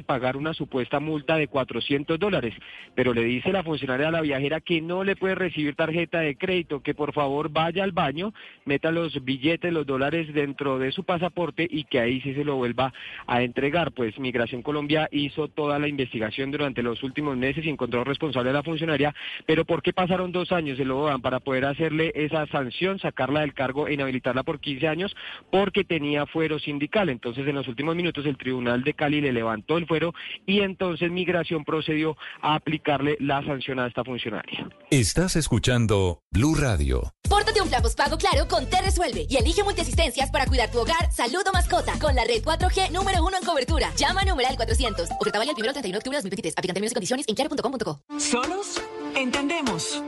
Pagar una supuesta multa de 400 dólares, pero le dice la funcionaria a la viajera que no le puede recibir tarjeta de crédito, que por favor vaya al baño, meta los billetes, los dólares dentro de su pasaporte y que ahí sí se lo vuelva a entregar. Pues Migración Colombia hizo toda la investigación durante los últimos meses y encontró responsable a la funcionaria, pero ¿por qué pasaron dos años? Se lo dan para poder hacerle esa sanción, sacarla del cargo e inhabilitarla por 15 años porque tenía fuero sindical. Entonces en los últimos minutos el Tribunal de Cali le levantó el fuero y entonces Migración procedió a aplicarle la sanción a esta funcionaria. Estás escuchando Blue Radio. Pórtate un plan pago claro con Te Resuelve y elige multiasistencias para cuidar tu hogar, salud o mascota con la red 4G número uno en cobertura. Llama a numeral 400. Oferta válida el 1 31 de octubre de 2023. Aplican términos y condiciones en claro.com.co. Solos entendemos.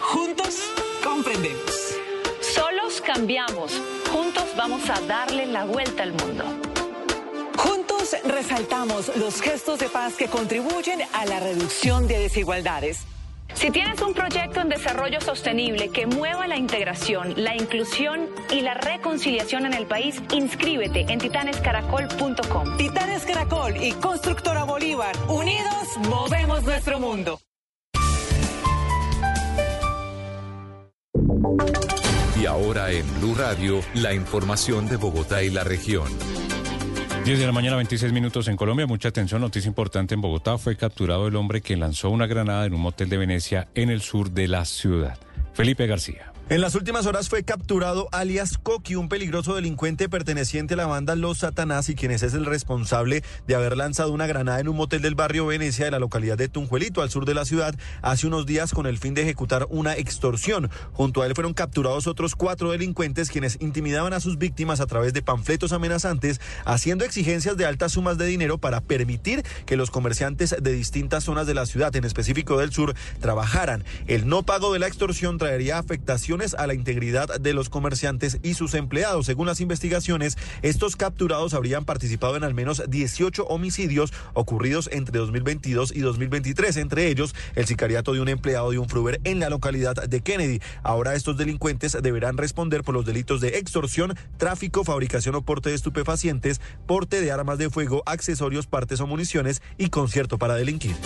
Juntos comprendemos. Solos cambiamos. Juntos vamos a darle la vuelta al mundo. Juntos resaltamos los gestos de paz que contribuyen a la reducción de desigualdades. Si tienes un proyecto en desarrollo sostenible que mueva la integración, la inclusión y la reconciliación en el país, inscríbete en titanescaracol.com. Titanes Caracol y Constructora Bolívar, unidos movemos nuestro mundo. Y ahora en Blue Radio, la información de Bogotá y la región. 10 de la mañana, 26 minutos en Colombia. Mucha atención, noticia importante en Bogotá. Fue capturado el hombre que lanzó una granada en un motel de Venecia en el sur de la ciudad. Felipe García. En las últimas horas fue capturado alias Coqui, un peligroso delincuente perteneciente a la banda Los Satanás y quien es el responsable de haber lanzado una granada en un motel del barrio Venecia de la localidad de Tunjuelito, al sur de la ciudad, hace unos días con el fin de ejecutar una extorsión. Junto a él fueron capturados otros cuatro delincuentes quienes intimidaban a sus víctimas a través de panfletos amenazantes, haciendo exigencias de altas sumas de dinero para permitir que los comerciantes de distintas zonas de la ciudad, en específico del sur, trabajaran. El no pago de la extorsión traería afectaciones a la integridad de los comerciantes y sus empleados. Según las investigaciones, estos capturados habrían participado en al menos 18 homicidios ocurridos entre 2022 y 2023, entre ellos el sicariato de un empleado de un Fruber en la localidad de Kennedy. Ahora estos delincuentes deberán responder por los delitos de extorsión, tráfico, fabricación o porte de estupefacientes, porte de armas de fuego, accesorios, partes o municiones y concierto para delinquir.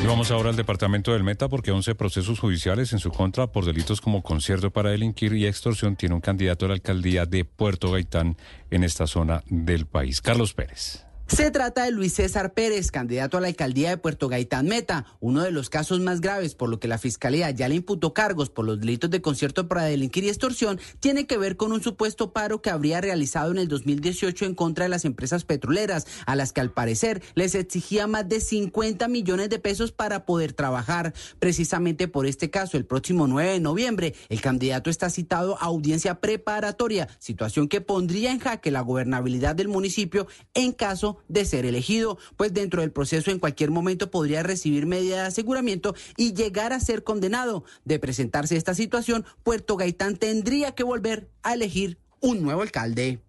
Y vamos ahora al departamento del Meta porque 11 procesos judiciales en su contra por delitos como concierto para delinquir y extorsión tiene un candidato a la alcaldía de Puerto Gaitán en esta zona del país. Carlos Pérez. Se trata de Luis César Pérez, candidato a la alcaldía de Puerto Gaitán Meta, uno de los casos más graves por lo que la fiscalía ya le imputó cargos por los delitos de concierto para delinquir y extorsión, tiene que ver con un supuesto paro que habría realizado en el 2018 en contra de las empresas petroleras, a las que al parecer les exigía más de 50 millones de pesos para poder trabajar. Precisamente por este caso, el próximo 9 de noviembre, el candidato está citado a audiencia preparatoria, situación que pondría en jaque la gobernabilidad del municipio en caso de ser elegido, pues dentro del proceso en cualquier momento podría recibir medida de aseguramiento y llegar a ser condenado. De presentarse esta situación, Puerto Gaitán tendría que volver a elegir un nuevo alcalde.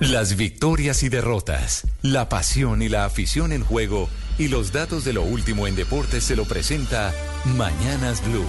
Las victorias y derrotas, la pasión y la afición en juego y los datos de lo último en deportes se lo presenta Mañanas Blue.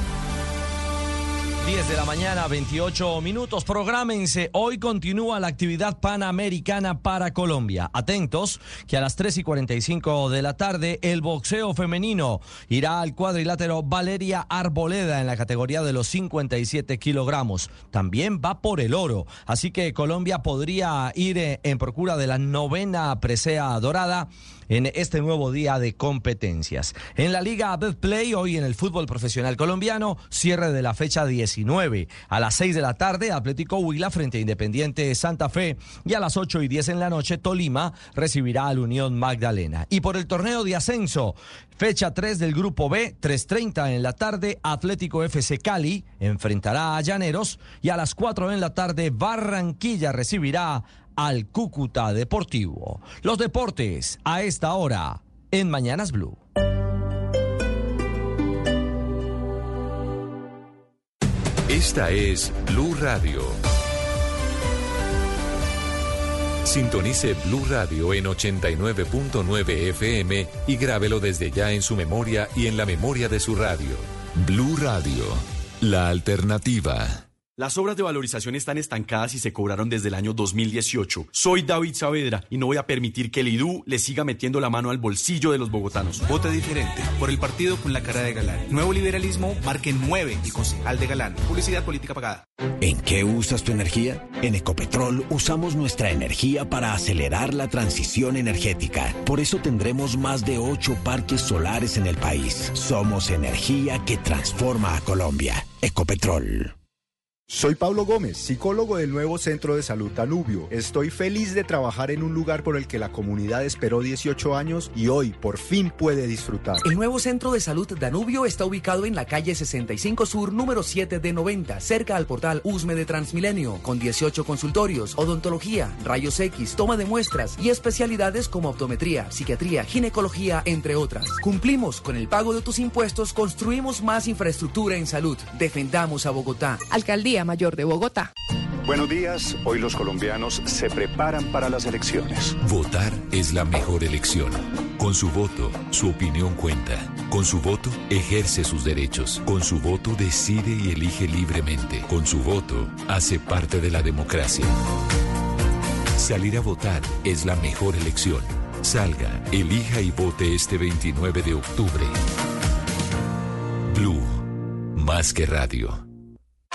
10 de la mañana, 28 minutos. Prográmense. Hoy continúa la actividad panamericana para Colombia. Atentos que a las 3 y 45 de la tarde el boxeo femenino irá al cuadrilátero Valeria Arboleda en la categoría de los 57 kilogramos. También va por el oro. Así que Colombia podría ir eh, en procura de la novena presea dorada en este nuevo día de competencias. En la Liga Betplay, hoy en el fútbol profesional colombiano, cierre de la fecha 19 19. A las 6 de la tarde, Atlético Huila frente a Independiente Santa Fe. Y a las 8 y 10 en la noche, Tolima recibirá al Unión Magdalena. Y por el torneo de ascenso, fecha 3 del Grupo B, 3.30 en la tarde, Atlético FC Cali enfrentará a Llaneros. Y a las 4 en la tarde, Barranquilla recibirá al Cúcuta Deportivo. Los deportes a esta hora en Mañanas Blue. Esta es Blue Radio. Sintonice Blue Radio en 89.9 FM y grábelo desde ya en su memoria y en la memoria de su radio. Blue Radio, la alternativa. Las obras de valorización están estancadas y se cobraron desde el año 2018. Soy David Saavedra y no voy a permitir que el IDU le siga metiendo la mano al bolsillo de los bogotanos. Vote diferente por el partido con la cara de Galán. Nuevo liberalismo, marque 9 y concejal de Galán. Publicidad política pagada. ¿En qué usas tu energía? En Ecopetrol usamos nuestra energía para acelerar la transición energética. Por eso tendremos más de 8 parques solares en el país. Somos energía que transforma a Colombia. Ecopetrol. Soy Pablo Gómez, psicólogo del nuevo Centro de Salud Danubio. Estoy feliz de trabajar en un lugar por el que la comunidad esperó 18 años y hoy por fin puede disfrutar. El nuevo Centro de Salud Danubio está ubicado en la calle 65 Sur, número 7 de 90, cerca al portal USME de Transmilenio, con 18 consultorios, odontología, rayos X, toma de muestras y especialidades como optometría, psiquiatría, ginecología, entre otras. Cumplimos con el pago de tus impuestos, construimos más infraestructura en salud, defendamos a Bogotá. Alcaldía Mayor de Bogotá. Buenos días, hoy los colombianos se preparan para las elecciones. Votar es la mejor elección. Con su voto, su opinión cuenta. Con su voto, ejerce sus derechos. Con su voto, decide y elige libremente. Con su voto, hace parte de la democracia. Salir a votar es la mejor elección. Salga, elija y vote este 29 de octubre. Blue, más que radio.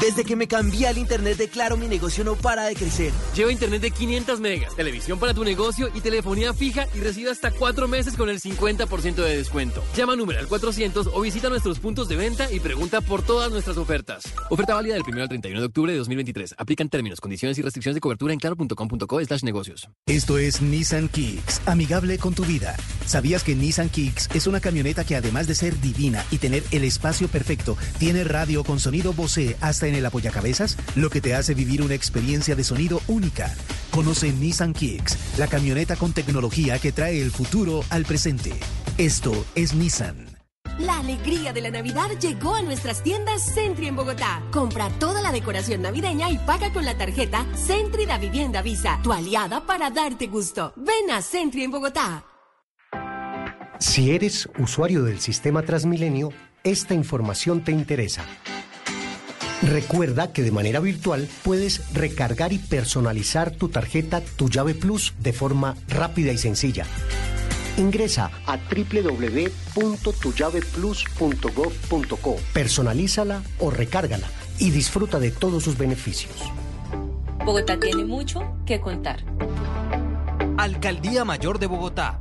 Desde que me cambié al internet de Claro, mi negocio no para de crecer. Lleva internet de 500 megas, televisión para tu negocio y telefonía fija y recibe hasta 4 meses con el 50% de descuento. Llama a numeral 400 o visita nuestros puntos de venta y pregunta por todas nuestras ofertas. Oferta válida del 1 al 31 de octubre de 2023. Aplican términos, condiciones y restricciones de cobertura en claro.com.co slash negocios. Esto es Nissan Kicks, amigable con tu vida. ¿Sabías que Nissan Kicks es una camioneta que además de ser divina y tener el espacio perfecto, tiene radio con sonido Bose hasta en el apoyacabezas, lo que te hace vivir una experiencia de sonido única. Conoce Nissan Kicks, la camioneta con tecnología que trae el futuro al presente. Esto es Nissan. La alegría de la Navidad llegó a nuestras tiendas Centri en Bogotá. Compra toda la decoración navideña y paga con la tarjeta Centri da Vivienda Visa, tu aliada para darte gusto. Ven a Centri en Bogotá. Si eres usuario del sistema Transmilenio, esta información te interesa. Recuerda que de manera virtual puedes recargar y personalizar tu tarjeta Tu Llave Plus de forma rápida y sencilla. Ingresa a www.tullaveplus.gov.co, personalízala o recárgala y disfruta de todos sus beneficios. Bogotá tiene mucho que contar. Alcaldía Mayor de Bogotá.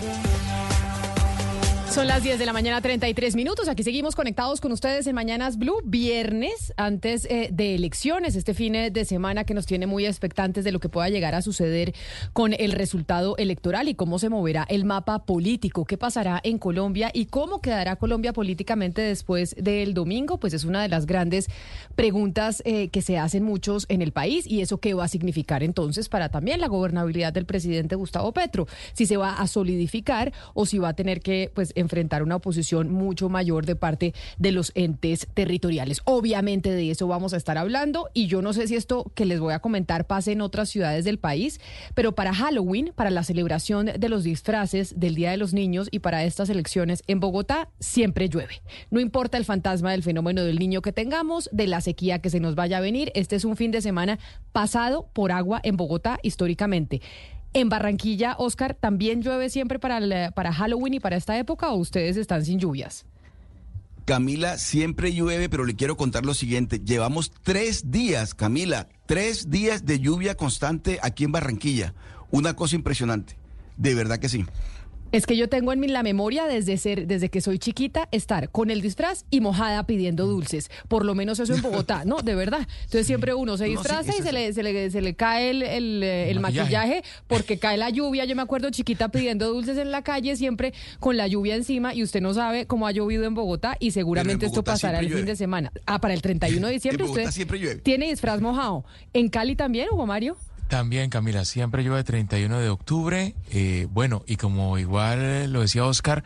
Son las 10 de la mañana, 33 minutos. Aquí seguimos conectados con ustedes en Mañanas Blue, viernes, antes eh, de elecciones, este fin de semana que nos tiene muy expectantes de lo que pueda llegar a suceder con el resultado electoral y cómo se moverá el mapa político, qué pasará en Colombia y cómo quedará Colombia políticamente después del domingo, pues es una de las grandes preguntas eh, que se hacen muchos en el país. Y eso qué va a significar entonces para también la gobernabilidad del presidente Gustavo Petro, si se va a solidificar o si va a tener que, pues, enfrentar una oposición mucho mayor de parte de los entes territoriales. Obviamente de eso vamos a estar hablando y yo no sé si esto que les voy a comentar pase en otras ciudades del país, pero para Halloween, para la celebración de los disfraces del Día de los Niños y para estas elecciones en Bogotá, siempre llueve. No importa el fantasma del fenómeno del niño que tengamos, de la sequía que se nos vaya a venir, este es un fin de semana pasado por agua en Bogotá históricamente. En Barranquilla, Oscar, ¿también llueve siempre para, el- para Halloween y para esta época o ustedes están sin lluvias? Camila, siempre llueve, pero le quiero contar lo siguiente. Llevamos tres días, Camila, tres días de lluvia constante aquí en Barranquilla. Una cosa impresionante. De verdad que sí. Es que yo tengo en mi- la memoria desde ser, desde que soy chiquita, estar con el disfraz y mojada pidiendo dulces. Por lo menos eso en Bogotá, ¿no? De verdad. Entonces siempre uno se No, sí, disfraza y se le, se, le, se le cae el, el, eh, el maquillaje. maquillaje porque cae la lluvia. Yo me acuerdo chiquita pidiendo dulces en la calle, siempre con la lluvia encima y usted no sabe cómo ha llovido en Bogotá y seguramente esto pasará el fin de semana. Ah, para el 31 de diciembre En usted siempre llueve. tiene disfraz mojado. ¿En Cali también, Hugo Mario? También, Camila, siempre llueve 31 de octubre. Eh, bueno, y como igual lo decía Oscar,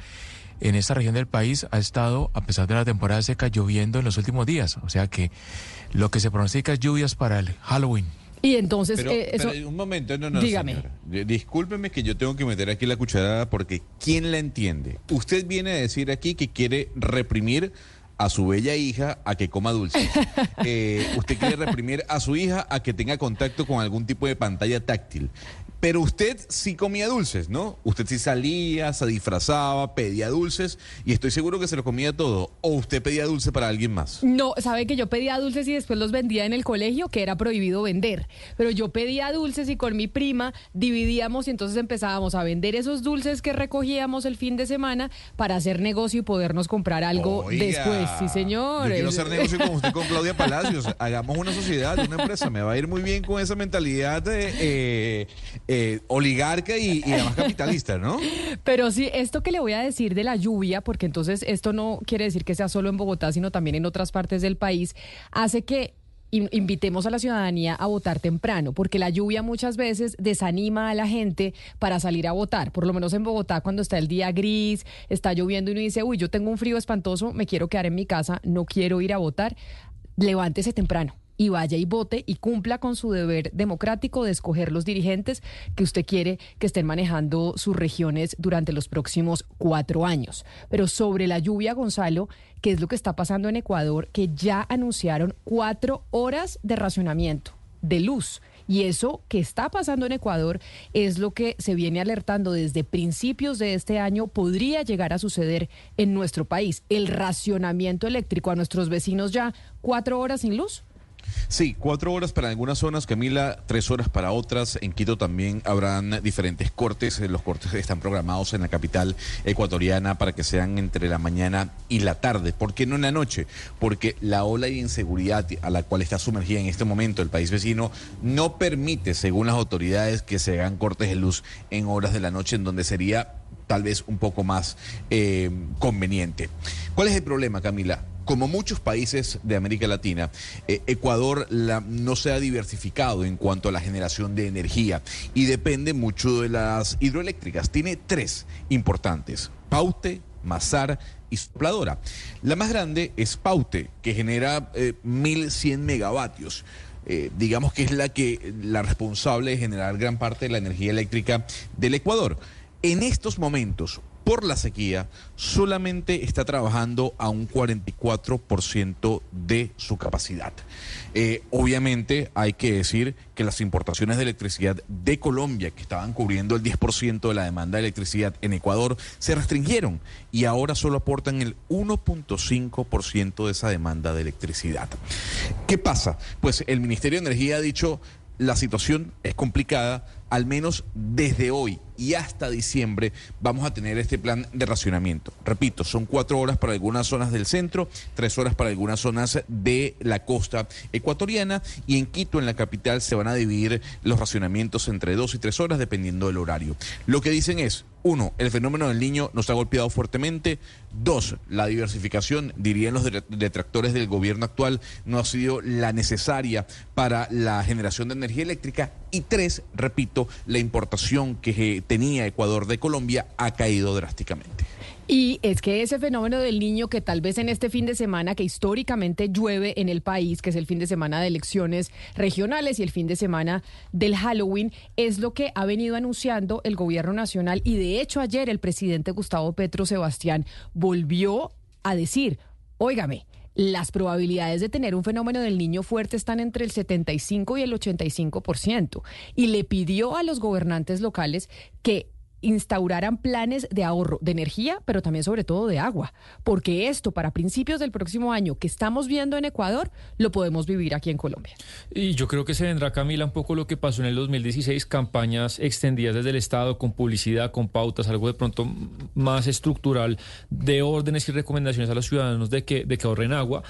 en esta región del país ha estado, a pesar de la temporada seca, lloviendo en los últimos días. O sea que lo que se pronostica es lluvias para el Halloween. Y entonces, Pero, eh, eso... pero un momento, no, no, Dígame. señora. Discúlpeme que yo tengo que meter aquí la cucharada porque ¿quién la entiende? Usted viene a decir aquí que quiere reprimir a su bella hija a que coma dulce. Eh, usted quiere reprimir a su hija a que tenga contacto con algún tipo de pantalla táctil. Pero usted sí comía dulces, ¿no? Usted sí salía, se disfrazaba, pedía dulces y estoy seguro que se lo comía todo. ¿O usted pedía dulce para alguien más? No, sabe que yo pedía dulces y después los vendía en el colegio, que era prohibido vender. Pero yo pedía dulces y con mi prima dividíamos y entonces empezábamos a vender esos dulces que recogíamos el fin de semana para hacer negocio y podernos comprar algo Oiga, después. Sí, señor. Yo quiero hacer negocio con usted, con Claudia Palacios. Hagamos una sociedad, una empresa. Me va a ir muy bien con esa mentalidad de, eh, eh, oligarca y, y además capitalista, ¿no? Pero sí, esto que le voy a decir de la lluvia, porque entonces esto no quiere decir que sea solo en Bogotá, sino también en otras partes del país, hace que in- invitemos a la ciudadanía a votar temprano, porque la lluvia muchas veces desanima a la gente para salir a votar. Por lo menos en Bogotá, cuando está el día gris, está lloviendo y uno dice, uy, yo tengo un frío espantoso, me quiero quedar en mi casa, no quiero ir a votar, levántese temprano. Y vaya y vote y cumpla con su deber democrático de escoger los dirigentes que usted quiere que estén manejando sus regiones durante los próximos cuatro años. Pero sobre la lluvia, Gonzalo, ¿qué es lo que está pasando en Ecuador? Que ya anunciaron cuatro horas de racionamiento de luz. Y eso que está pasando en Ecuador es lo que se viene alertando desde principios de este año podría llegar a suceder en nuestro país. El racionamiento eléctrico a nuestros vecinos ya cuatro horas sin luz. Sí, cuatro horas para algunas zonas, Camila, tres horas para otras. En Quito también habrán diferentes cortes. Los cortes están programados en la capital ecuatoriana para que sean entre la mañana y la tarde. ¿Por qué no en la noche? Porque la ola de inseguridad a la cual está sumergida en este momento el país vecino no permite, según las autoridades, que se hagan cortes de luz en horas de la noche, en donde sería tal vez un poco más eh, conveniente. ¿Cuál es el problema, Camila? Como muchos países de América Latina, eh, Ecuador no se ha diversificado en cuanto a la generación de energía y depende mucho de las hidroeléctricas. Tiene tres importantes, Paute, Mazar y Sopladora. La más grande es Paute, que genera eh, 1.100 megavatios. Eh, digamos que es la que la responsable de generar gran parte de la energía eléctrica del Ecuador. En estos momentos, por la sequía, solamente está trabajando a un 44% de su capacidad. Eh, obviamente hay que decir que las importaciones de electricidad de Colombia, que estaban cubriendo el 10% de la demanda de electricidad en Ecuador, se restringieron y ahora solo aportan el 1.5% de esa demanda de electricidad. ¿Qué pasa? Pues el Ministerio de Energía ha dicho la situación es complicada, al menos desde hoy y hasta diciembre vamos a tener este plan de racionamiento. Repito, son cuatro horas para algunas zonas del centro, tres horas para algunas zonas de la costa ecuatoriana y en Quito, en la capital, se van a dividir los racionamientos entre dos y tres horas dependiendo del horario. Lo que dicen es, uno, el fenómeno del niño nos ha golpeado fuertemente. Dos, la diversificación, dirían los de- detractores del gobierno actual, no ha sido la necesaria para la generación de energía eléctrica. Y tres, repito, la importación que eh, tenía Ecuador de Colombia ha caído drásticamente. Y es que ese fenómeno del niño que tal vez en este fin de semana, que históricamente llueve en el país, que es el fin de semana de elecciones regionales y el fin de semana del Halloween, es lo que ha venido anunciando el gobierno nacional. Y de hecho ayer el presidente Gustavo Petro Sebastián volvió a decir, óigame, las probabilidades de tener un fenómeno del niño fuerte están entre el 75 y el 85%. Y le pidió a los gobernantes locales que instauraran planes de ahorro de energía, pero también sobre todo de agua, porque esto para principios del próximo año que estamos viendo en Ecuador, lo podemos vivir aquí en Colombia. Y yo creo que se vendrá, Camila, un poco lo que pasó en el 2016, campañas extendidas desde el Estado con publicidad, con pautas, algo de pronto más estructural de órdenes y recomendaciones a los ciudadanos de que, de que ahorren agua.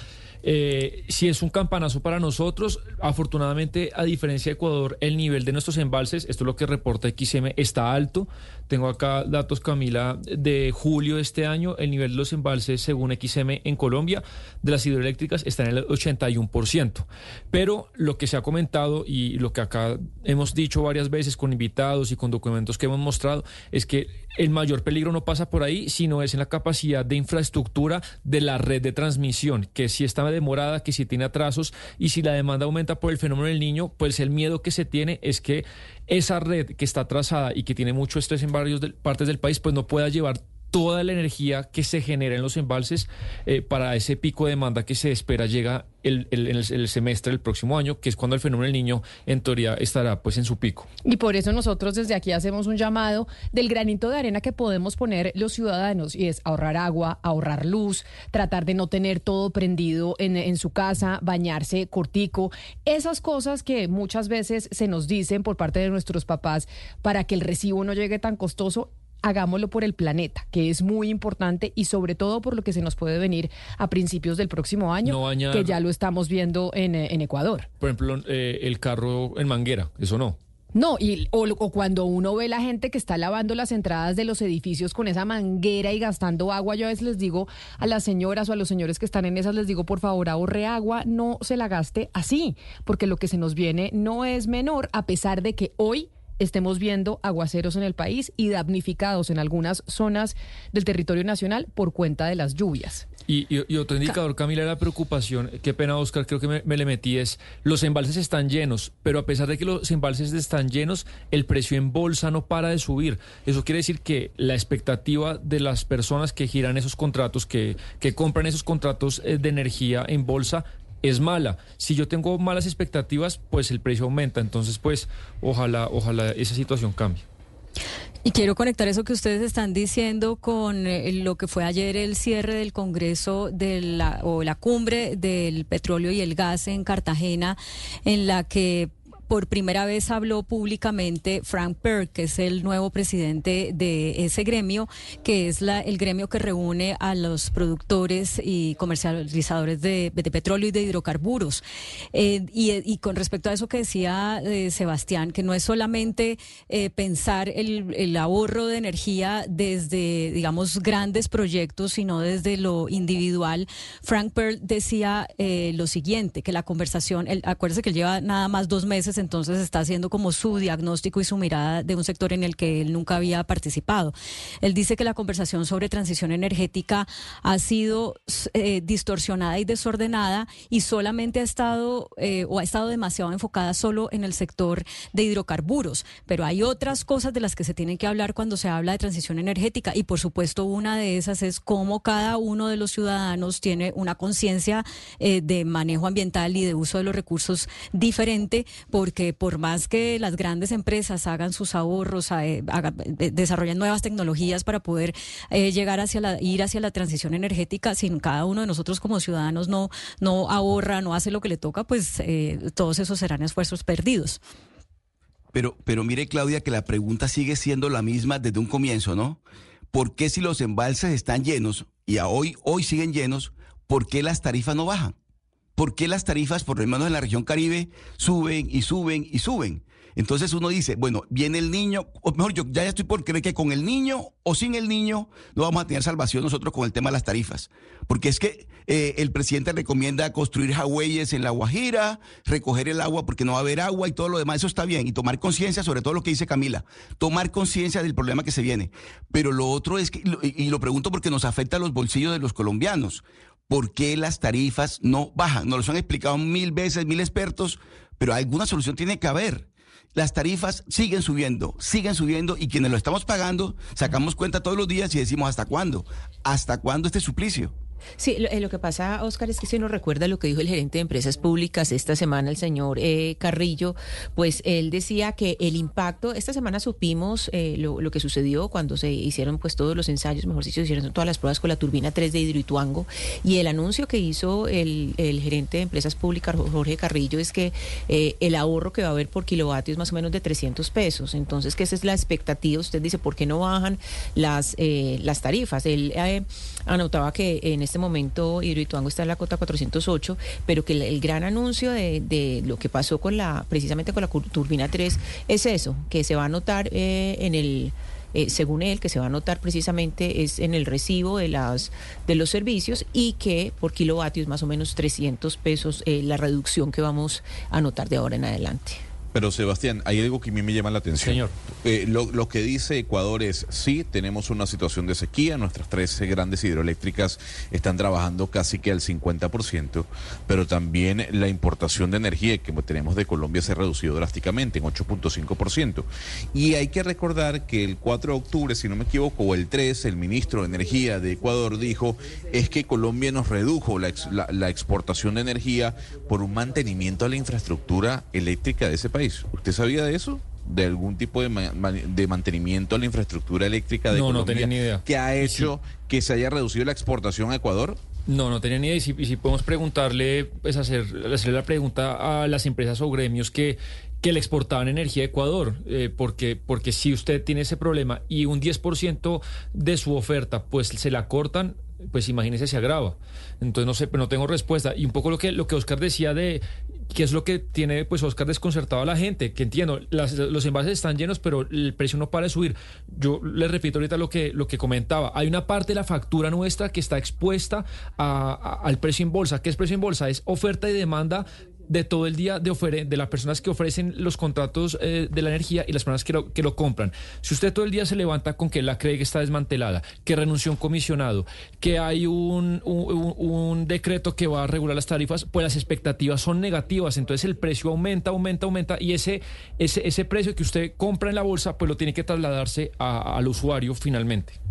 Eh, si es un campanazo para nosotros, afortunadamente, a diferencia de Ecuador, el nivel de nuestros embalses, esto es lo que reporta XM, está alto. Tengo acá datos, Camila, de julio de este año. El nivel de los embalses, según XM en Colombia, de las hidroeléctricas está en el 81%. Pero lo que se ha comentado y lo que acá hemos dicho varias veces con invitados y con documentos que hemos mostrado es que el mayor peligro no pasa por ahí, sino es en la capacidad de infraestructura de la red de transmisión, que si está demorada, que si tiene atrasos y si la demanda aumenta por el fenómeno del niño, pues el miedo que se tiene es que esa red que está atrasada y que tiene mucho estrés en varias partes del país, pues no pueda llevar toda la energía que se genera en los embalses eh, para ese pico de demanda que se espera llega el, el, semestre del próximo año, que es cuando el fenómeno del niño en teoría estará pues en su pico. Y por eso nosotros desde aquí hacemos un llamado del granito de arena que podemos poner los ciudadanos y es ahorrar agua, ahorrar luz, tratar de no tener todo prendido en, en su casa, bañarse cortico, esas cosas que muchas veces se nos dicen por parte de nuestros papás para que el recibo no llegue tan costoso hagámoslo por el planeta, que es muy importante y sobre todo por lo que se nos puede venir a principios del próximo año, que ya lo estamos viendo en, eh, Ecuador. Por ejemplo, eh, el carro en manguera, eso no. No, y, o, cuando uno ve la gente que está lavando las entradas de los edificios con esa manguera y gastando agua, yo a veces les digo a las señoras o a los señores que están en esas, les digo, por favor, ahorre agua, no se la gaste así, porque lo que se nos viene no es menor, a pesar de que hoy estemos viendo aguaceros en el país y damnificados en algunas zonas del territorio nacional por cuenta de las lluvias. Y, otro indicador, Camila, de la preocupación, qué pena, Oscar, creo que me, me, le metí, es los embalses están llenos, pero a pesar de que los embalses están llenos, el precio en bolsa no para de subir. Eso quiere decir que la expectativa de las personas que giran esos contratos, que, que compran esos contratos eh, de energía en bolsa, es mala. Si yo tengo malas expectativas, pues el precio aumenta. Entonces, pues ojalá, ojalá esa situación cambie. Y quiero conectar eso que ustedes están diciendo con eh, lo que fue ayer el cierre del Congreso de la, o la cumbre del petróleo y el gas en Cartagena, en la que por primera vez habló públicamente Frank Perk, que es el nuevo presidente de ese gremio, que es la, el gremio que reúne a los productores y comercializadores de, petróleo y de hidrocarburos. Eh, y, con respecto a eso que decía eh, Sebastián, que no es solamente eh, pensar el, ahorro de energía desde, digamos, grandes proyectos, sino desde lo individual. Frank Perk decía lo siguiente, que la conversación, el, acuérdese que él lleva nada más dos meses entonces está haciendo como su diagnóstico y su mirada de un sector en el que él nunca había participado. Él dice que la conversación sobre transición energética ha sido eh, distorsionada y desordenada y solamente ha estado eh, o ha estado demasiado enfocada solo en el sector de hidrocarburos, pero hay otras cosas de las que se tienen que hablar cuando se habla de transición energética y por supuesto una de esas es cómo cada uno de los ciudadanos tiene una conciencia eh, de manejo ambiental y de uso de los recursos diferente por porque por más que las grandes empresas hagan sus ahorros, eh, desarrollen nuevas tecnologías para poder eh, llegar hacia la, ir hacia la transición energética, si cada uno de nosotros como ciudadanos no, no ahorra, no hace lo que le toca, pues eh, todos esos serán esfuerzos perdidos. Pero, pero mire, Claudia, que la pregunta sigue siendo la misma desde un comienzo, ¿no? ¿Por qué si los embalses están llenos y a hoy, hoy siguen llenos, por qué las tarifas no bajan? ¿Por qué las tarifas, por lo menos en la región Caribe, suben y suben y suben? Entonces uno dice, bueno, viene el niño, o mejor yo ya estoy por creer que con el niño o sin el niño no vamos a tener salvación nosotros con el tema de las tarifas. Porque es que eh, el presidente recomienda construir jagüeyes en La Guajira, recoger el agua porque no va a haber agua y todo lo demás, eso está bien. Y tomar conciencia sobre todo lo que dice Camila, tomar conciencia del problema que se viene. Pero lo otro es que, y lo pregunto porque nos afecta a los bolsillos de los colombianos. ¿Por qué las tarifas no bajan? Nos lo han explicado mil veces, mil expertos, pero alguna solución tiene que haber. Las tarifas siguen subiendo, siguen subiendo y quienes lo estamos pagando sacamos cuenta todos los días y decimos ¿hasta cuándo? ¿Hasta cuándo este suplicio? Sí, lo, eh, lo, que pasa, Oscar, es que si nos recuerda lo que dijo el gerente de empresas públicas esta semana, el señor eh, Carrillo, pues él decía que el impacto, esta semana supimos eh, lo, que sucedió cuando se hicieron pues todos los ensayos, mejor dicho, se hicieron todas las pruebas con la turbina 3 de Hidroituango, y el anuncio que hizo el, el gerente de empresas públicas, Jorge Carrillo, es que eh, el ahorro que va a haber por kilovatio es más o menos de 300 pesos. Entonces, que esa es la expectativa. Usted dice, ¿por qué no bajan las, eh, las tarifas? Él anotaba que en este momento Hidroituango está en la cota 408, pero que el, gran anuncio de, lo que pasó con la, precisamente con la turbina 3 es eso, que se va a notar eh, en el eh, según él, que se va a notar precisamente es en el recibo de las de los servicios y que por kilovatio es más o menos 300 pesos eh, la reducción que vamos a notar de ahora en adelante. Pero Sebastián, hay algo que a mí me llama la atención. Señor. Eh, lo, lo, que dice Ecuador es, sí, tenemos una situación de sequía, nuestras tres grandes hidroeléctricas están trabajando casi que al 50%, pero también la importación de energía que tenemos de Colombia se ha reducido drásticamente, en 8.5%. Y hay que recordar que el 4 de octubre, si no me equivoco, o el 3, el ministro de Energía de Ecuador dijo, es que Colombia nos redujo la, la, la exportación de energía por un mantenimiento a la infraestructura eléctrica de ese país. ¿Usted sabía de eso? de algún tipo de, de, mantenimiento a la infraestructura eléctrica de no, Colombia no tenía ni idea. que ha hecho sí. que se haya reducido la exportación a Ecuador? No, no tenía ni idea. Y si, y si podemos preguntarle, pues hacer, hacerle la pregunta a las empresas o gremios que, que le exportaban energía a Ecuador, eh, porque, porque si usted tiene ese problema y un 10% de su oferta, pues se la cortan, pues imagínese se agrava. Entonces no sé, pero no tengo respuesta. Y un poco lo que, lo que Oscar decía de qué es lo que tiene pues Oscar desconcertado a la gente, que entiendo, los envases están llenos, pero el precio no para de subir. Yo le repito ahorita lo que, lo que comentaba. Hay una parte de la factura nuestra que está expuesta al precio en bolsa. ¿Qué es precio en bolsa? Es oferta y demanda de todo el día de, ofere, de las personas que ofrecen los contratos eh, de la energía y las personas que lo, que lo compran. Si usted todo el día se levanta con que la CREG está desmantelada, que renunció un comisionado, que hay un, un, un, decreto que va a regular las tarifas, pues las expectativas son negativas. Entonces el precio aumenta, aumenta, aumenta y ese, ese, ese precio que usted compra en la bolsa, pues lo tiene que trasladarse a, al usuario finalmente.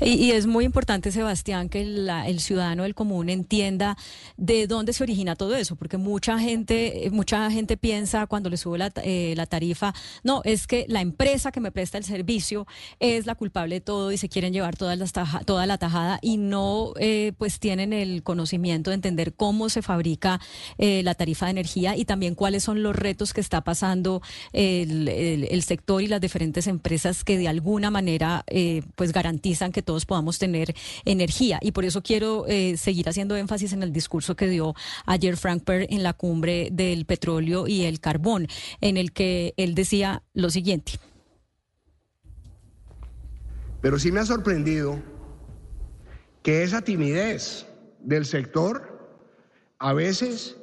Y, es muy importante, Sebastián, que la, el ciudadano del común entienda de dónde se origina todo eso, porque mucha gente, mucha gente piensa cuando le sube la, eh, la, tarifa, no, es que la empresa que me presta el servicio es la culpable de todo y se quieren llevar toda la, taja, toda la tajada y no eh, pues tienen el conocimiento de entender cómo se fabrica eh, la tarifa de energía y también cuáles son los retos que está pasando el sector y las diferentes empresas que de alguna manera eh, pues garantizan que todos podamos tener energía. Y por eso quiero eh, seguir haciendo énfasis en el discurso que dio ayer Frank Perr en la cumbre del petróleo y el carbón, en el que él decía lo siguiente. Pero sí me ha sorprendido que esa timidez del sector a veces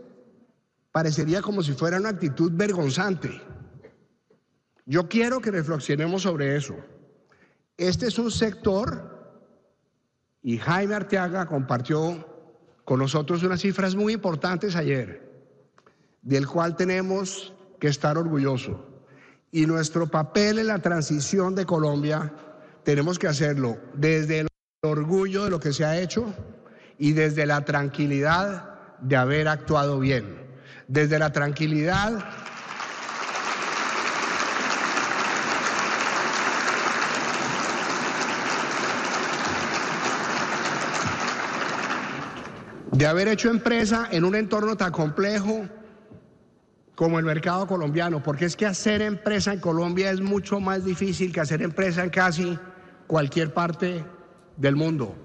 parecería como si fuera una actitud vergonzante. Yo quiero que reflexionemos sobre eso. Este es un sector, y Jaime Arteaga compartió con nosotros unas cifras muy importantes ayer, del cual tenemos que estar orgullosos. Y nuestro papel en la transición de Colombia tenemos que hacerlo desde el orgullo de lo que se ha hecho y desde la tranquilidad de haber actuado bien, desde la tranquilidad de haber hecho empresa en un entorno tan complejo como el mercado colombiano, porque es que hacer empresa en Colombia es mucho más difícil que hacer empresa en casi cualquier parte del mundo.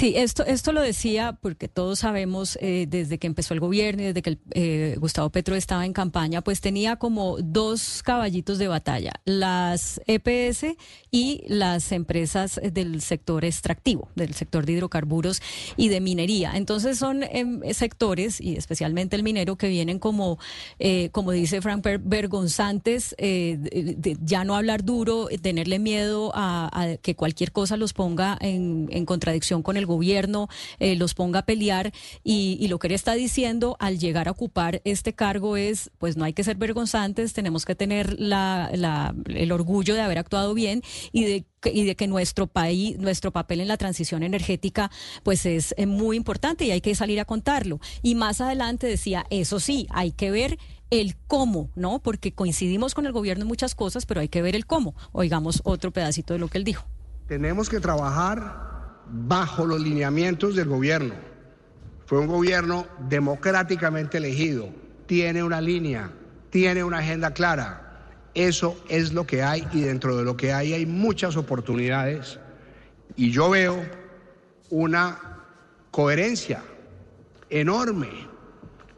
Sí, esto, esto lo decía porque todos sabemos eh, desde que empezó el gobierno y desde que el, eh, Gustavo Petro estaba en campaña, pues tenía como dos caballitos de batalla, las EPS y las empresas del sector extractivo, del sector de hidrocarburos y de minería. Entonces son eh, sectores, y especialmente el minero, que vienen como, eh, como dice Frank, vergonzantes, de, de ya no hablar duro, tenerle miedo a, a, que cualquier cosa los ponga en, en contradicción con el gobierno eh, los ponga a pelear y, lo que él está diciendo al llegar a ocupar este cargo es, pues no hay que ser vergonzantes, tenemos que tener la, la, el orgullo de haber actuado bien y de y de que nuestro país, nuestro papel en la transición energética, pues es eh, muy importante y hay que salir a contarlo. Y más adelante decía, eso sí, hay que ver el cómo, ¿no? Porque coincidimos con el gobierno en muchas cosas, pero hay que ver el cómo. Oigamos otro pedacito de lo que él dijo. Tenemos que trabajar bajo los lineamientos del gobierno. Fue un gobierno democráticamente elegido, tiene una línea, tiene una agenda clara eso es lo que hay y dentro de lo que hay hay muchas oportunidades y yo veo una coherencia enorme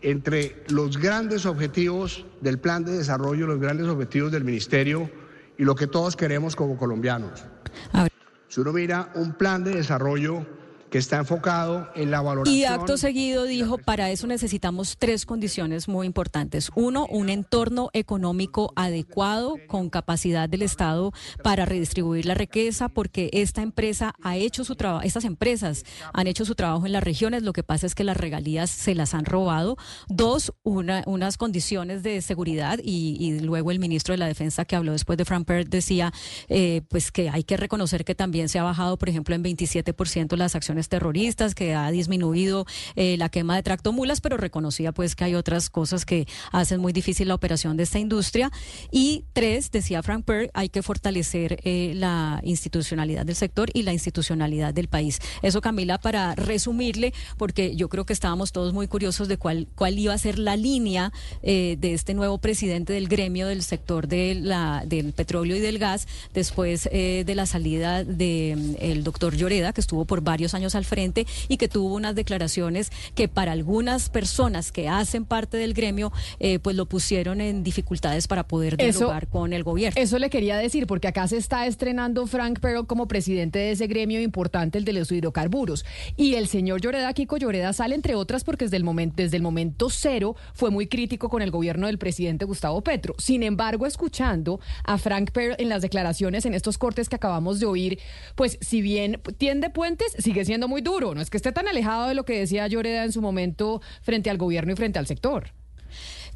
entre los grandes objetivos del plan de desarrollo, los grandes objetivos del ministerio y lo que todos queremos como colombianos. Si uno mira un plan de desarrollo que está enfocado en la valoración. Y acto seguido dijo, para eso necesitamos tres condiciones muy importantes. Uno, un entorno económico adecuado con capacidad del Estado para redistribuir la riqueza, porque esta empresa ha hecho su trabajo, estas empresas han hecho su trabajo en las regiones, lo que pasa es que las regalías se las han robado. Dos, una, unas condiciones de seguridad y, luego el ministro de la Defensa que habló después de Frank Perth decía eh, pues que hay que reconocer que también se ha bajado, por ejemplo, en 27% las acciones terroristas, que ha disminuido eh, la quema de tractomulas, pero reconocía pues que hay otras cosas que hacen muy difícil la operación de esta industria. Y tres, decía Frank Perr, hay que fortalecer eh, la institucionalidad del sector y la institucionalidad del país. Eso, Camila, para resumirle, porque yo creo que estábamos todos muy curiosos de cuál, cuál iba a ser la línea eh, de este nuevo presidente del gremio del sector de la, del petróleo y del gas, después de la salida del el doctor Lloreda, que estuvo por varios años al frente y que tuvo unas declaraciones que para algunas personas que hacen parte del gremio, eh, pues lo pusieron en dificultades para poder dialogar con el gobierno. Eso le quería decir, porque acá se está estrenando Frank Perro como presidente de ese gremio importante, el de los hidrocarburos. Y el señor Lloreda, Kiko Lloreda, sale entre otras porque desde el momento, desde el momento cero fue muy crítico con el gobierno del presidente Gustavo Petro. Sin embargo, escuchando a Frank Perro en las declaraciones, en estos cortes que acabamos de oír, pues si bien tiende puentes, sigue siendo muy duro. No es que esté tan alejado de lo que decía Lloreda en su momento frente al gobierno y frente al sector.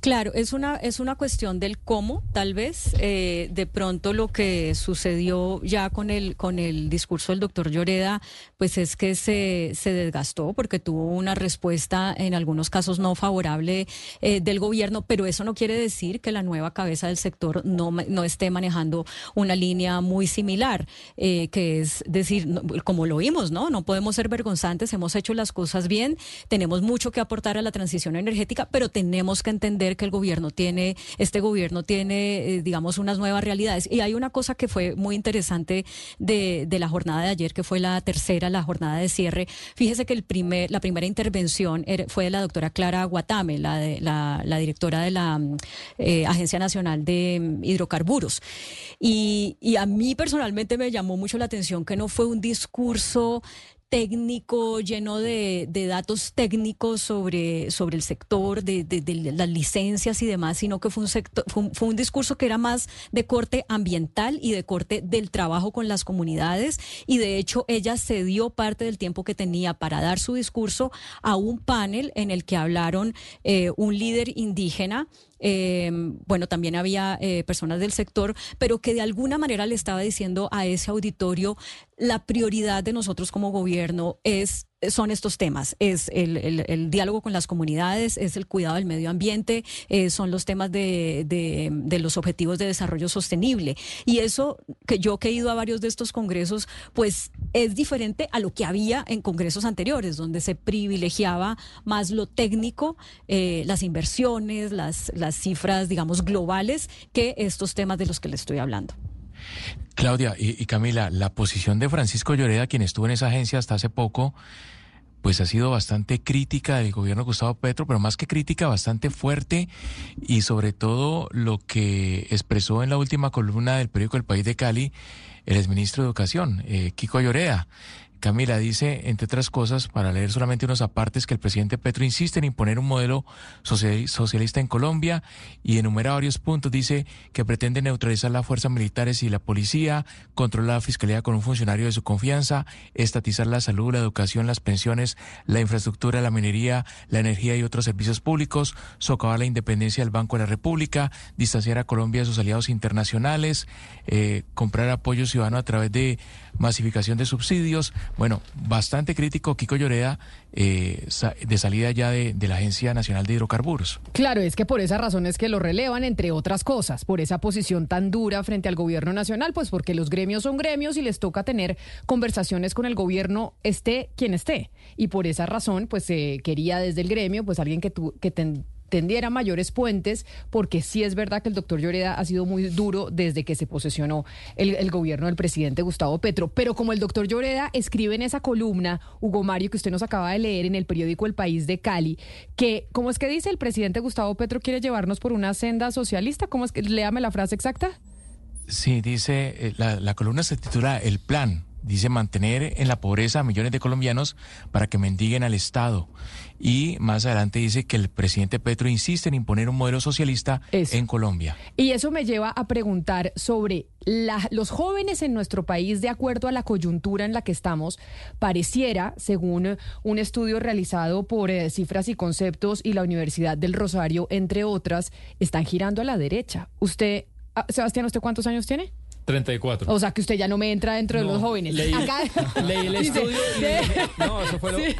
Claro, es una, es una cuestión del cómo, tal vez. Eh, de pronto lo que sucedió ya con el, con el discurso del doctor Lloreda, pues es que se, se desgastó porque tuvo una respuesta en algunos casos no favorable eh, del gobierno, pero eso no quiere decir que la nueva cabeza del sector no, no esté manejando una línea muy similar, eh, que es decir, como lo vimos, ¿no? No podemos ser vergonzantes, hemos hecho las cosas bien, tenemos mucho que aportar a la transición energética, pero tenemos que entender que el gobierno tiene, este gobierno tiene, eh, digamos, unas nuevas realidades. Y hay una cosa que fue muy interesante de, la jornada de ayer, que fue la tercera, la jornada de cierre. Fíjese que el primer, la primera intervención fue de la doctora Clara Guatame, la, de, la, directora de la eh, Agencia Nacional de mm, Hidrocarburos. Y, y a mí personalmente me llamó mucho la atención que no fue un discurso técnico, lleno de, datos técnicos sobre, sobre el sector, de, las licencias y demás, sino que fue un, sector, fue un, discurso que era más de corte ambiental y de corte del trabajo con las comunidades. Y de hecho, ella cedió parte del tiempo que tenía para dar su discurso a un panel en el que hablaron eh, un líder indígena eh, bueno, también había eh, personas del sector, pero que de alguna manera le estaba diciendo a ese auditorio, la prioridad de nosotros como gobierno es son estos temas, es el, diálogo con las comunidades, es el cuidado del medio ambiente, eh, son los temas de, de, los objetivos de desarrollo sostenible. Y eso, que yo que he ido a varios de estos congresos, pues es diferente a lo que había en congresos anteriores, donde se privilegiaba más lo técnico, eh, las inversiones, las, las cifras, digamos, globales, que estos temas de los que le estoy hablando. Claudia y, y, Camila, la posición de Francisco Lloreda, quien estuvo en esa agencia hasta hace poco, pues ha sido bastante crítica del gobierno de Gustavo Petro, pero más que crítica, bastante fuerte y sobre todo lo que expresó en la última columna del periódico El País de Cali el exministro de Educación, eh, Kiko Llorea, Camila dice, entre otras cosas, para leer solamente unos apartes, que el presidente Petro insiste en imponer un modelo socialista en Colombia y enumera varios puntos. Dice que pretende neutralizar las fuerzas militares y la policía, controlar la fiscalía con un funcionario de su confianza, estatizar la salud, la educación, las pensiones, la infraestructura, la minería, la energía y otros servicios públicos, socavar la independencia del Banco de la República, distanciar a Colombia de sus aliados internacionales, eh, comprar apoyo ciudadano a través de masificación de subsidios. Bueno, bastante crítico Kiko Lloreda eh, de salida ya de, la Agencia Nacional de Hidrocarburos. Claro, es que por esa razón es que lo relevan, entre otras cosas, por esa posición tan dura frente al gobierno nacional, pues porque los gremios son gremios y les toca tener conversaciones con el gobierno, esté quien esté. Y por esa razón, pues se quería desde el gremio, pues alguien que, tu, que ten, tendiera mayores puentes, porque sí es verdad que el doctor Lloreda ha sido muy duro desde que se posesionó el, gobierno del presidente Gustavo Petro. Pero como el doctor Lloreda escribe en esa columna, Hugo Mario, que usted nos acaba de leer en el periódico El País de Cali, que, ¿cómo es que dice el presidente Gustavo Petro quiere llevarnos por una senda socialista? ¿Cómo es que, léame la frase exacta? Sí, dice, eh, la, la columna se titula El Plan dice mantener en la pobreza a millones de colombianos para que mendiguen al Estado. Y más adelante dice que el presidente Petro insiste en imponer un modelo socialista eso. en Colombia. Y eso me lleva a preguntar sobre la, los jóvenes en nuestro país, de acuerdo a la coyuntura en la que estamos, pareciera, según un estudio realizado por eh, Cifras y Conceptos y la Universidad del Rosario, entre otras, están girando a la derecha. Usted, ah, Sebastián, ¿usted cuántos años tiene? 34. O sea que usted ya no me entra dentro no, de los jóvenes. Leí, Acá, leí el estudio y de, dije, no, eso fue lo... sí,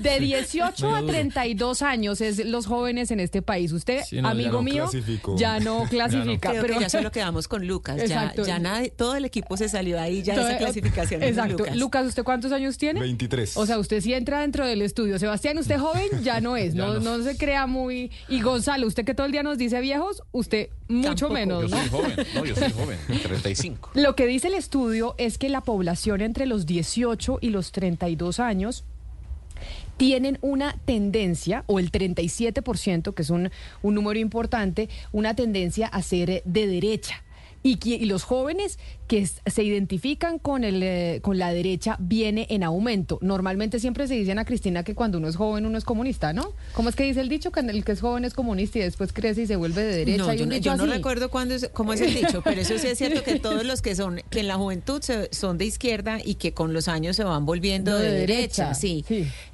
de 18 a 32 años es los jóvenes en este país. Usted, Sí, no, amigo ya no mío, ya no clasifica. Creo pero que ya solo quedamos con Lucas. Ya, Exacto. ya nadie, todo el equipo se salió ahí, ya Todo- esa clasificación Exacto. Lucas. Lucas, ¿usted cuántos años tiene? 23. O sea, usted sí entra dentro del estudio. Sebastián, usted joven ya no es, Ya no, no. no se crea muy... Y Gonzalo, usted que todo el día nos dice viejos, usted mucho Tampoco. menos, Yo soy joven, no, yo soy joven, 35. Lo que dice el estudio es que la población entre los 18 y los 32 años tienen una tendencia, o el 37%, que es un, un número importante, una tendencia a ser de derecha. Y, los jóvenes que se identifican con, el, eh, con la derecha viene en aumento. Normalmente siempre se dicen a Cristina que cuando uno es joven uno es comunista, ¿no? ¿Cómo es que dice el dicho? Que el que es joven es comunista y después crece y se vuelve de derecha. No, yo, no- yo recuerdo cuándo es, cómo es el dicho, pero eso sí es cierto que todos los que son, que en la juventud se- son de izquierda y que con los años se van volviendo No, de, de derecha. derecha, Sí.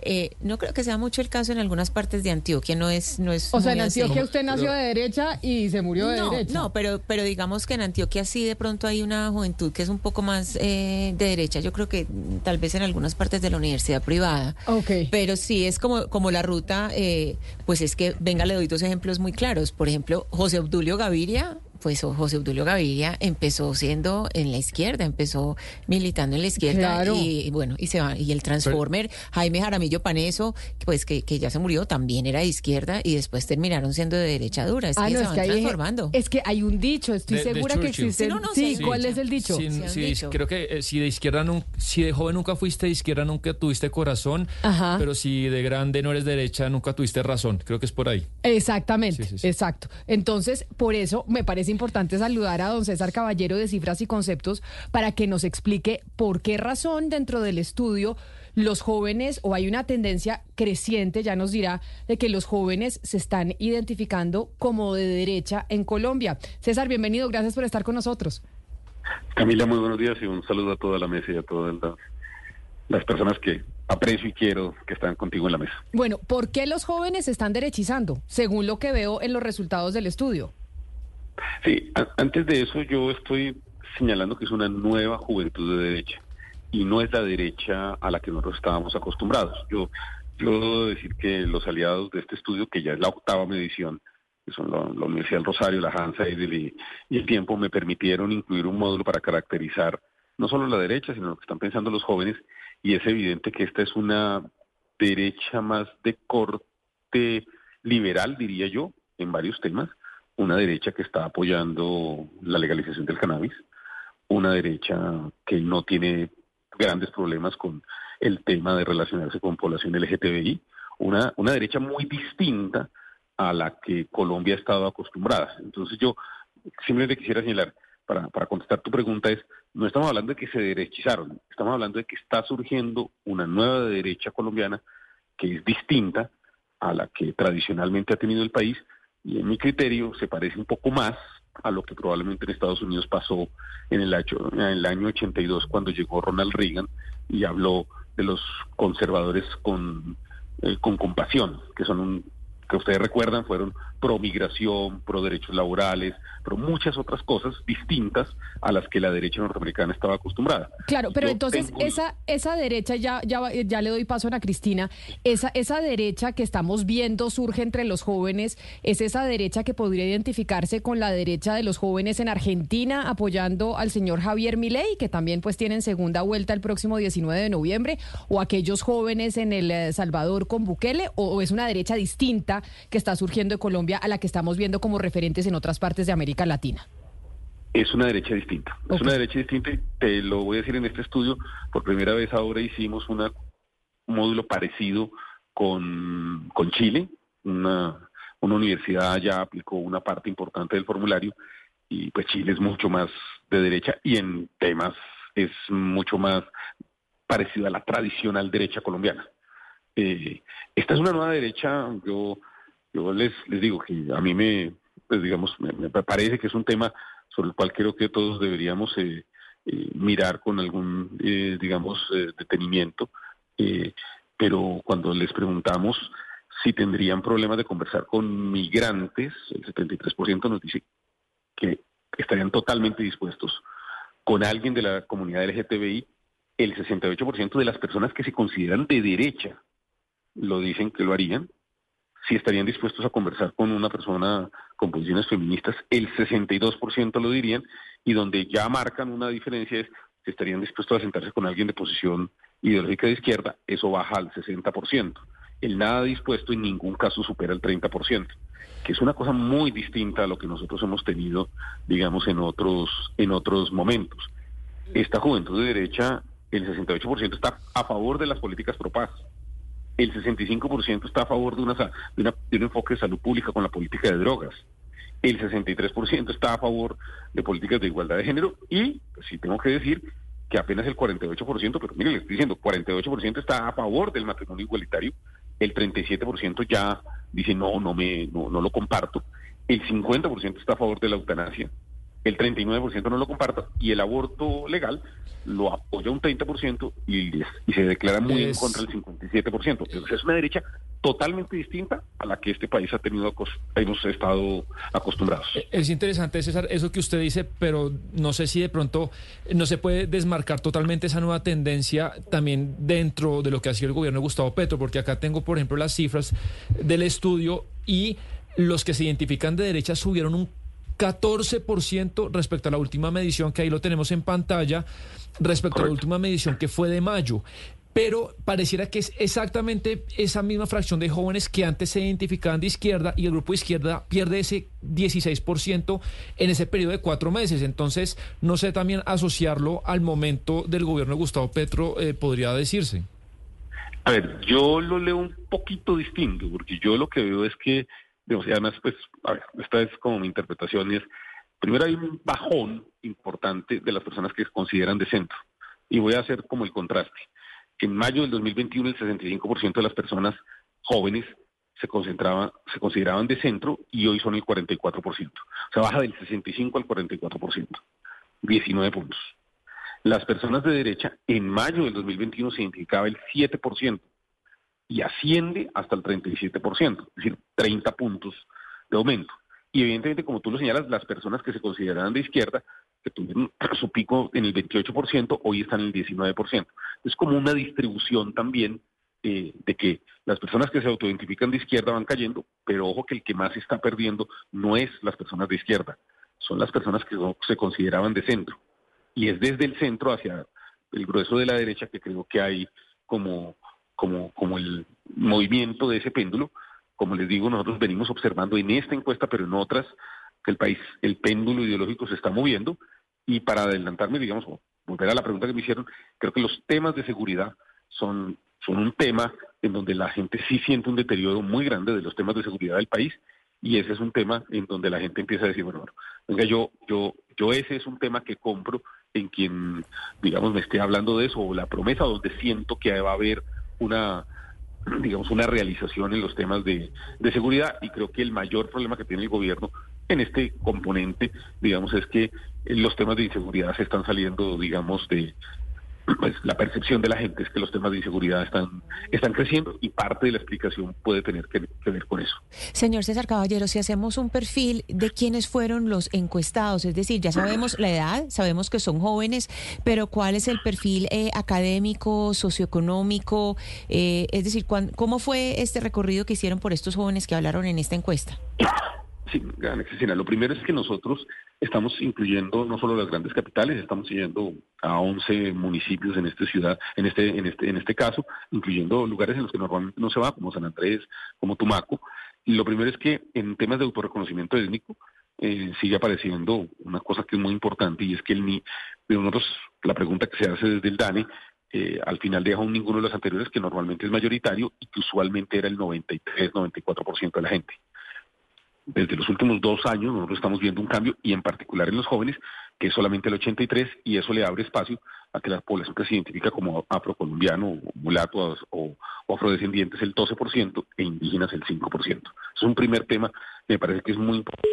Eh, no creo que sea mucho el caso en algunas partes de Antioquia, no es, no es. O sea, en así. Antioquia usted nació de derecha y se murió de no, derecha. No, pero, pero digamos que en Antioquia sí de pronto hay una juventud que es un poco más eh, de derecha. Yo creo que tal vez en algunas partes de la universidad privada. Ok. Pero sí es como, como la ruta, eh, pues es que, venga, le doy dos ejemplos muy claros. Por ejemplo, José Obdulio Gaviria. Pues José Obdulio Gaviria empezó siendo en la izquierda, empezó militando en la izquierda Claro. y, y bueno, y se va, y el Transformer, Jaime Jaramillo Paneso, pues que, que ya se murió, también era de izquierda y después terminaron siendo de derecha dura. Es Ah, que no, se es van que hay, transformando. es que hay un dicho, estoy De- de segura que existe. Sí, no, no, sí, sí, ¿cuál es el dicho? Sí, Sí, han sí, dicho. creo que eh, si de izquierda nun- si de joven nunca fuiste de izquierda nunca tuviste corazón, Ajá. pero si de grande no eres derecha nunca tuviste razón. Creo que es por ahí. Exactamente, Sí, sí, sí. exacto. Entonces, por eso me parece importante saludar a don César Caballero de Cifras y Conceptos para que nos explique por qué razón dentro del estudio los jóvenes, o hay una tendencia creciente, ya nos dirá, de que los jóvenes se están identificando como de derecha en Colombia. César, bienvenido, gracias por estar con nosotros. Camila, muy buenos días y un saludo a toda la mesa y a todas las, las personas que aprecio y quiero que están contigo en la mesa. Bueno, ¿por qué los jóvenes se están derechizando, según lo que veo en los resultados del estudio? Sí, antes de eso yo estoy señalando que es una nueva juventud de derecha y no es la derecha a la que nosotros estábamos acostumbrados. Yo, yo debo decir que los aliados de este estudio, que ya es la octava medición, que son la, la Universidad del Rosario, la Hansa y, y el Tiempo, me permitieron incluir un módulo para caracterizar no solo la derecha, sino lo que están pensando los jóvenes, y es evidente que esta es una derecha más de corte liberal, diría yo, en varios temas, una derecha que está apoyando la legalización del cannabis, una derecha que no tiene grandes problemas con el tema de relacionarse con población LGTBI, una, una derecha muy distinta a la que Colombia ha estado acostumbrada. Entonces yo simplemente quisiera señalar, para, para contestar tu pregunta, es, no estamos hablando de que se derechizaron, estamos hablando de que está surgiendo una nueva derecha colombiana que es distinta a la que tradicionalmente ha tenido el país y en mi criterio se parece un poco más a lo que probablemente en Estados Unidos pasó en el año, en el año 82 cuando llegó Ronald Reagan y habló de los conservadores con, eh, con compasión, que son un que ustedes recuerdan fueron pro migración, pro derechos laborales, pero muchas otras cosas distintas a las que la derecha norteamericana estaba acostumbrada. Claro, pero entonces esa esa derecha ya ya ya le doy paso a Ana Cristina, esa esa derecha que estamos viendo surge entre los jóvenes, es esa derecha que podría identificarse con la derecha de los jóvenes en Argentina apoyando al señor Javier Milei, que también pues tienen segunda vuelta el próximo 19 de noviembre, o aquellos jóvenes en el eh, Salvador con Bukele o es una derecha distinta que está surgiendo en Colombia a la que estamos viendo como referentes en otras partes de América Latina? Es una derecha distinta. Es una derecha distinta y te lo voy a decir en este estudio. Por primera vez ahora hicimos una, un módulo parecido con, con Chile. Una, una universidad ya aplicó una parte importante del formulario y pues Chile es mucho más de derecha y en temas es mucho más parecido a la tradicional derecha colombiana. Eh, esta es una nueva derecha, yo yo les, les digo que a mí me, pues digamos, me, parece que es un tema sobre el cual creo que todos deberíamos eh, eh, mirar con algún, eh, digamos, detenimiento. pero cuando les preguntamos si tendrían problemas de conversar con migrantes, el 73% nos dice que estarían totalmente dispuestos con alguien de la comunidad LGTBI. El 68% de las personas que se consideran de derecha lo dicen que lo harían si estarían dispuestos a conversar con una persona con posiciones feministas, el 62% lo dirían, y donde ya marcan una diferencia es si estarían dispuestos a sentarse con alguien de posición ideológica de izquierda, eso baja al 60%. El nada dispuesto en ningún caso supera el 30%, que es una cosa muy distinta a lo que nosotros hemos tenido, digamos, en otros, en otros momentos. Esta juventud de derecha, el 68% está a favor de las políticas pro el 65% está a favor de, un enfoque de salud pública con la política de drogas. El 63% está a favor de políticas de igualdad de género y, pues, sí tengo que decir, que apenas el 48%, pero mire, le estoy diciendo, 48% está a favor del matrimonio igualitario, el 37% ya dice no, no me, no, no lo comparto, el 50% está a favor de la eutanasia, el 39% no lo comparta y el aborto legal lo apoya un 30% y, y se declara muy en contra del 57%. Entonces es una derecha totalmente distinta a la que este país ha tenido, hemos estado acostumbrados. Eh, es interesante, César, eso que usted dice, pero no sé si de pronto no se puede desmarcar totalmente esa nueva tendencia también dentro de lo que ha sido el gobierno de Gustavo Petro, porque acá tengo, por ejemplo, las cifras del estudio y los que se identifican de derecha subieron un 14% respecto a la última medición, que ahí lo tenemos en pantalla, respecto a la última medición que fue de mayo. Pero pareciera que es exactamente esa misma fracción de jóvenes que antes se identificaban de izquierda y el grupo de izquierda pierde ese 16% en ese periodo de cuatro meses. Entonces, no sé también asociarlo al momento del gobierno de Gustavo Petro, eh, podría decirse. A ver, yo lo leo un poquito distinto, porque yo lo que veo es que y además, pues, a ver, esta es como mi interpretación, es, primero hay un bajón importante de las personas que se consideran de centro. Y voy a hacer como el contraste. En mayo del 2021 el 65% de las personas jóvenes se concentraban, se consideraban de centro y hoy son el 44%. O sea, baja del 65 al 44%. 19 puntos. Las personas de derecha en mayo del 2021 se identificaba el 7% y asciende hasta el 37%, es decir, 30 puntos de aumento. Y evidentemente, como tú lo señalas, las personas que se consideraban de izquierda, que tuvieron su pico en el 28%, hoy están en el 19%. Es como una distribución también eh, de que las personas que se autoidentifican de izquierda van cayendo, pero ojo que el que más está perdiendo no es las personas de izquierda, son las personas que se consideraban de centro. Y es desde el centro hacia el grueso de la derecha que creo que hay como como, como el movimiento de ese péndulo. Como les digo, nosotros venimos observando en esta encuesta, pero en otras, que el país, el péndulo ideológico se está moviendo. Y para adelantarme, digamos, volver a la pregunta que me hicieron, creo que los temas de seguridad son, son un tema en donde la gente sí siente un deterioro muy grande de los temas de seguridad del país y ese es un tema en donde la gente empieza a decir, bueno, bueno venga, yo, yo, yo ese es un tema que compro en quien, digamos, me esté hablando de eso, o la promesa donde siento que va a haber una digamos, una realización en los temas de, de seguridad y creo que el mayor problema que tiene el gobierno en este componente, digamos, es que los temas de inseguridad se están saliendo, digamos, de, pues la percepción de la gente es que los temas de inseguridad están, están creciendo y parte de la explicación puede tener que, ver con eso. Señor César Caballero, si hacemos un perfil de quiénes fueron los encuestados, es decir, ya sabemos la edad, sabemos que son jóvenes, pero ¿cuál es el perfil eh, académico, socioeconómico? Eh, es decir, ¿cómo fue este recorrido que hicieron por estos jóvenes que hablaron en esta encuesta? Sí, Cristina, lo primero es que nosotros estamos incluyendo no solo las grandes capitales, estamos siguiendo a 11 municipios en esta ciudad, en este, en este, en este caso, incluyendo lugares en los que normalmente no se va, como San Andrés, como Tumaco. Y lo primero es que en temas de autorreconocimiento étnico eh, sigue apareciendo una cosa que es muy importante y es que el ni, nosotros, la pregunta que se hace desde el DANE eh, al final deja un ninguno de los anteriores que normalmente es mayoritario y que usualmente era el 93-94% de la gente desde los últimos dos años nosotros estamos viendo un cambio y en particular en los jóvenes, que es solamente el 83 y eso le abre espacio a que la población que se identifica como afrocolombiano, mulato o, o afrodescendientes el 12% e indígenas el 5%. Es un primer tema me parece que es muy importante.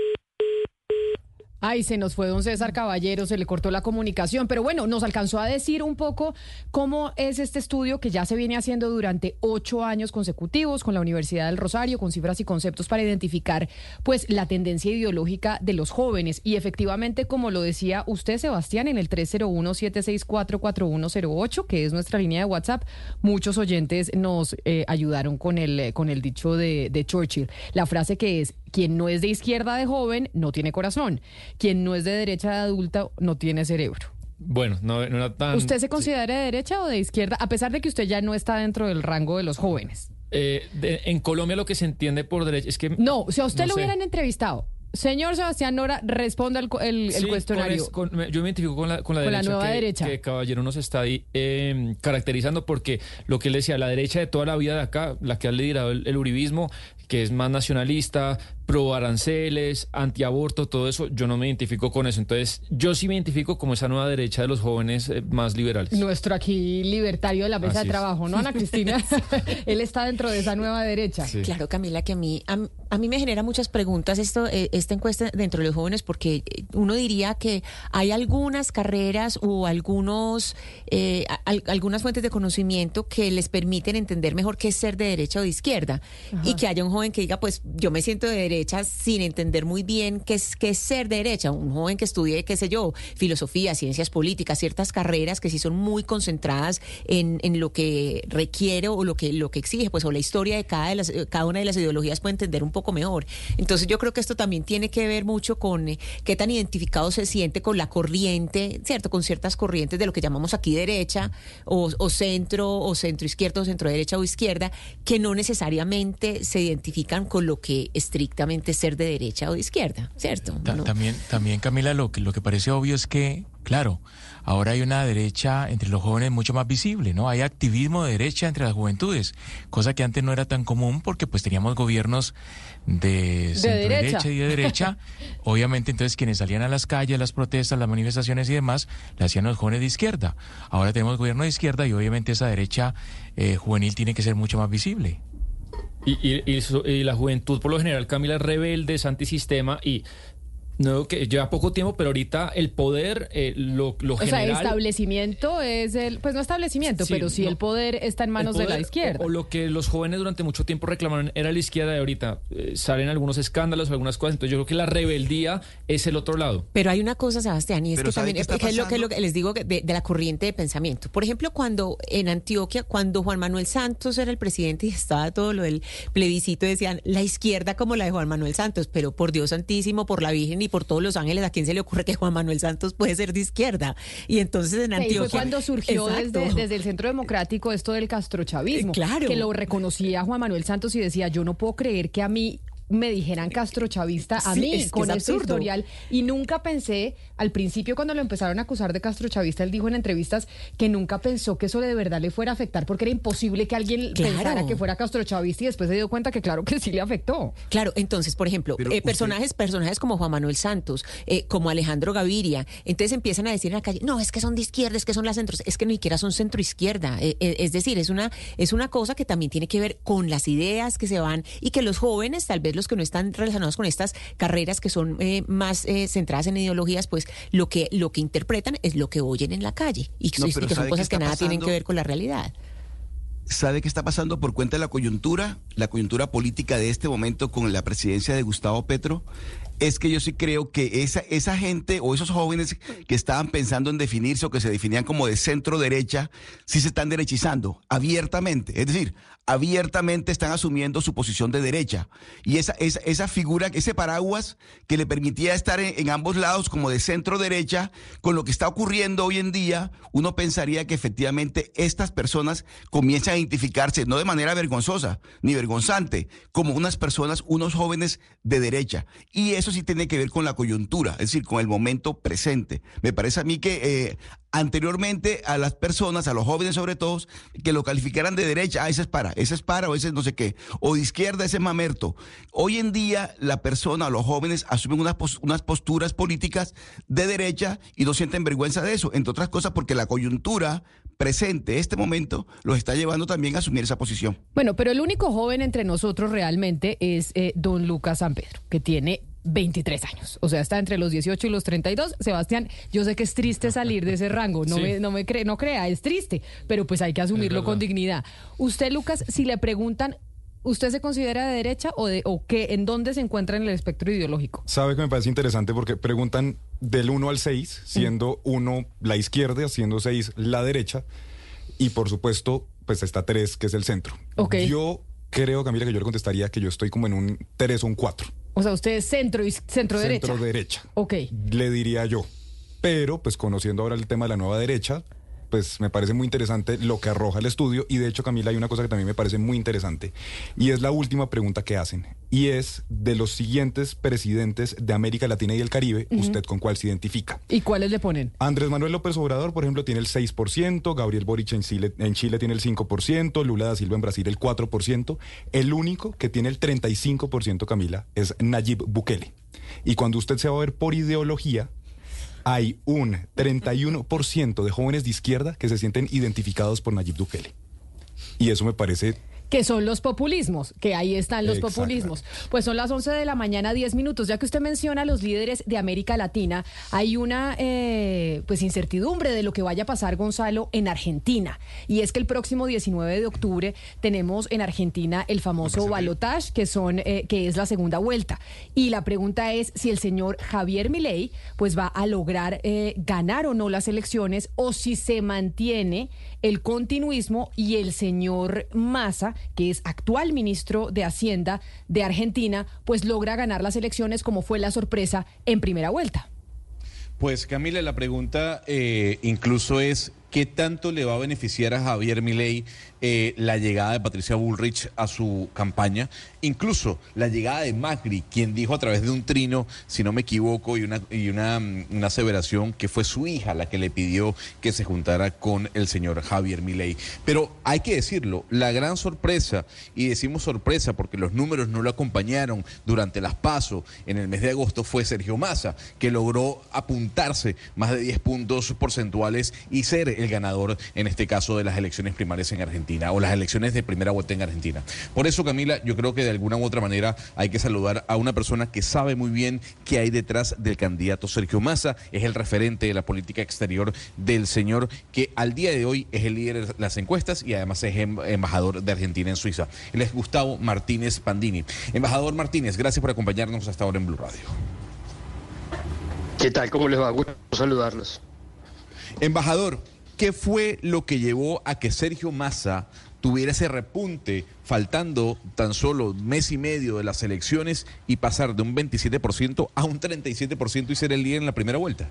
Ay, se nos fue don César Caballero, se le cortó la comunicación, pero bueno, nos alcanzó a decir un poco cómo es este estudio que ya se viene haciendo durante ocho años consecutivos con la Universidad del Rosario, con cifras y conceptos para identificar pues la tendencia ideológica de los jóvenes. Y efectivamente, como lo decía usted, Sebastián, en el 301-764-4108, que es nuestra línea de WhatsApp, muchos oyentes nos eh, ayudaron con el, con el dicho de Churchill. La frase que es, quien no es de izquierda de joven no tiene corazón. Quien no es de derecha de adulta no tiene cerebro. Bueno, no, era tan... ¿Usted se considera de derecha o de izquierda, a pesar de que usted ya no está dentro del rango de los jóvenes? Eh, en Colombia lo que se entiende por derecha es que... No, si a usted lo hubieran entrevistado, Señor Sebastián Nora, responda el, el, cuestionario. yo me identifico con la, con la, derecha, nueva que, derecha, que, Caballero nos está ahí eh, caracterizando porque lo que él decía, la derecha de toda la vida de acá, la que ha liderado el uribismo, que es más nacionalista, pro aranceles, antiaborto, todo eso, yo no me identifico con eso. Entonces, yo sí me identifico como esa nueva derecha de los jóvenes eh, más liberales. Nuestro aquí libertario de la mesa de trabajo, ¿no, Ana Cristina? Él está dentro de esa nueva derecha. Claro, Camila, que a mí, a, mí me genera muchas preguntas esto, eh, esta encuesta dentro de los jóvenes, porque eh, uno diría que hay algunas carreras o algunos, algunas fuentes de conocimiento que les permiten entender mejor qué es ser de derecha o de izquierda. Y que haya un joven que diga, pues yo me siento de derecha sin entender muy bien qué es, qué es ser derecha. Un joven que estudie, qué sé yo, filosofía, ciencias políticas, ciertas carreras que sí son muy concentradas en, en lo que requiere o lo que, lo que exige, pues o la historia de cada, de las, cada una de las ideologías puede entender un poco mejor. Entonces yo creo que esto también tiene que ver mucho con eh, qué tan identificado se siente con la corriente, ¿cierto? Con ciertas corrientes de lo que llamamos aquí derecha o, o centro o centro izquierdo, centro derecha o izquierda, que no necesariamente se identifican con lo que estrictamente ser de derecha o de izquierda, ¿cierto? También, también, Camila, lo que, lo que parece obvio es que, claro, ahora hay una derecha entre los jóvenes mucho más visible, ¿no? Hay activismo de derecha entre las juventudes, cosa que antes no era tan común porque pues teníamos gobiernos de, centro derecha. y de derecha. Obviamente entonces quienes salían a las calles, las protestas, las manifestaciones y demás, le hacían los jóvenes de izquierda. Ahora tenemos gobierno de izquierda y obviamente esa derecha eh, juvenil tiene que ser mucho más visible. Y, y, la juventud, por lo general, Camila, es rebelde, es antisistema y no, que lleva poco tiempo, pero ahorita el poder, eh, lo, lo o sea, el establecimiento es el, pues no establecimiento, pero sí el poder está en manos de la izquierda. O, lo que los jóvenes durante mucho tiempo reclamaron era la izquierda y ahorita eh, salen algunos escándalos, algunas cosas, entonces yo creo que la rebeldía es el otro lado. Pero hay una cosa, Sebastián, y es que también es, lo, que, lo que les digo de, de, la corriente de pensamiento. Por ejemplo, cuando en Antioquia, cuando Juan Manuel Santos era el presidente y estaba todo lo del plebiscito, decían la izquierda como la de Juan Manuel Santos, pero por Dios santísimo, por la Virgen y por todos los ángeles, ¿a quién se le ocurre que Juan Manuel Santos puede ser de izquierda? Y entonces en Antioquia... fue cuando surgió desde, el Centro Democrático esto del castrochavismo. Claro. Que lo reconocía Juan Manuel Santos y decía, yo no puedo creer que a mí me dijeran castrochavista a Sí, mí es que con es absurdo. historial y nunca pensé, al principio cuando lo empezaron a acusar de castrochavista, él dijo en entrevistas que nunca pensó que eso de verdad le fuera a afectar porque era imposible que alguien Claro. pensara que fuera castrochavista y después se dio cuenta que claro que sí le afectó. Claro, entonces, por ejemplo, eh, usted- personajes, personajes como Juan Manuel Santos, eh, como Alejandro Gaviria, entonces empiezan a decir en la calle, no, es que son de izquierda, es que son las centros, es que ni siquiera son centro izquierda. Eh, eh, es decir, es una, es una cosa que también tiene que ver con las ideas que se van y que los jóvenes, tal vez los que no están relacionados con estas carreras que son eh, más eh, centradas en ideologías, pues lo que, lo que interpretan es lo que oyen en la calle y, No, y pero que son ¿sabe qué cosas que nada tienen que ver con la realidad. ¿Sabe qué está pasando por cuenta de la coyuntura? La coyuntura política de este momento con la presidencia de Gustavo Petro. Es que yo sí creo que esa, esa gente o esos jóvenes que estaban pensando en definirse o que se definían como de centro derecha, sí se están derechizando abiertamente. Es decir, abiertamente están asumiendo su posición de derecha. Y esa, esa, esa figura, ese paraguas que le permitía estar en, ambos lados como de centro derecha, con lo que está ocurriendo hoy en día, uno pensaría que efectivamente estas personas comienzan a identificarse, no de manera vergonzosa ni vergonzante, como unas personas, unos jóvenes de derecha. Y eso sí tiene que ver con la coyuntura, es decir, con el momento presente. Me parece a mí que eh, anteriormente a las personas, a los jóvenes sobre todo, que lo calificaran de derecha, ah, ese es para, ese es para o ese es no sé qué, o de izquierda, ese es mamerto. Hoy en día la persona, los jóvenes asumen unas, unas posturas políticas de derecha y no sienten vergüenza de eso, entre otras cosas porque la coyuntura presente, este momento, los está llevando también a asumir esa posición. Bueno, pero el único joven entre nosotros realmente es eh, don Lucas San Pedro, que tiene 23 años. O sea, está entre los 18 y los 32. Sebastián, yo sé que es triste salir de ese rango. No, Sí. me, no me cree, no crea, es triste, pero pues hay que asumirlo con dignidad. Usted, Lucas, si le preguntan, ¿usted se considera de derecha o de o qué, en dónde se encuentra en el espectro ideológico? Sabe que me parece interesante porque preguntan del 1 al 6, siendo 1 la izquierda, siendo 6 la derecha, y por supuesto, pues está 3, que es el centro. Ok. Yo creo, Camila, que yo le contestaría que yo estoy como en un 3 o un 4. O sea, usted es centro y centro derecha. Centro derecha. Ok. Le diría yo. Pero, pues conociendo ahora el tema de la nueva derecha, pues me parece muy interesante lo que arroja el estudio. Y de hecho, Camila, hay una cosa que también me parece muy interesante. Y es la última pregunta que hacen. Y es de los siguientes presidentes de América Latina y el Caribe. ¿usted con cuál se identifica? ¿Y cuáles le ponen? Andrés Manuel López Obrador, por ejemplo, tiene el 6%, Gabriel Boric en Chile, en Chile tiene el 5%, Lula da Silva en Brasil el 4%, el único que tiene el 35%, Camila, es Nayib Bukele. Y cuando usted se va a ver por ideología, hay un 31% de jóvenes de izquierda que se sienten identificados por Nayib Bukele. Y eso me parece que son los populismos, que ahí están los populismos. Pues son las 11 de la mañana, 10 minutos. Ya que usted menciona a los líderes de América Latina, hay una eh, pues incertidumbre de lo que vaya a pasar, Gonzalo, en Argentina. Y es que el próximo 19 de octubre tenemos en Argentina el famoso balotage, que, son, eh, que es la segunda vuelta. Y la pregunta es si el señor Javier Milei pues va a lograr eh, ganar o no las elecciones o si se mantiene el continuismo y el señor Massa, que es actual ministro de Hacienda de Argentina, pues logra ganar las elecciones como fue la sorpresa en primera vuelta. Pues Camila, la pregunta eh, incluso es ¿qué tanto le va a beneficiar a Javier Milei eh, la llegada de Patricia Bullrich a su campaña? Incluso la llegada de Macri, quien dijo a través de un trino, si no me equivoco, y una, y una, mm, una aseveración que fue su hija la que le pidió que se juntara con el señor Javier Milei. Pero hay que decirlo, la gran sorpresa, y decimos sorpresa porque los números no lo acompañaron durante las PASO en el mes de agosto, fue Sergio Massa, que logró apuntarse más de 10 puntos porcentuales y ser el ganador, en este caso, de las elecciones primarias en Argentina o las elecciones de primera vuelta en Argentina. Por eso, Camila, yo creo que de alguna u otra manera hay que saludar a una persona que sabe muy bien qué hay detrás del candidato Sergio Massa, es el referente de la política exterior del señor que al día de hoy es el líder de las encuestas y además es em- embajador de Argentina en Suiza. Él es Gustavo Martínez Pandini. Embajador Martínez, gracias por acompañarnos hasta ahora en Blue Radio. ¿Qué tal? ¿Cómo les va? Gusto saludarlos. Embajador, ¿qué fue lo que llevó a que Sergio Massa tuviera ese repunte faltando tan solo mes y medio de las elecciones y pasar de un 27% a un 37% y ser el líder en la primera vuelta?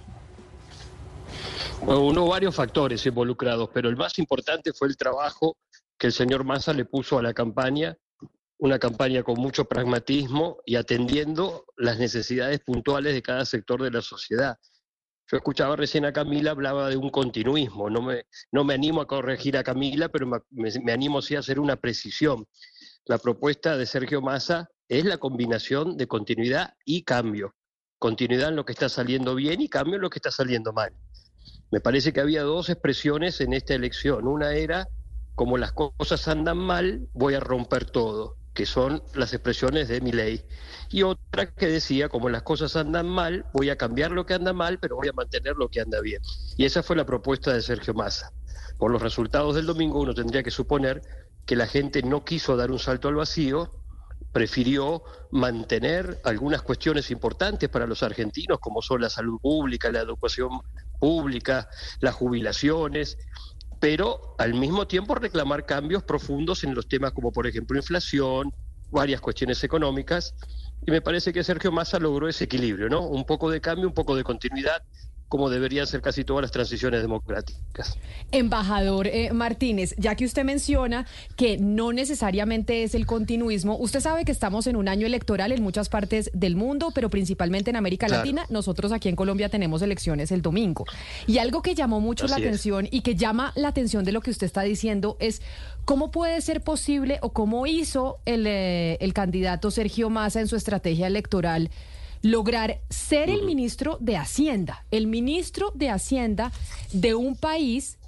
Bueno, hubo varios factores involucrados, pero el más importante fue el trabajo que el señor Massa le puso a la campaña una campaña con mucho pragmatismo y atendiendo las necesidades puntuales de cada sector de la sociedad. Yo escuchaba recién a Camila, hablaba de un continuismo. No me, no me animo a corregir a Camila, pero me, me animo sí a hacer una precisión. La propuesta de Sergio Massa es la combinación de continuidad y cambio. Continuidad en lo que está saliendo bien y cambio en lo que está saliendo mal. Me parece que había dos expresiones en esta elección. Una era, como las cosas andan mal, voy a romper todo, que son las expresiones de mi ley. Y otra que decía, como las cosas andan mal, voy a cambiar lo que anda mal, pero voy a mantener lo que anda bien. Y esa fue la propuesta de Sergio Massa. Por los resultados del domingo uno tendría que suponer que la gente no quiso dar un salto al vacío, prefirió mantener algunas cuestiones importantes para los argentinos, como son la salud pública, la educación pública, las jubilaciones, pero al mismo tiempo reclamar cambios profundos en los temas como por ejemplo inflación, varias cuestiones económicas, y me parece que Sergio Massa logró ese equilibrio, ¿no? Un poco de cambio, un poco de continuidad, como deberían ser casi todas las transiciones democráticas. Embajador eh, Martínez, ya que usted menciona que no necesariamente es el continuismo, usted sabe que estamos en un año electoral en muchas partes del mundo, pero principalmente en América Latina. Nosotros aquí en Colombia tenemos elecciones el domingo. Y algo que llamó mucho la atención y que llama la atención de lo que usted está diciendo es cómo puede ser posible o cómo hizo el, eh, el candidato Sergio Massa en su estrategia electoral lograr ser el ministro de Hacienda, el ministro de Hacienda de un país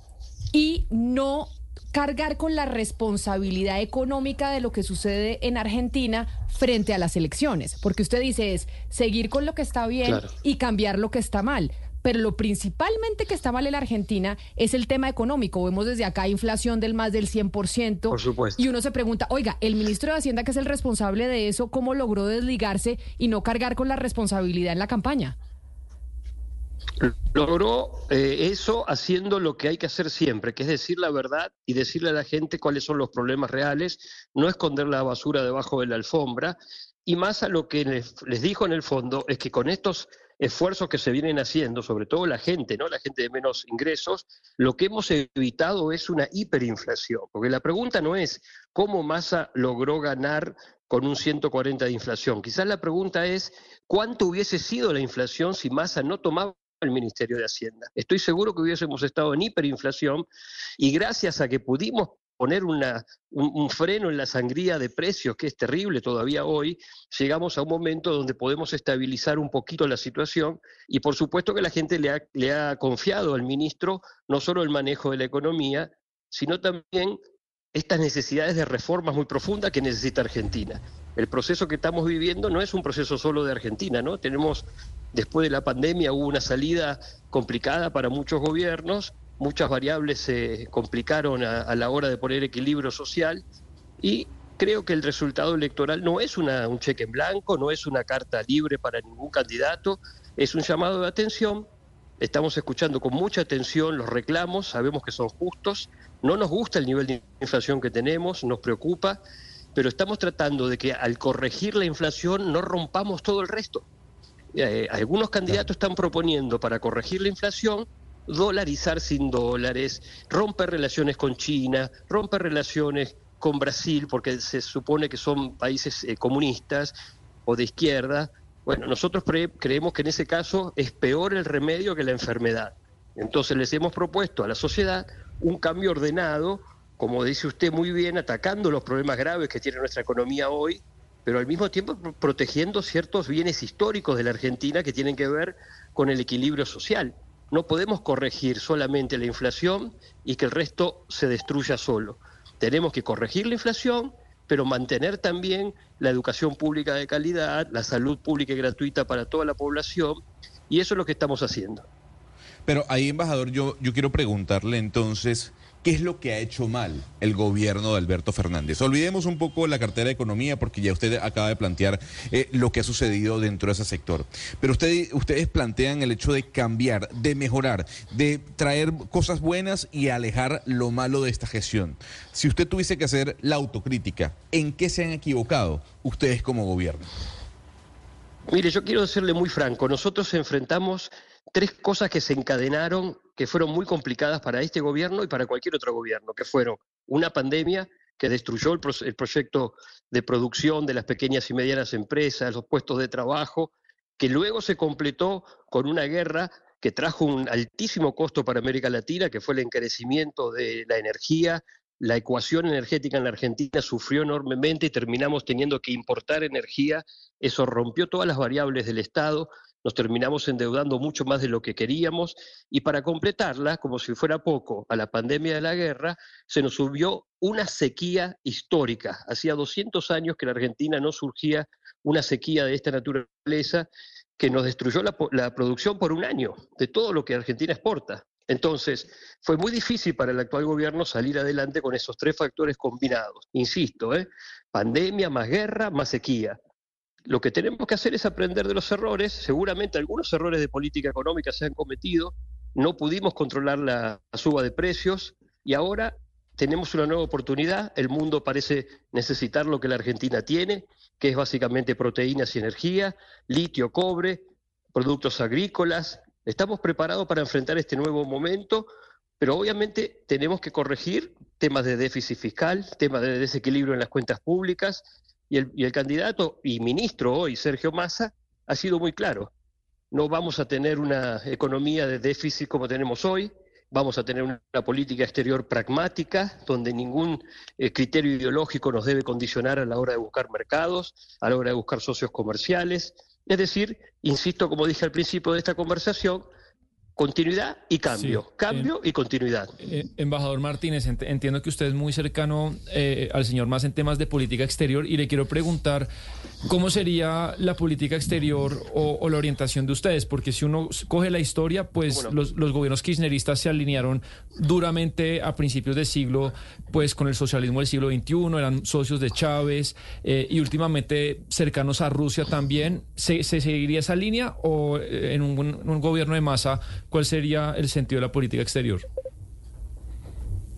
y no cargar con la responsabilidad económica de lo que sucede en Argentina frente a las elecciones, porque usted dice es seguir con lo que está bien y cambiar lo que está mal pero lo principalmente que está mal en la Argentina es el tema económico. Vemos desde acá inflación del más del 100%. Por supuesto. Y uno se pregunta, oiga, el ministro de Hacienda, que es el responsable de eso, ¿cómo logró desligarse y no cargar con la responsabilidad en la campaña? Logró eh, eso haciendo lo que hay que hacer siempre, que es decir la verdad y decirle a la gente cuáles son los problemas reales, no esconder la basura debajo de la alfombra. Y más a lo que les dijo en el fondo es que con estos esfuerzos que se vienen haciendo, sobre todo la gente, ¿no? La gente de menos ingresos, lo que hemos evitado es una hiperinflación, porque la pregunta no es cómo Massa logró ganar con un 140 de inflación. Quizás la pregunta es cuánto hubiese sido la inflación si Massa no tomaba el Ministerio de Hacienda. Estoy seguro que hubiésemos estado en hiperinflación y gracias a que pudimos poner una, un, freno en la sangría de precios, que es terrible todavía hoy, llegamos a un momento donde podemos estabilizar un poquito la situación y por supuesto que la gente le ha, le ha confiado al ministro no solo el manejo de la economía, sino también estas necesidades de reformas muy profundas que necesita Argentina. El proceso que estamos viviendo no es un proceso solo de Argentina, ¿no? Tenemos, después de la pandemia, hubo una salida complicada para muchos gobiernos, muchas variables se complicaron a, la hora de poner equilibrio social y creo que el resultado electoral no es una, un cheque en blanco, no es una carta libre para ningún candidato, es un llamado de atención. Estamos escuchando con mucha atención los reclamos, sabemos que son justos, no nos gusta el nivel de inflación que tenemos, nos preocupa, pero estamos tratando de que al corregir la inflación no rompamos todo el resto. Eh, algunos candidatos están proponiendo para corregir la inflación dolarizar sin dólares, romper relaciones con China, romper relaciones con Brasil, porque se supone que son países eh, comunistas o de izquierda. Bueno, nosotros creemos que en ese caso es peor el remedio que la enfermedad. Entonces les hemos propuesto a la sociedad un cambio ordenado, como dice usted muy bien, atacando los problemas graves que tiene nuestra economía hoy, pero al mismo tiempo protegiendo ciertos bienes históricos de la Argentina que tienen que ver con el equilibrio social. No podemos corregir solamente la inflación y que el resto se destruya solo. Tenemos que corregir la inflación, pero mantener también la educación pública de calidad, la salud pública y gratuita para toda la población, y eso es lo que estamos haciendo. Pero ahí, embajador, yo, yo quiero preguntarle entonces, ¿Qué es lo que ha hecho mal el gobierno de Alberto Fernández? Olvidemos un poco la cartera de economía porque ya usted acaba de plantear eh, lo que ha sucedido dentro de ese sector. Pero usted, ustedes plantean el hecho de cambiar, de mejorar, de traer cosas buenas y alejar lo malo de esta gestión. Si usted tuviese que hacer la autocrítica, ¿en qué se han equivocado ustedes como gobierno? Mire, yo quiero decirle muy franco, nosotros enfrentamos tres cosas que se encadenaron que fueron muy complicadas para este gobierno y para cualquier otro gobierno, que fueron una pandemia que destruyó el, el proyecto de producción de las pequeñas y medianas empresas, los puestos de trabajo, que luego se completó con una guerra que trajo un altísimo costo para América Latina, que fue el encarecimiento de la energía. La ecuación energética en la Argentina sufrió enormemente y terminamos teniendo que importar energía. Eso rompió todas las variables del Estado, nos terminamos endeudando mucho más de lo que queríamos y para completarla, como si fuera poco, a la pandemia de la guerra, se nos subió una sequía histórica. Hacía 200 años que en Argentina no surgía una sequía de esta naturaleza que nos destruyó la, producción por un año de todo lo que Argentina exporta. Entonces, fue muy difícil para el actual gobierno salir adelante con esos tres factores combinados. Insisto, ¿eh? pandemia, más guerra, más sequía. Lo que tenemos que hacer es aprender de los errores. Seguramente algunos errores de política económica se han cometido. No pudimos controlar la suba de precios y ahora tenemos una nueva oportunidad. El mundo parece necesitar lo que la Argentina tiene que es básicamente proteínas y energía, litio, cobre, productos agrícolas. Estamos preparados para enfrentar este nuevo momento, pero obviamente tenemos que corregir temas de déficit fiscal, temas de desequilibrio en las cuentas públicas, y el, y el candidato y ministro hoy, Sergio Massa, ha sido muy claro. No vamos a tener una economía de déficit como tenemos hoy, vamos a tener una política exterior pragmática, donde ningún eh, criterio ideológico nos debe condicionar a la hora de buscar mercados, a la hora de buscar socios comerciales. Es decir, insisto, como dije al principio de esta conversación, continuidad y cambio, cambio y continuidad. Eh, embajador Martínez, entiendo que usted es muy cercano eh, al señor más en temas de política exterior y le quiero preguntar ¿Cómo sería la política exterior o, la orientación de ustedes? Porque si uno coge la historia, pues los, gobiernos kirchneristas se alinearon duramente a principios del siglo, pues con el socialismo del siglo XXI, eran socios de Chávez eh, y últimamente cercanos a Rusia también. ¿Se, seguiría esa línea o en un, un gobierno de masa, cuál sería el sentido de la política exterior?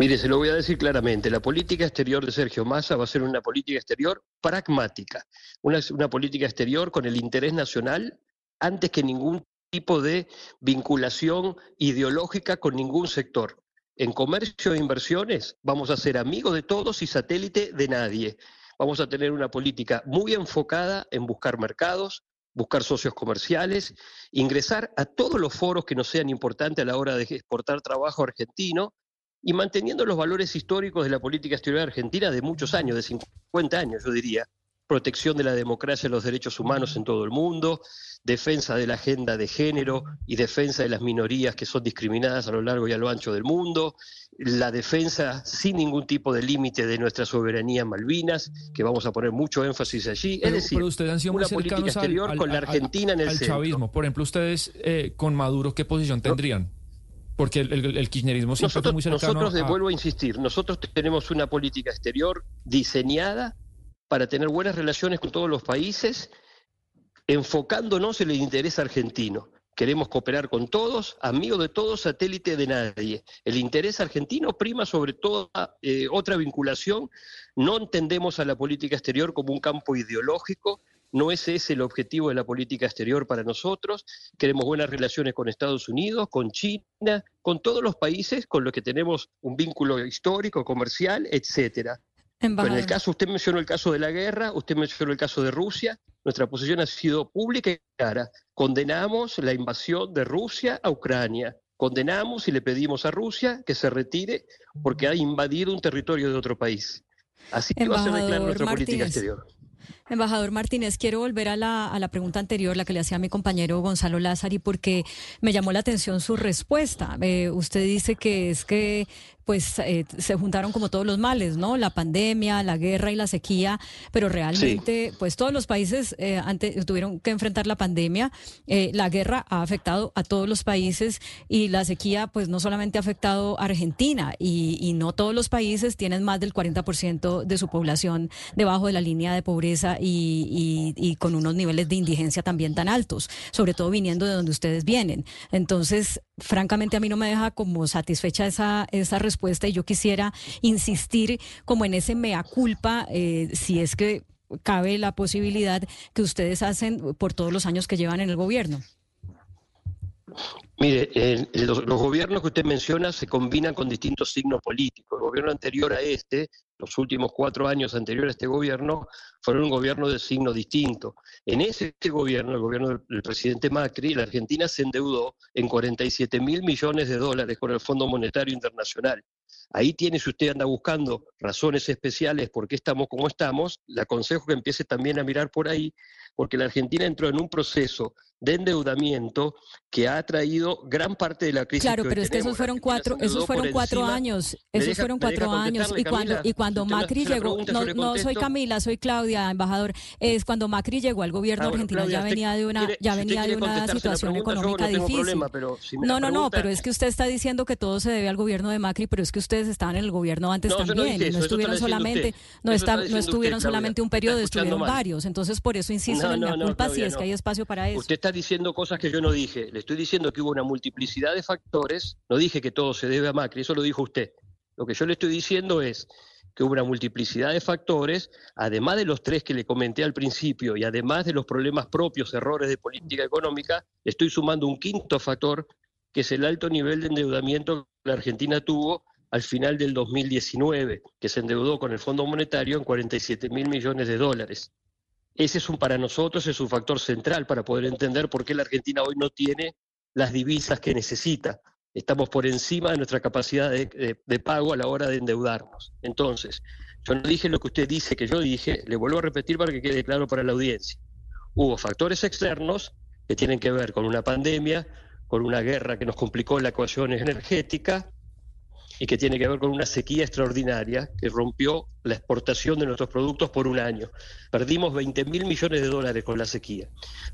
Mire, se lo voy a decir claramente, la política exterior de Sergio Massa va a ser una política exterior pragmática, una, política exterior con el interés nacional antes que ningún tipo de vinculación ideológica con ningún sector. En comercio e inversiones vamos a ser amigos de todos y satélite de nadie. Vamos a tener una política muy enfocada en buscar mercados, buscar socios comerciales, ingresar a todos los foros que nos sean importantes a la hora de exportar trabajo argentino y manteniendo los valores históricos de la política exterior argentina de muchos años, de 50 años, yo diría. Protección de la democracia y los derechos humanos en todo el mundo, defensa de la agenda de género y defensa de las minorías que son discriminadas a lo largo y a lo ancho del mundo, la defensa sin ningún tipo de límite de nuestra soberanía en Malvinas, que vamos a poner mucho énfasis allí. es decir, ustedes han sido una política exterior con la Argentina en el chavismo. Por ejemplo, ustedes eh, con Maduro, ¿qué posición tendrían? Porque el, kirchnerismo siempre nosotros, muy cercano Nosotros, vuelvo a insistir, nosotros tenemos una política exterior diseñada para tener buenas relaciones con todos los países, enfocándonos en el interés argentino. Queremos cooperar con todos, amigos de todos, satélite de nadie. El interés argentino prima sobre toda eh, otra vinculación. No entendemos a la política exterior como un campo ideológico, no es ese el objetivo de la política exterior para nosotros. Queremos buenas relaciones con Estados Unidos, con China, con todos los países con los que tenemos un vínculo histórico, comercial, etcétera. En el caso, usted mencionó el caso de la guerra, usted mencionó el caso de Rusia. Nuestra posición ha sido pública y clara. Condenamos la invasión de Rusia a Ucrania. Condenamos y le pedimos a Rusia que se retire porque ha invadido un territorio de otro país. Así que va a ser clara nuestra política exterior. Embajador Martínez, quiero volver a la, a la pregunta anterior, la que le hacía a mi compañero Gonzalo Lázari, porque me llamó la atención su respuesta. Eh, usted dice que es que pues eh, se juntaron como todos los males, ¿no? La pandemia, la guerra y la sequía, pero realmente, pues todos los países eh, tuvieron que enfrentar la pandemia. Eh, la guerra ha afectado a todos los países y la sequía, pues no solamente ha afectado a Argentina y, no todos los países tienen más del 40% de su población debajo de la línea de pobreza y, y con unos niveles de indigencia también tan altos, sobre todo viniendo de donde ustedes vienen. Entonces, francamente, a mí no me deja como satisfecha esa, esa respuesta y yo quisiera insistir como en ese mea culpa, eh, si es que cabe la posibilidad que ustedes hacen por todos los años que llevan en el gobierno. Mire, los, gobiernos que usted menciona se combinan con distintos signos políticos. El gobierno anterior a este los últimos cuatro años anteriores a este gobierno fueron un gobierno de signo distinto. En ese gobierno, el gobierno del, presidente Macri, la Argentina se endeudó en 47 mil millones de dólares con el Fondo Monetario Internacional. Ahí tiene, si usted anda buscando razones especiales por qué estamos como estamos, le aconsejo que empiece también a mirar por ahí, porque la Argentina entró en un proceso de endeudamiento que ha traído gran parte de la crisis. Claro, que pero es que esos fueron cuatro, esos fueron cuatro años, ¿Me esos deja- fueron cuatro años y cuando Camila? y cuando Macri llegó, no, no soy. Camila, soy Claudia, embajador, es cuando Macri llegó al gobierno Ah, argentino Claudia, ya venía de una quiere- ya si venía de una situación pregunta, económica no difícil. problema, pero si me no, no, no, pero es que usted está diciendo que todo se debe al gobierno de Macri, pero es que ustedes estaban en el gobierno antes No, no también eso, no está estuvieron solamente usted. no está- no estuvieron solamente un periodo, estuvieron varios, entonces por eso insisto No, en no, la no, culpa si es que no. hay espacio para eso. Usted está diciendo cosas que yo no dije. Le estoy diciendo que hubo una multiplicidad de factores. No dije que todo se debe a Macri, eso lo dijo usted. Lo que yo le estoy diciendo es que hubo una multiplicidad de factores, además de los tres que le comenté al principio y además de los problemas propios, errores de política económica, estoy sumando un quinto factor, que es el alto nivel de endeudamiento que la Argentina tuvo al final del 2019, que se endeudó con el Fondo Monetario en 47 mil millones de dólares. Ese es un, para nosotros es un factor central para poder entender por qué la Argentina hoy no tiene las divisas que necesita. Estamos por encima de nuestra capacidad de, de- pago a la hora de endeudarnos. Entonces, yo no dije lo que usted dice que yo dije, le vuelvo a repetir para que quede claro para la audiencia. Hubo factores externos que tienen que ver con una pandemia, con una guerra que nos complicó la ecuación energética, y que tiene que ver con una sequía extraordinaria que rompió la exportación de nuestros productos por un año. Perdimos 20 mil millones de dólares con la sequía.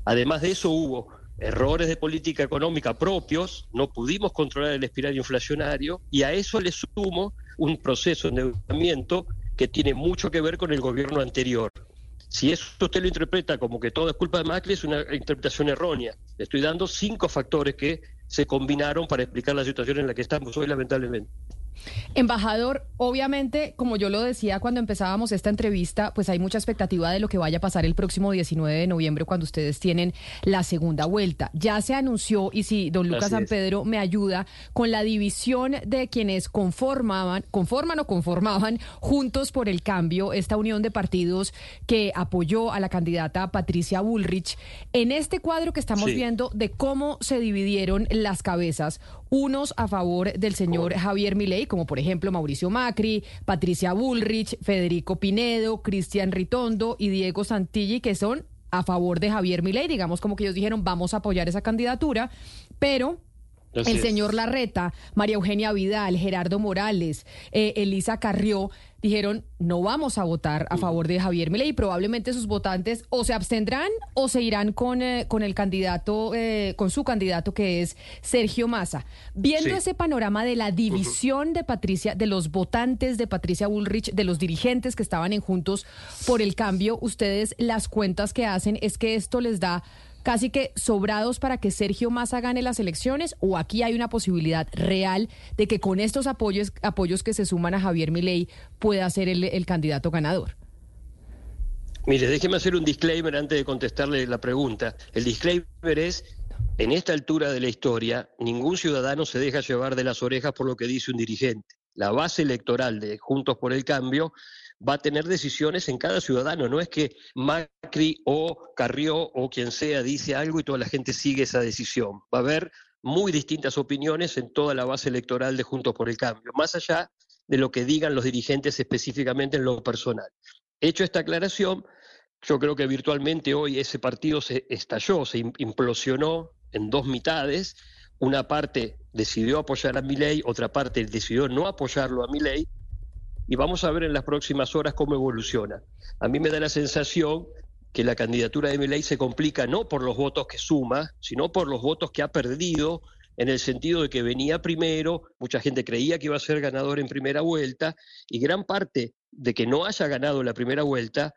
Además de eso hubo errores de política económica propios, no pudimos controlar el espiral inflacionario y a eso le sumo un proceso de endeudamiento que tiene mucho que ver con el gobierno anterior. Si eso usted lo interpreta como que todo es culpa de Macri, es una interpretación errónea. Le estoy dando cinco factores que se combinaron para explicar la situación en la que estamos hoy, lamentablemente. Embajador, obviamente, como yo lo decía cuando empezábamos esta entrevista, pues hay mucha expectativa de lo que vaya a pasar el próximo 19 de noviembre cuando ustedes tienen la segunda vuelta. Ya se anunció, y si don Lucas San. Pedro me ayuda, con la división de quienes conformaban, conforman o conformaban Juntos por el Cambio, esta unión de partidos que apoyó a la candidata Patricia Bullrich. En este cuadro que estamos Sí. viendo de cómo se dividieron las cabezas, unos a favor del señor Javier Milei, como por ejemplo Mauricio Macri, Patricia Bullrich, Federico Pinedo, Cristian Ritondo y Diego Santilli, que son a favor de Javier Milei, digamos como que ellos dijeron vamos a apoyar esa candidatura, pero el señor Larreta, María Eugenia Vidal, Gerardo Morales, eh, Elisa Carrió dijeron no vamos a votar a favor de Javier Milei y probablemente sus votantes o se abstendrán o se irán con, eh, con el candidato, eh, con su candidato que es Sergio Massa. Viendo Sí. ese panorama de la división de Patricia, de los votantes de Patricia Bullrich, de los dirigentes que estaban en Juntos por el Cambio, ustedes las cuentas que hacen es que esto les da casi que sobrados para que Sergio Massa gane las elecciones o aquí hay una posibilidad real de que con estos apoyos, apoyos que se suman a Javier Milei pueda ser el, el candidato ganador? Mire, déjeme hacer un disclaimer antes de contestarle la pregunta. El disclaimer es, en esta altura de la historia, ningún ciudadano se deja llevar de las orejas por lo que dice un dirigente. La base electoral de Juntos por el Cambio va a tener decisiones en cada ciudadano. No es que Macri o Carrió o quien sea dice algo y toda la gente sigue esa decisión. Va a haber muy distintas opiniones en toda la base electoral de Juntos por el Cambio, más allá de lo que digan los dirigentes específicamente en lo personal. Hecho esta aclaración, yo creo que virtualmente hoy ese partido se estalló, se im- implosionó en dos mitades. Una parte decidió apoyar a Milei, otra parte decidió no apoyarlo a Milei. Y vamos a ver en las próximas horas cómo evoluciona. A mí me da la sensación que la candidatura de Milei se complica no por los votos que suma, sino por los votos que ha perdido en el sentido de que venía primero, mucha gente creía que iba a ser ganador en primera vuelta, y gran parte de que no haya ganado la primera vuelta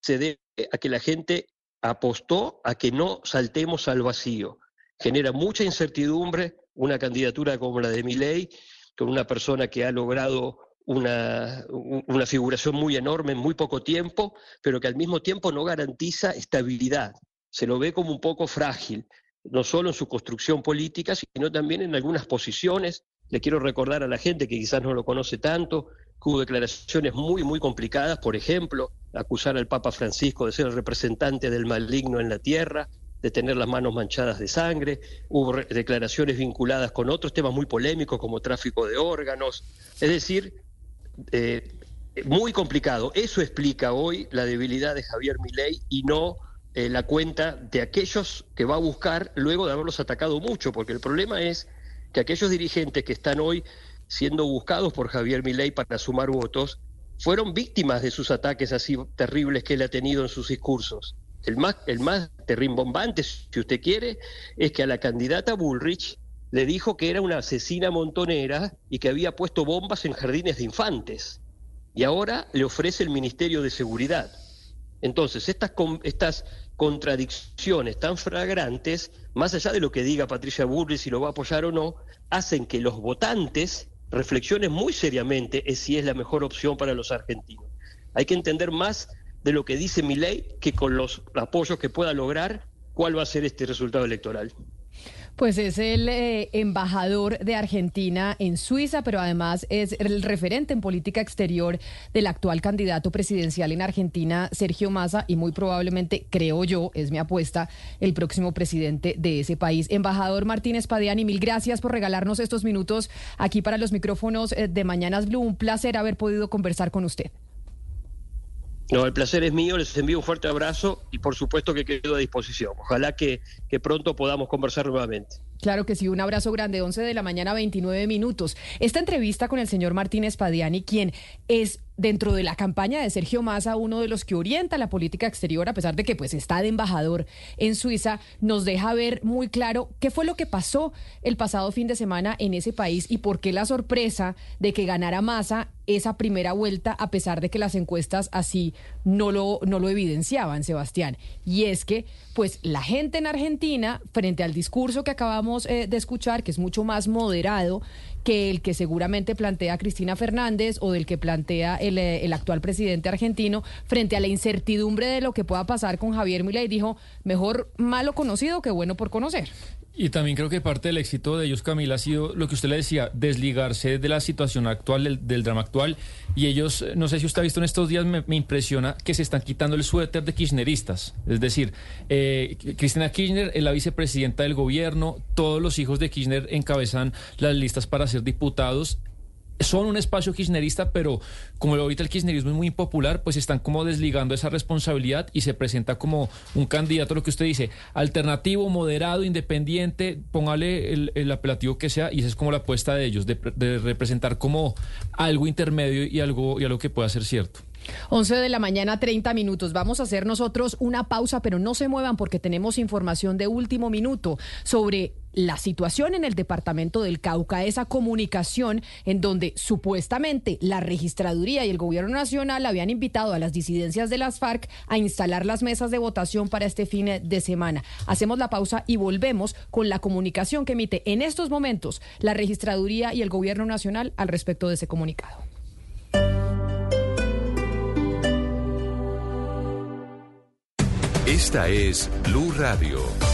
se debe a que la gente apostó a que no saltemos al vacío. Genera mucha incertidumbre una candidatura como la de Milei, con una persona que ha logrado una, un- una figuración muy enorme en muy poco tiempo, pero que al mismo tiempo no garantiza estabilidad. Se lo ve como un poco frágil, no solo en su construcción política, sino también en algunas posiciones. Le quiero recordar a la gente que quizás no lo conoce tanto, hubo declaraciones muy, muy complicadas, por ejemplo, acusar al Papa Francisco de ser el representante del maligno en la tierra, de tener las manos manchadas de sangre, hubo declaraciones vinculadas con otros temas muy polémicos como tráfico de órganos, es decir, eh, muy complicado. Eso explica hoy la debilidad de Javier Milei y no eh, la cuenta de aquellos que va a buscar luego de haberlos atacado mucho, porque el problema es que aquellos dirigentes que están hoy siendo buscados por Javier Milei para sumar votos fueron víctimas de sus ataques así terribles que él ha tenido en sus discursos. El más, el más terrimbombante, si usted quiere, es que a la candidata Bullrich le dijo que era una asesina montonera y que había puesto bombas en jardines de infantes. Y ahora le ofrece el Ministerio de Seguridad. Entonces, estas, estas contradicciones tan flagrantes, más allá de lo que diga Patricia Bullrich, si lo va a apoyar o no, hacen que los votantes reflexionen muy seriamente en si es la mejor opción para los argentinos. Hay que entender más de lo que dice mi ley que con los apoyos que pueda lograr, cuál va a ser este resultado electoral. Pues es el eh, embajador de Argentina en Suiza, pero además es el referente en política exterior del actual candidato presidencial en Argentina, Sergio Massa, y muy probablemente, creo yo, es mi apuesta, el próximo presidente de ese país. Embajador Martínez Padiani, mil gracias por regalarnos estos minutos aquí para los micrófonos eh, de Mañanas Blue. Un placer haber podido conversar con usted. No, el placer es mío, les envío un fuerte abrazo y por supuesto que quedo a disposición. Ojalá que, pronto podamos conversar nuevamente. Claro que sí, un abrazo grande, 11 de la mañana, 29 minutos. Esta entrevista con el señor Martínez Padiani, quien es dentro de la campaña de Sergio Massa uno de los que orienta la política exterior, a pesar de que pues está de embajador en Suiza, nos deja ver muy claro qué fue lo que pasó el pasado fin de semana en ese país y por qué la sorpresa de que ganara Massa esa primera vuelta, a pesar de que las encuestas así no lo, no lo evidenciaban, Sebastián. Y es que, pues, la gente en Argentina, frente al discurso que acabamos eh, de escuchar, que es mucho más moderado que el que seguramente plantea Cristina Fernández o del que plantea el, eh, el actual presidente argentino, frente a la incertidumbre de lo que pueda pasar con Javier Milei, dijo, mejor malo conocido que bueno por conocer. Y también creo que parte del éxito de ellos, Camila, ha sido lo que usted le decía, desligarse de la situación actual, del, del drama actual. Y ellos, eh, no sé si usted ha visto en estos días, me, impresiona que se están quitando el suéter de kirchneristas. Es decir, eh, Cristina Kirchner es la vicepresidenta del gobierno, todos los hijos de Kirchner encabezan las listas para ser diputados son un espacio kirchnerista, pero como ahorita el kirchnerismo es muy impopular, pues están como desligando esa responsabilidad y se presenta como un candidato, lo que usted dice, alternativo, moderado, independiente, póngale el, el apelativo que sea, y esa es como la apuesta de ellos, de, de representar como algo intermedio y algo, y algo que pueda ser cierto. 11 de la mañana, 30 minutos. Vamos a hacer nosotros una pausa, pero no se muevan porque tenemos información de último minuto sobre la situación en el departamento del Cauca, esa comunicación en donde supuestamente la registraduría y el gobierno nacional habían invitado a las disidencias de las FARC a instalar las mesas de votación para este fin de semana. Hacemos la pausa y volvemos con la comunicación que emite en estos momentos la registraduría y el gobierno nacional al respecto de ese comunicado. Esta es Blue Radio.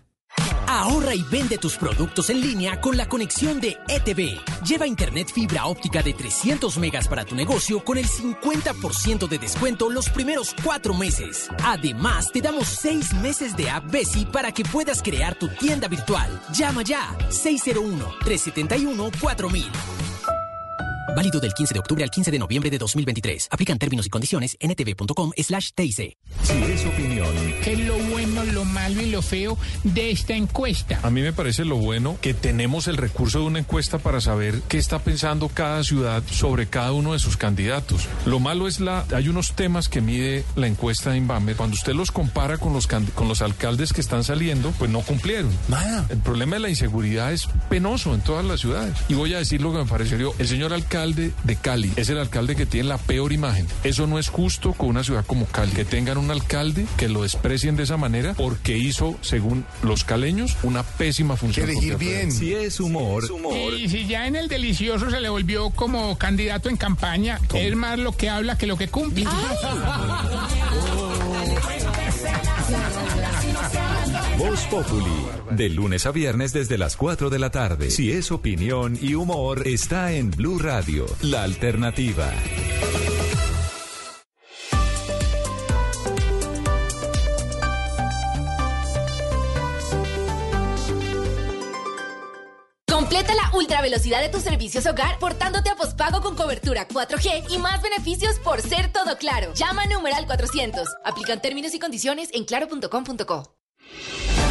Ahorra y vende tus productos en línea con la conexión de ETV. Lleva internet fibra óptica de 300 megas para tu negocio con el 50% de descuento los primeros cuatro meses. Además, te damos seis meses de app Besi para que puedas crear tu tienda virtual. Llama ya 601-371-4000. Válido del 15 de octubre al 15 de noviembre de 2023. Aplican términos y condiciones en etv.com slash TIC. Si es opinión, ¿Qué es lo bueno, lo malo y lo feo de esta encuesta? A mí me parece lo bueno que tenemos el recurso de una encuesta para saber qué está pensando cada ciudad sobre cada uno de sus candidatos. Lo malo es la hay unos temas que mide la encuesta de Inbamer. Cuando usted los compara con los can- con los alcaldes que están saliendo, pues no cumplieron. El problema de la inseguridad es penoso en todas las ciudades. Y voy a decir lo que me pareció. El señor alcalde alcalde de Cali es el alcalde que tiene la peor imagen. Eso no es justo con una ciudad como Cali, que tengan un alcalde que lo desprecien de esa manera porque hizo, según los caleños, una pésima función. elegir bien. Si es humor, Y si ya en el delicioso se le volvió como candidato en campaña, es más lo que habla que lo que cumple. Voz Populi, de lunes a viernes desde las 4 de la tarde. Si es opinión y humor, está en Blue Radio, la alternativa. Completa la ultra velocidad de tus servicios hogar portándote a pospago con cobertura 4G y más beneficios por ser todo claro. Llama a numeral 400. Aplican términos y condiciones en claro.com.co.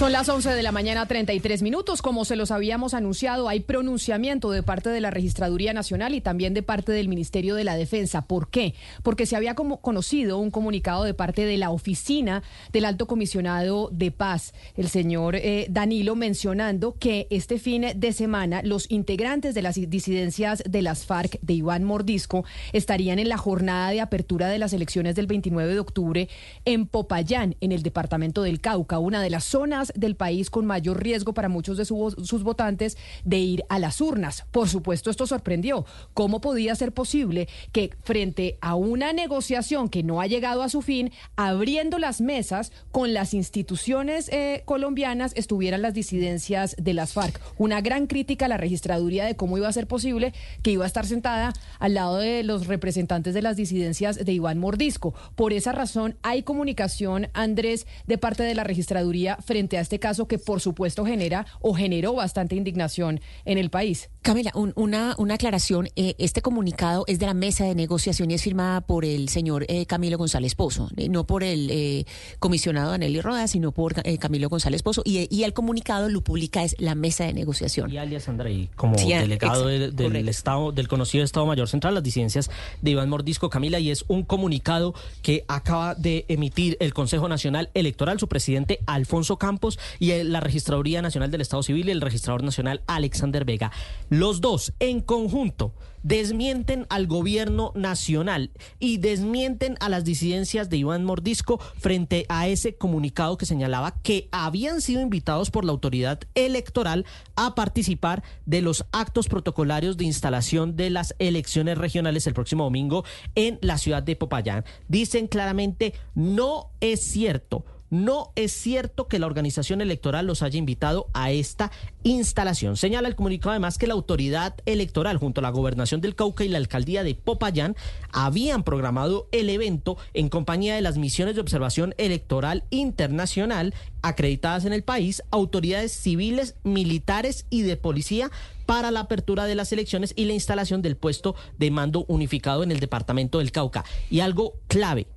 Son las 11 de la mañana, 33 minutos. Como se los habíamos anunciado, hay pronunciamiento de parte de la Registraduría Nacional y también de parte del Ministerio de la Defensa. ¿Por qué? Porque se había conocido un comunicado de parte de la oficina del Alto Comisionado de Paz, el señor eh, Danilo, mencionando que este fin de semana los integrantes de las disidencias de las FARC de Iván Mordisco estarían en la jornada de apertura de las elecciones del 29 de octubre en Popayán, en el departamento del Cauca, una de las zonas del país con mayor riesgo para muchos de su- sus votantes de ir a las urnas. Por supuesto, esto sorprendió. ¿Cómo podía ser posible que frente a una negociación que no ha llegado a su fin, abriendo las mesas con las instituciones eh, colombianas, estuvieran las disidencias de las FARC? Una gran crítica a la registraduría de cómo iba a ser posible que iba a estar sentada al lado de los representantes de las disidencias de Iván Mordisco. Por esa razón, hay comunicación, Andrés, de parte de la registraduría frente a este caso que, por supuesto, genera o generó bastante indignación en el país. Camila, un- una, una aclaración. eh, este comunicado es de la mesa de negociación y es firmada por el señor eh, Camilo González Pozo, eh, no por el eh, comisionado Danelli Roda, sino por eh, Camilo González Pozo. Y, y el comunicado lo publica es la mesa de negociación. Y alias Andrei, como Sí, delegado de- del correcto. Estado, del conocido Estado Mayor Central, las disidencias de Iván Mordisco Camila, y es un comunicado que acaba de emitir el Consejo Nacional Electoral, su presidente Alfonso Campos, y la Registraduría Nacional del Estado Civil y el registrador nacional Alexander Vega. Los dos, en conjunto, desmienten al gobierno nacional y desmienten a las disidencias de Iván Mordisco frente a ese comunicado que señalaba que habían sido invitados por la autoridad electoral a participar de los actos protocolarios de instalación de las elecciones regionales el próximo domingo en la ciudad de Popayán. Dicen claramente, no es cierto. No es cierto que la organización electoral los haya invitado a esta instalación. Señala el comunicado además que la autoridad electoral junto a la gobernación del Cauca y la alcaldía de Popayán habían programado el evento en compañía de las misiones de observación electoral internacional acreditadas en el país, autoridades civiles, militares y de policía para la apertura de las elecciones y la instalación del puesto de mando unificado en el departamento del Cauca. Y algo clave,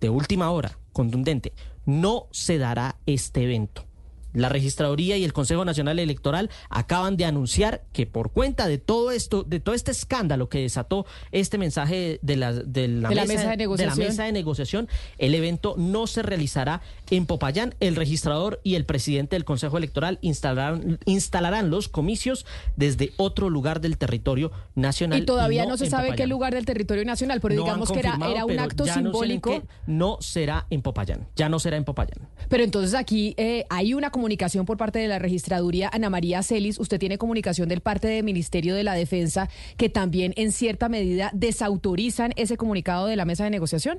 de última hora, contundente, no se dará este evento. La registraduría y el Consejo Nacional Electoral acaban de anunciar que por cuenta de todo esto, de todo este escándalo que desató este mensaje de la, de la, De la mesa de negociación. mesa de negociación, el evento no se realizará en Popayán. El registrador y el presidente del Consejo Electoral instalarán, instalarán los comicios desde otro lugar del territorio nacional. Y todavía no, se sabe qué lugar del territorio nacional, pero No digamos que era, era un acto simbólico. que no será en Popayán. Ya no será en Popayán. Pero entonces aquí eh, hay una comunicación por parte de la registraduría Ana María Celis. Usted tiene comunicación del parte del Ministerio de la Defensa que también en cierta medida desautorizan ese comunicado de la mesa de negociación.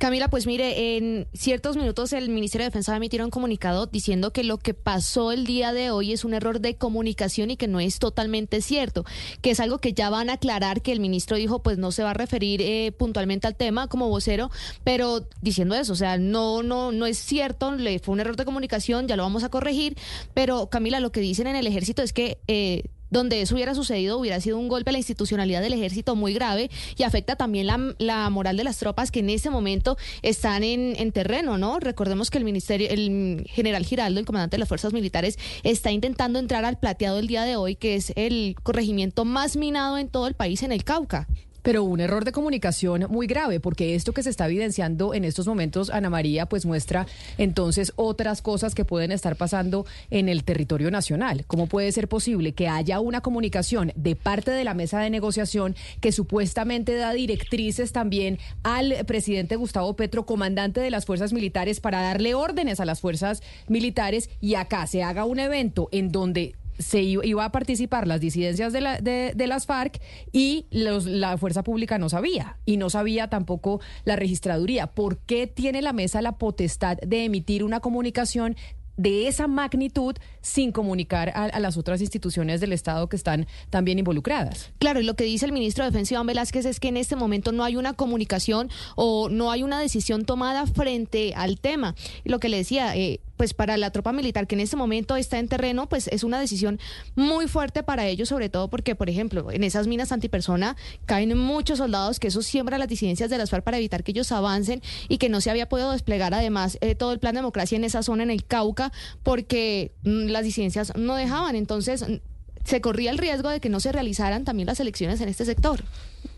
Camila, pues mire, en ciertos minutos el Ministerio de Defensa va a emitir un comunicado diciendo que lo que pasó el día de hoy es un error de comunicación y que no es totalmente cierto, que es algo que ya van a aclarar, que el ministro dijo, pues no se va a referir eh, puntualmente al tema como vocero, pero diciendo eso, o sea, no, no, no es cierto, le fue un error de comunicación, ya lo vamos a corregir, pero Camila, lo que dicen en el ejército es que eh, donde eso hubiera sucedido hubiera sido un golpe a la institucionalidad del ejército muy grave y afecta también la, la moral de las tropas que en ese momento están en, en terreno, ¿no? Recordemos que el ministerio, el general Giraldo, el comandante de las fuerzas militares, está intentando entrar al plateado el día de hoy, que es el corregimiento más minado en todo el país en el Cauca. Pero un error de comunicación muy grave, porque esto que se está evidenciando en estos momentos, Ana María, pues muestra entonces otras cosas que pueden estar pasando en el territorio nacional. ¿Cómo puede ser posible que haya una comunicación de parte de la mesa de negociación que supuestamente da directrices también al presidente Gustavo Petro, comandante de las fuerzas militares, para darle órdenes a las fuerzas militares y acá se haga un evento en donde se iba a participar las disidencias de, la, de, las FARC y los, la fuerza pública no sabía y no sabía tampoco la registraduría. ¿Por qué tiene la mesa la potestad de emitir una comunicación de esa magnitud sin comunicar a, a, las otras instituciones del Estado que están también involucradas. Claro, y lo que dice el ministro de Defensa Iván Velázquez es que en este momento no hay una comunicación o no hay una decisión tomada frente al tema. Lo que le decía, eh, pues para la tropa militar que en este momento está en terreno, pues es una decisión muy fuerte para ellos, sobre todo porque, por ejemplo, en esas minas antipersona caen muchos soldados, que eso siembra las disidencias de las FARC para evitar que ellos avancen y que no se había podido desplegar además eh, todo el plan de democracia en esa zona, en el Cauca, porque mm, las disidencias no dejaban. Entonces, mm, se corría el riesgo de que no se realizaran también las elecciones en este sector.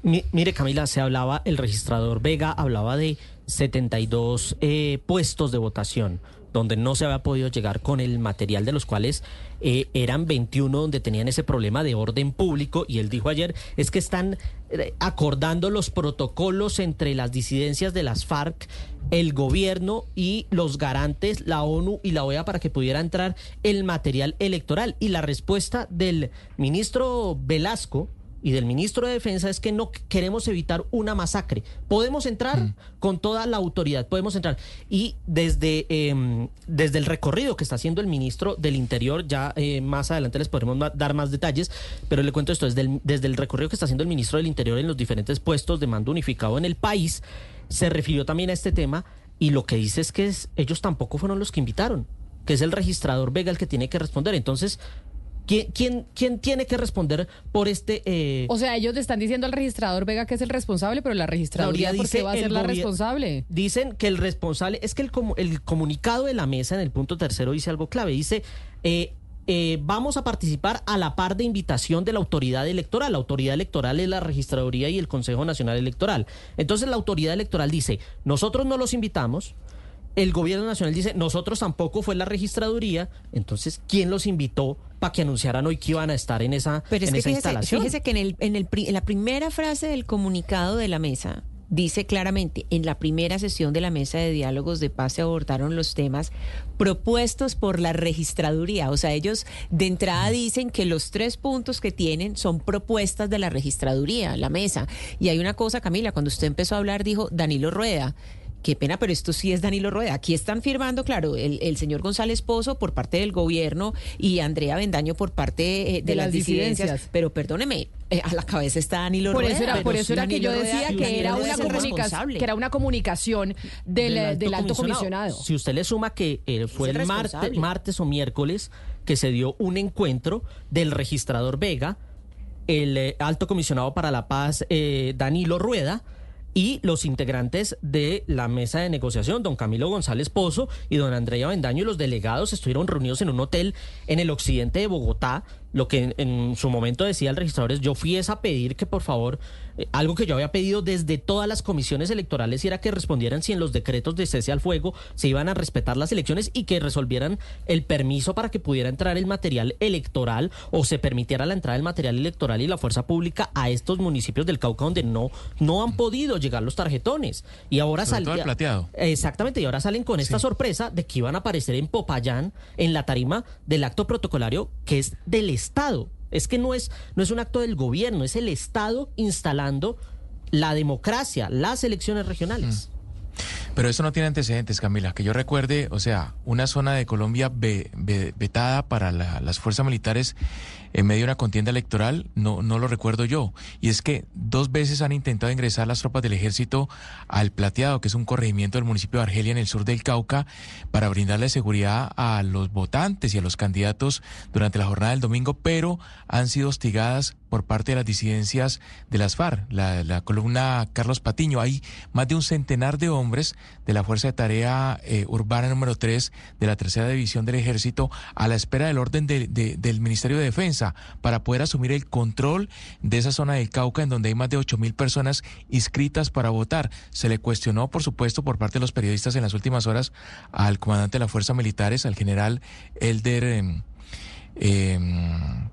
Mi, mire, Camila, se hablaba, el registrador Vega hablaba de 72 eh, puestos de votación donde no se había podido llegar con el material de los cuales eh, eran 21 donde tenían ese problema de orden público y él dijo ayer es que están eh, acordando los protocolos entre las disidencias de las FARC, el gobierno y los garantes, la ONU y la OEA para que pudiera entrar el material electoral y la respuesta del ministro Velasco y del ministro de Defensa es que no queremos evitar una masacre. Podemos entrar mm. con toda la autoridad, podemos entrar. Y desde, eh, desde el recorrido que está haciendo el ministro del Interior, ya eh, más adelante les podremos dar más detalles, pero le cuento esto, desde el, desde el recorrido que está haciendo el ministro del Interior en los diferentes puestos de mando unificado en el país, se refirió también a este tema y lo que dice es que es, ellos tampoco fueron los que invitaron que es el registrador Vega el que tiene que responder. Entonces, ¿Quién, quién, quién tiene que responder por este...? Eh... O sea, ellos le están diciendo al registrador Vega que es el responsable, pero la registraduría, ¿por qué va a ser la responsable? Dicen que el responsable... Es que el, el comunicado de la mesa en el punto tercero dice algo clave. Dice... Eh, eh, vamos a participar a la par de invitación de la autoridad electoral. La autoridad electoral es la registraduría y el Consejo Nacional Electoral. Entonces la autoridad electoral dice, nosotros no los invitamos, el gobierno nacional dice, nosotros tampoco fue la registraduría, entonces, ¿quién los invitó para que anunciaran hoy que iban a estar en esa, Pero es en que esa fíjese, instalación? Fíjese que en, el, en, el, en la primera frase del comunicado de la mesa dice claramente, en la primera sesión de la mesa de diálogos de paz se abordaron los temas propuestos por la registraduría. O sea, ellos de entrada dicen que los tres puntos que tienen son propuestas de la registraduría, la mesa. Y hay una cosa, Camila, cuando usted empezó a hablar, dijo Danilo Rueda. Qué pena, pero esto sí es Danilo Rueda. Aquí están firmando, claro, el, el señor González Pozo por parte del gobierno y Andrea Bendaño por parte eh, de, De las, las disidencias. disidencias. Pero perdóneme, eh, a la cabeza está Danilo Por Rueda. eso era, por eso era que yo Rueda- decía que era una comunicación, responsable. que era una comunicación del, del del alto comisionado. Si usted le suma que eh, fue el el martes, martes o miércoles que se dio un encuentro del registrador Vega, el eh, alto comisionado para la paz eh, Danilo Rueda y los integrantes de la mesa de negociación, don Camilo González Pozo y don Andrea Bendaño y los delegados estuvieron reunidos en un hotel en el occidente de Bogotá. Lo que en, su momento decía el registrador es, yo fui es a pedir que por favor, eh, algo que yo había pedido desde todas las comisiones electorales y era que respondieran si en los decretos de cese al fuego se iban a respetar las elecciones y que resolvieran el permiso para que pudiera entrar el material electoral o se permitiera la entrada del material electoral y la fuerza pública a estos municipios del Cauca donde no, no han podido llegar los tarjetones. Y ahora salía- plateado. Exactamente, y ahora salen con esta sorpresa de que iban a aparecer en Popayán, en la tarima del acto protocolario que es del Estado. Es que no es, no es un acto del gobierno, es el Estado instalando la democracia, las elecciones regionales. Pero eso no tiene antecedentes, Camila. Que yo recuerde, o sea, una zona de Colombia ve- ve- vetada para la- las fuerzas militares en medio de una contienda electoral, no, no lo recuerdo yo. Y es que dos veces han intentado ingresar las tropas del ejército al Plateado, que es un corregimiento del municipio de Argelia en el sur del Cauca, para brindarle seguridad a los votantes y a los candidatos durante la jornada del domingo, pero han sido hostigadas por parte de las disidencias de las FARC, la, columna Carlos Patiño. Hay más de un centenar de hombres de la Fuerza de Tarea eh, Urbana número 3 de la Tercera División del Ejército a la espera del orden de- de- del Ministerio de Defensa. para poder asumir el control de esa zona del Cauca en donde hay más de 8 mil personas inscritas para votar. Se le cuestionó, por supuesto, por parte de los periodistas en las últimas horas al comandante de las fuerzas militares, al general Elder em, em,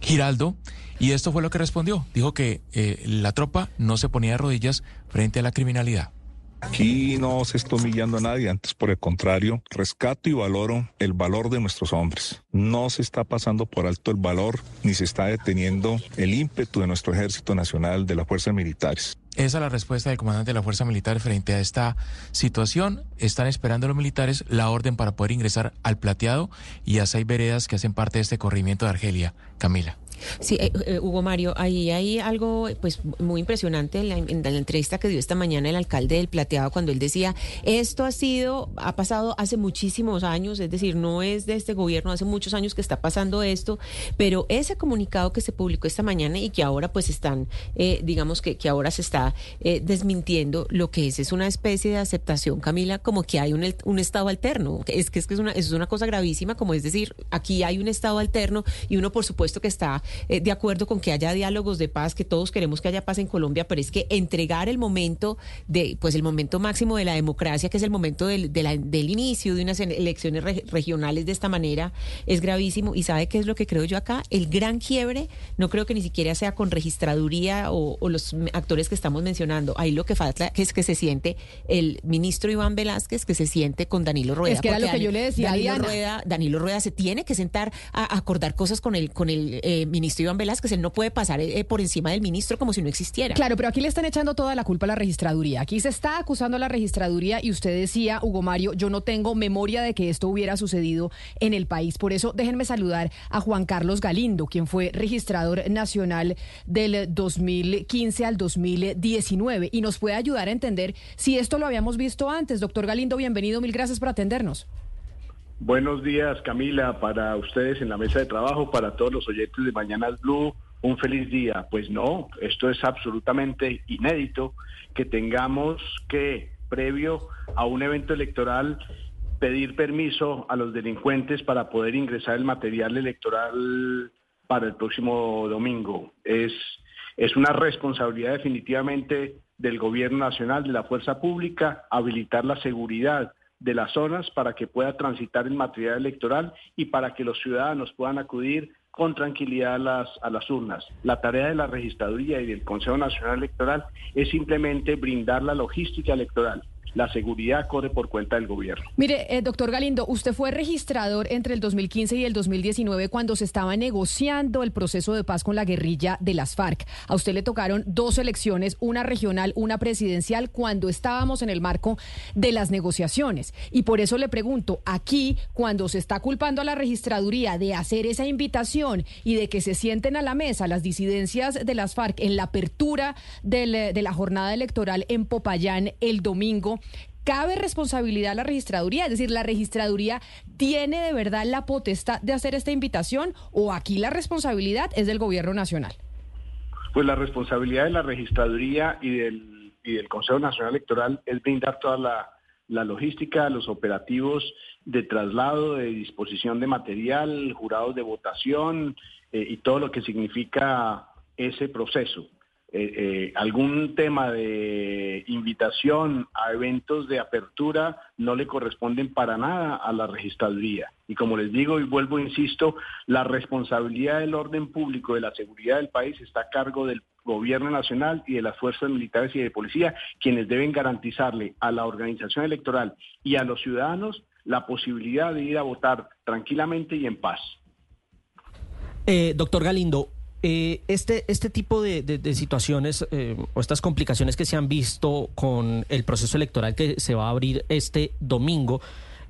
Giraldo, y esto fue lo que respondió. Dijo que eh, la tropa no se ponía de rodillas frente a la criminalidad. Aquí no se está humillando a nadie, antes por el contrario, rescato y valoro el valor de nuestros hombres. No se está pasando por alto el valor ni se está deteniendo el ímpetu de nuestro ejército nacional, de las fuerzas militares. Esa es la respuesta del comandante de la Fuerza Militar frente a esta situación. Están esperando los militares la orden para poder ingresar al plateado y a seis veredas que hacen parte de este corrimiento de Argelia. Camila. Sí, eh, eh, Hugo Mario, ahí hay algo pues muy impresionante en la, en la, entrevista que dio esta mañana el alcalde del Plateado cuando él decía, esto ha sido, ha pasado hace muchísimos años, es decir, no es de este gobierno, hace muchos años que está pasando esto, pero ese comunicado que se publicó esta mañana y que ahora pues están, eh, digamos que, que ahora se está eh, desmintiendo, lo que es es una especie de aceptación, Camila, como que hay un, un estado alterno, es que es, que es, una, es una cosa gravísima, como es decir, aquí hay un estado alterno y uno por supuesto que está eh, de acuerdo con que haya diálogos de paz, que todos queremos que haya paz en Colombia, pero es que entregar el momento de, pues el momento máximo de la democracia, que es el momento del, de la, del inicio de unas elecciones re, regionales de esta manera, es gravísimo. ¿Y sabe qué es lo que creo yo acá? El gran quiebre, no creo que ni siquiera sea con registraduría o, o los actores que estamos mencionando. Ahí lo que falta es que se siente el ministro Iván Velázquez, que se siente con Danilo Rueda. Es que era lo que yo le decía Danilo. Rueda, Danilo Rueda se tiene que sentar a, a acordar cosas con el, con el eh, ministro Iván Velázquez, él no puede pasar eh, por encima del ministro como si no existiera. Claro, pero aquí le están echando toda la culpa a la registraduría. Aquí se está acusando a la registraduría y usted decía, Hugo Mario, yo no tengo memoria de que esto hubiera sucedido en el país. Por eso déjenme saludar a Juan Carlos Galindo, quien fue registrador nacional del 2015 al 2019 y nos puede ayudar a entender si esto lo habíamos visto antes. Doctor Galindo, bienvenido, mil gracias por atendernos. Buenos días, Camila, para ustedes en la mesa de trabajo, para todos los oyentes de Mañanas Blue, un feliz día. Pues no, esto es absolutamente inédito que tengamos que, previo a un evento electoral, pedir permiso a los delincuentes para poder ingresar el material electoral para el próximo domingo. Es, es una responsabilidad definitivamente del gobierno nacional, de la fuerza pública, habilitar la seguridad de las zonas para que pueda transitar el material electoral y para que los ciudadanos puedan acudir con tranquilidad a las, a las urnas. La tarea de la registraduría y del Consejo Nacional Electoral es simplemente brindar la logística electoral. La seguridad corre por cuenta del gobierno. Mire, eh, doctor Galindo, usted fue registrador entre el 2015 y el 2019 cuando se estaba negociando el proceso de paz con la guerrilla de las FARC. A usted le tocaron dos elecciones, una regional, una presidencial, cuando estábamos en el marco de las negociaciones. Y por eso le pregunto, aquí, cuando se está culpando a la registraduría de hacer esa invitación y de que se sienten a la mesa las disidencias de las FARC en la apertura del, de la jornada electoral en Popayán el domingo, ¿Cabe responsabilidad a la registraduría? Es decir, ¿la registraduría tiene de verdad la potestad de hacer esta invitación o aquí la responsabilidad es del gobierno nacional? Pues la responsabilidad de la registraduría y del, Consejo Nacional Electoral es brindar toda la, la logística, los operativos de traslado, de disposición de material, jurados de votación eh, y todo lo que significa ese proceso. Eh, eh, algún tema de invitación a eventos de apertura no le corresponden para nada a la registraduría. Y como les digo y vuelvo, insisto, la responsabilidad del orden público, de la seguridad del país está a cargo del gobierno nacional y de las fuerzas militares y de policía, quienes deben garantizarle a la organización electoral y a los ciudadanos la posibilidad de ir a votar tranquilamente y en paz. Eh, doctor Galindo, eh, este, este tipo de, de, situaciones eh, o estas complicaciones que se han visto con el proceso electoral que se va a abrir este domingo,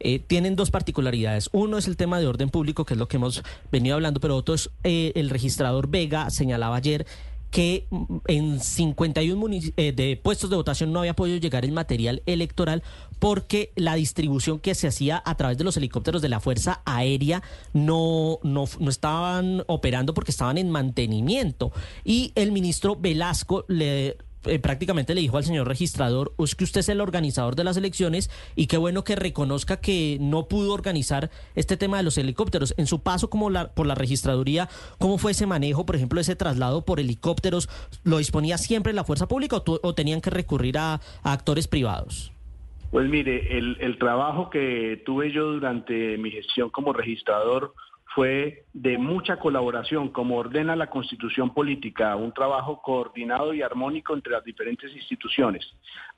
eh, tienen dos particularidades. Uno es el tema de orden público, que es lo que hemos venido hablando, pero otro es eh, el registrador Vega señalaba ayer que en 51 eh, de puestos de votación no había podido llegar el material electoral porque la distribución que se hacía a través de los helicópteros de la Fuerza Aérea no, no, no estaban operando porque estaban en mantenimiento. Y el ministro Velasco le eh, prácticamente le dijo al señor registrador, es que usted es el organizador de las elecciones y qué bueno que reconozca que no pudo organizar este tema de los helicópteros. En su paso como la, por la registraduría, ¿cómo fue ese manejo, por ejemplo, ese traslado por helicópteros? ¿Lo disponía siempre la fuerza pública o, tu- o tenían que recurrir a, a actores privados? Pues mire, el, el trabajo que tuve yo durante mi gestión como registrador fue de mucha colaboración, como ordena la constitución política, un trabajo coordinado y armónico entre las diferentes instituciones.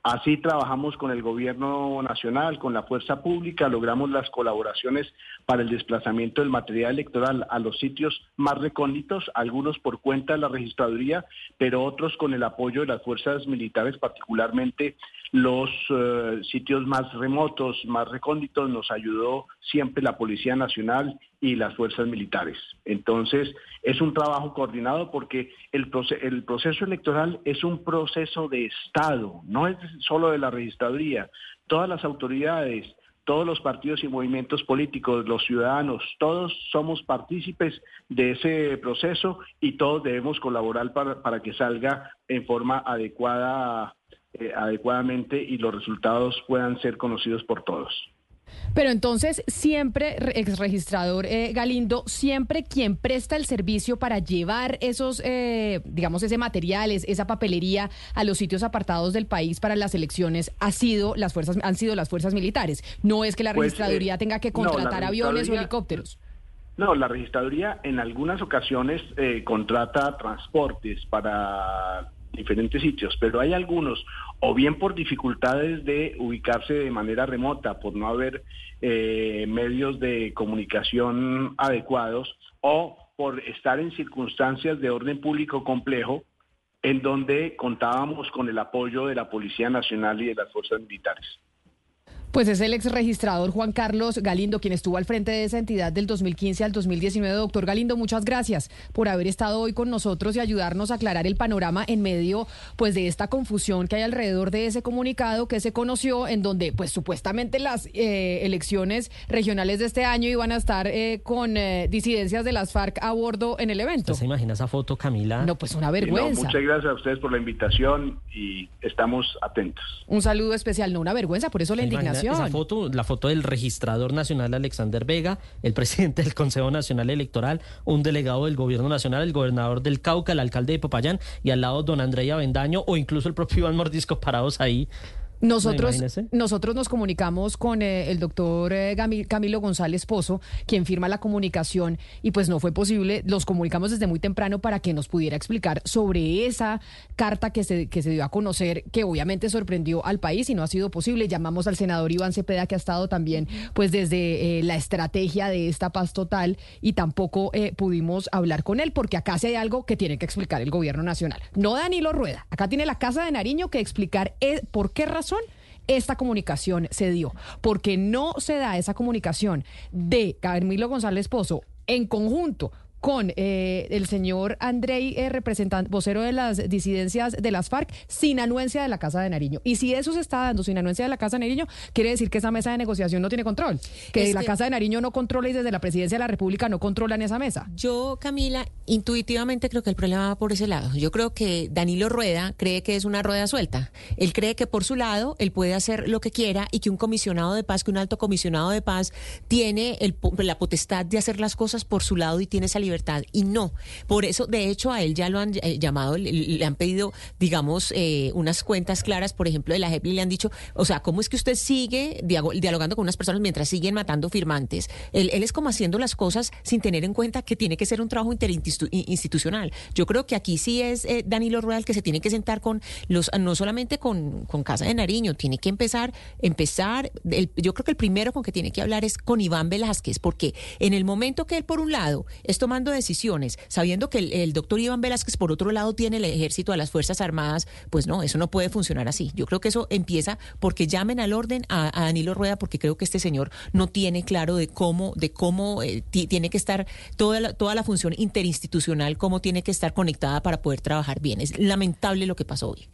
Así trabajamos con el gobierno nacional, con la fuerza pública, logramos las colaboraciones para el desplazamiento del material electoral a los sitios más recónditos, algunos por cuenta de la registraduría, pero otros con el apoyo de las fuerzas militares, particularmente los eh, sitios más remotos, más recónditos, nos ayudó siempre la Policía Nacional y las fuerzas militares. Entonces, es un trabajo coordinado porque el, proce- el proceso electoral es un proceso de Estado, no es solo de la registraduría. Todas las autoridades, todos los partidos y movimientos políticos, los ciudadanos, todos somos partícipes de ese proceso y todos debemos colaborar para, para que salga en forma adecuada, eh, adecuadamente y los resultados puedan ser conocidos por todos. Pero entonces, siempre, re- ex registrador eh, Galindo, siempre quien presta el servicio para llevar esos, eh, digamos, ese material, es- esa papelería a los sitios apartados del país para las elecciones ha sido las fuerzas, han sido las fuerzas militares. No es que la Pues, registraduría eh, tenga que no, contratar aviones o registraduría- helicópteros. No, la registraduría en algunas ocasiones eh, contrata transportes para diferentes sitios, pero hay algunos, o bien por dificultades de ubicarse de manera remota, por no haber eh, medios de comunicación adecuados, o por estar en circunstancias de orden público complejo, en donde contábamos con el apoyo de la Policía Nacional y de las fuerzas militares. Pues es el ex registrador Juan Carlos Galindo quien estuvo al frente de esa entidad del 2015 al 2019. Doctor Galindo, muchas gracias por haber estado hoy con nosotros y ayudarnos a aclarar el panorama en medio pues de esta confusión que hay alrededor de ese comunicado que se conoció en donde pues supuestamente las eh, elecciones regionales de este año iban a estar eh, con eh, disidencias de las FARC a bordo en el evento. ¿Se imagina esa foto, Camila? No, pues una no, vergüenza. muchas gracias a ustedes por la invitación y estamos atentos. Un saludo especial, no una vergüenza, por eso la ¿Se Esa foto, la foto del registrador nacional Alexander Vega, el presidente del Consejo Nacional Electoral, un delegado del Gobierno Nacional, el gobernador del Cauca, el alcalde de Popayán y al lado don Andrea Bendaño o incluso el propio Iván Mordisco parados ahí. Nosotros, Imagínese. nosotros nos comunicamos con eh, el doctor eh, Camilo González Pozo, quien firma la comunicación, y pues no fue posible. Los comunicamos desde muy temprano para que nos pudiera explicar sobre esa carta que se, que se dio a conocer, que obviamente sorprendió al país y no ha sido posible. Llamamos al senador Iván Cepeda, que ha estado también pues desde eh, la estrategia de esta paz total, y tampoco eh, pudimos hablar con él, porque acá sí hay algo que tiene que explicar el gobierno nacional. No Danilo Rueda, acá tiene la Casa de Nariño que explicar por qué razón esta comunicación se dio, porque no se da esa comunicación de Camilo González Pozo en conjunto con eh, el señor Andrei, eh, representante, vocero de las disidencias de las FARC, sin anuencia de la Casa de Nariño. Y si eso se está dando sin anuencia de la Casa de Nariño, quiere decir que esa mesa de negociación no tiene control, que Es la que- Casa de Nariño no controla y desde la Presidencia de la República no controlan esa mesa. Yo, Camila, intuitivamente creo que el problema va por ese lado. Yo creo que Danilo Rueda cree que es una rueda suelta. Él cree que por su lado él puede hacer lo que quiera y que un comisionado de paz, que un alto comisionado de paz tiene el la potestad de hacer las cosas por su lado y tiene esa libertad. Y no. Por eso, de hecho, a él ya lo han eh, llamado, le, han pedido, digamos, eh, unas cuentas claras, por ejemplo, de la JEP, y le han dicho, o sea, ¿cómo es que usted sigue dialogando con unas personas mientras siguen matando firmantes? Él, él es como haciendo las cosas sin tener en cuenta que tiene que ser un trabajo interinstitucional. Yo creo que aquí sí es eh, Danilo Rueda el que se tiene que sentar con los, no solamente con, con Casa de Nariño, tiene que empezar, empezar, el- yo creo que el primero con que tiene que hablar es con Iván Velázquez, porque en el momento que él, por un lado, es tomando decisiones, sabiendo que el, doctor Iván Velázquez, por otro lado, tiene el ejército, a las Fuerzas Armadas, pues no, eso no puede funcionar así. Yo creo que eso empieza porque llamen al orden a, a Danilo Rueda, porque creo que este señor no tiene claro de cómo, de cómo eh, ti- tiene que estar toda la, toda la función interinstitucional, cómo tiene que estar conectada para poder trabajar bien. Es lamentable lo que pasó hoy.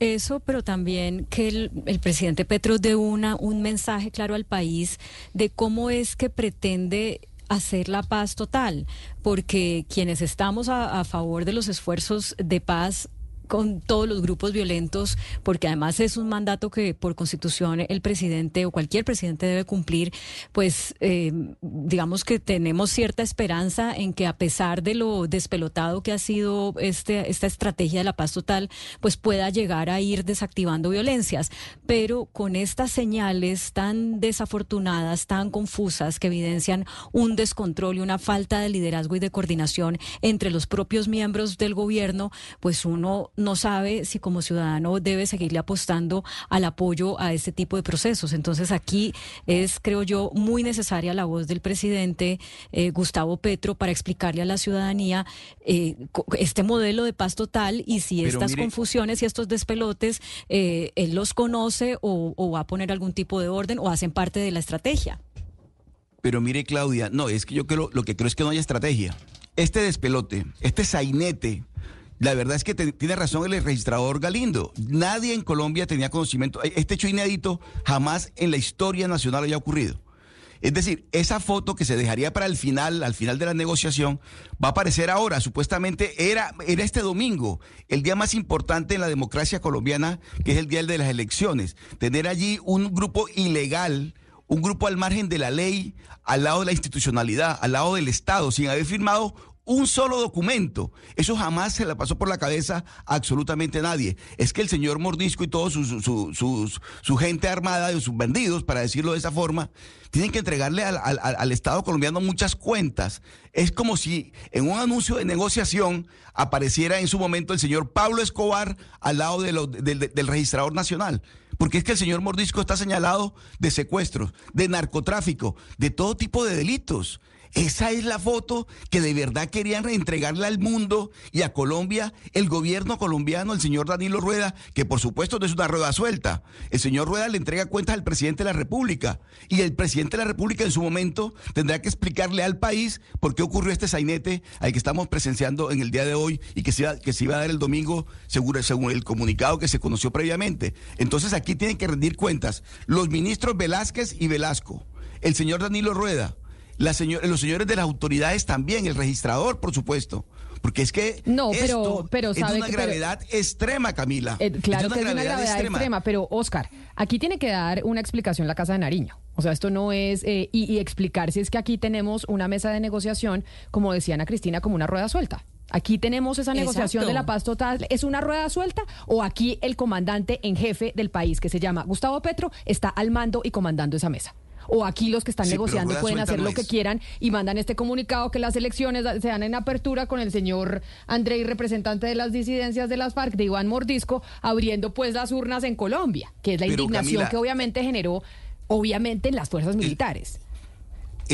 Eso, pero también que el, el presidente Petro dé una, un mensaje claro al país de cómo es que pretende hacer la paz total, porque quienes estamos a, favor de los esfuerzos de paz con todos los grupos violentos, porque además es un mandato que por constitución el presidente o cualquier presidente debe cumplir, pues eh, digamos que tenemos cierta esperanza en que a pesar de lo despelotado que ha sido este, esta estrategia de la paz total, pues pueda llegar a ir desactivando violencias. Pero con estas señales tan desafortunadas, tan confusas, que evidencian un descontrol y una falta de liderazgo y de coordinación entre los propios miembros del gobierno, pues uno no sabe si como ciudadano debe seguirle apostando al apoyo a este tipo de procesos. Entonces aquí es, creo yo, muy necesaria la voz del presidente eh, Gustavo Petro para explicarle a la ciudadanía eh, este modelo de paz total y si estas confusiones y estos despelotes eh, él los conoce o, o va a poner algún tipo de orden o hacen parte de la estrategia. Pero mire, Claudia, no, es que yo creo, lo que creo es que no hay estrategia. Este despelote, este sainete, la verdad es que tiene razón el registrador Galindo. Nadie en Colombia tenía conocimiento. E, este hecho inédito jamás en la historia nacional haya ocurrido. Es decir, esa foto que se dejaría para el final, al final de la negociación, va a aparecer ahora. Supuestamente era, era este domingo, el día más importante en la democracia colombiana, que es el día de las elecciones. Tener allí un grupo ilegal un grupo al margen de la ley, al lado de la institucionalidad, al lado del Estado, sin haber firmado un solo documento. Eso jamás se le pasó por la cabeza a absolutamente nadie. Es que el señor Mordisco y toda su, su, gente armada y sus bandidos, para decirlo de esa forma, tienen que entregarle al, al, Estado colombiano muchas cuentas. Es como si en un anuncio de negociación apareciera en su momento el señor Pablo Escobar al lado de del registrador nacional. Porque es que el señor Mordisco está señalado de secuestros, de narcotráfico, de todo tipo de delitos. Esa es la foto que de verdad querían reentregarle al mundo y a Colombia el gobierno colombiano, el señor Danilo Rueda, que por supuesto no es una rueda suelta. El señor Rueda le entrega cuentas al presidente de la República y el presidente de la República en su momento tendrá que explicarle al país por qué ocurrió este sainete al que estamos presenciando en el día de hoy y que se iba, que se iba a dar el domingo según, según el comunicado que se conoció previamente. Entonces aquí tienen que rendir cuentas los ministros Velázquez y Velasco, el señor Danilo Rueda los señores de las autoridades también, el registrador, por supuesto. Porque es que no, pero, pero es una gravedad extrema, Camila. Eh, claro que es una gravedad extrema. pero Oscar, aquí tiene que dar una explicación la Casa de Nariño. O sea, esto no es, eh, y, explicar si es que aquí tenemos una mesa de negociación, como decía Ana Cristina, como una rueda suelta. Aquí tenemos esa negociación de la paz total. ¿Es una rueda suelta? ¿O aquí el comandante en jefe del país, que se llama Gustavo Petro, está al mando y comandando esa mesa? O aquí los que están negociando pueden hacer lo que quieran y mandan este comunicado que las elecciones se dan en apertura con el señor Andrei, representante de las disidencias de las FARC, de Iván Mordisco, abriendo pues las urnas en Colombia, que es la indignación que obviamente generó, obviamente, en las fuerzas militares. El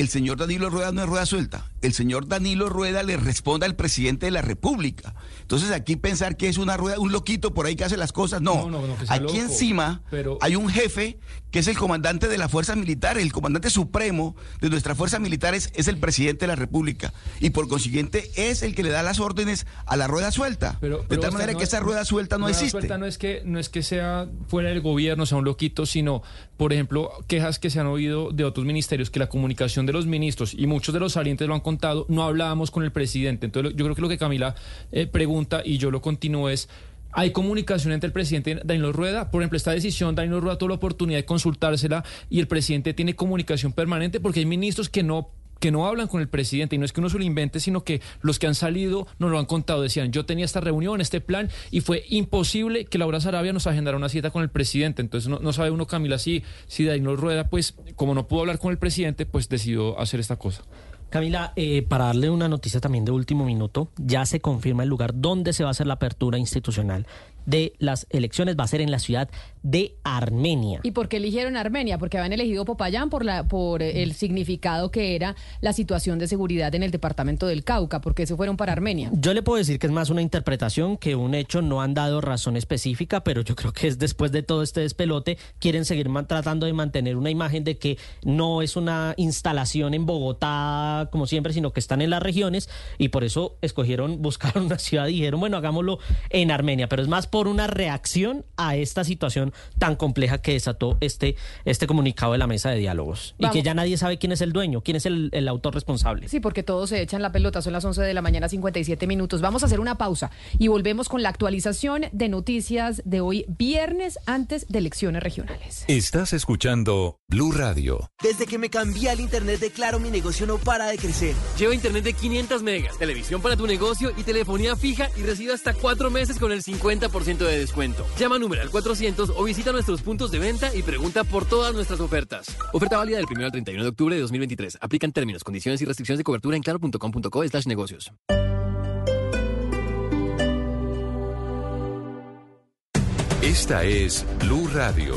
señor Danilo Rueda no es rueda suelta. El señor Danilo Rueda le responde al presidente de la República. Entonces aquí pensar que es una rueda, un loquito por ahí que hace las cosas, no. aquí encima hay un jefe que es el comandante de la fuerza militar, el comandante supremo de nuestras fuerzas militares es el presidente de la República. Y por consiguiente es el que le da las órdenes a la rueda suelta. de tal manera que esa rueda suelta no existe. Suelta no es que no es que sea fuera del gobierno, sea un loquito, sino, por ejemplo, quejas que se han oído de otros ministerios que la comunicación de los ministros y muchos de los salientes lo han contado, no hablábamos con el presidente. Entonces, yo creo que lo que Camila eh, pregunta y yo lo continúo es hay comunicación entre el presidente Danilo Rueda. Por ejemplo, esta decisión, Danilo Rueda tuvo la oportunidad de consultársela y el presidente tiene comunicación permanente porque hay ministros que no que no hablan con el presidente y no es que uno se lo invente, sino que los que han salido nos lo han contado. Decían, yo tenía esta reunión, este plan, y fue imposible que Laura Sarabia nos agendara una cita con el presidente. Entonces no, sabe uno, Camila, si, si Danilo Rueda, pues como no pudo hablar con el presidente, pues decidió hacer esta cosa. Camila, eh, para darle una noticia también de último minuto, ya se confirma el lugar donde se va a hacer la apertura institucional de las elecciones va a ser en la ciudad de Armenia. ¿Y por qué eligieron Armenia? Porque habían elegido Popayán por, la, por el significado que era la situación de seguridad en el departamento del Cauca. ¿Por qué se fueron para Armenia? Yo le puedo decir que es más una interpretación que un hecho. No han dado razón específica, pero yo creo que es después de todo este despelote, quieren seguir tratando de mantener una imagen de que no es una instalación en Bogotá como siempre, sino que están en las regiones y por eso escogieron, buscar una ciudad y dijeron, bueno, hagámoslo en Armenia. Pero es más por una reacción a esta situación tan compleja que desató este, este comunicado de la mesa de diálogos. Y que ya nadie sabe quién es el dueño, quién es el, el autor responsable. Sí, porque todos se echan la pelota, son las 11 de la mañana, 57 minutos. Vamos a hacer una pausa y volvemos con la actualización de noticias de hoy, viernes, antes de elecciones regionales. Estás escuchando Blue Radio. Desde que me cambié al internet de Claro, mi negocio no para de crecer. Llevo internet de 500 megas, televisión para tu negocio y telefonía fija y recibe hasta cuatro meses con el 50% de descuento. Llama número al 400 o visita nuestros puntos de venta y pregunta por todas nuestras ofertas. Oferta válida del 1 al 31 de octubre de 2023. Aplican términos, condiciones y restricciones de cobertura en claro.com.co slash negocios. Esta es Blue Radio.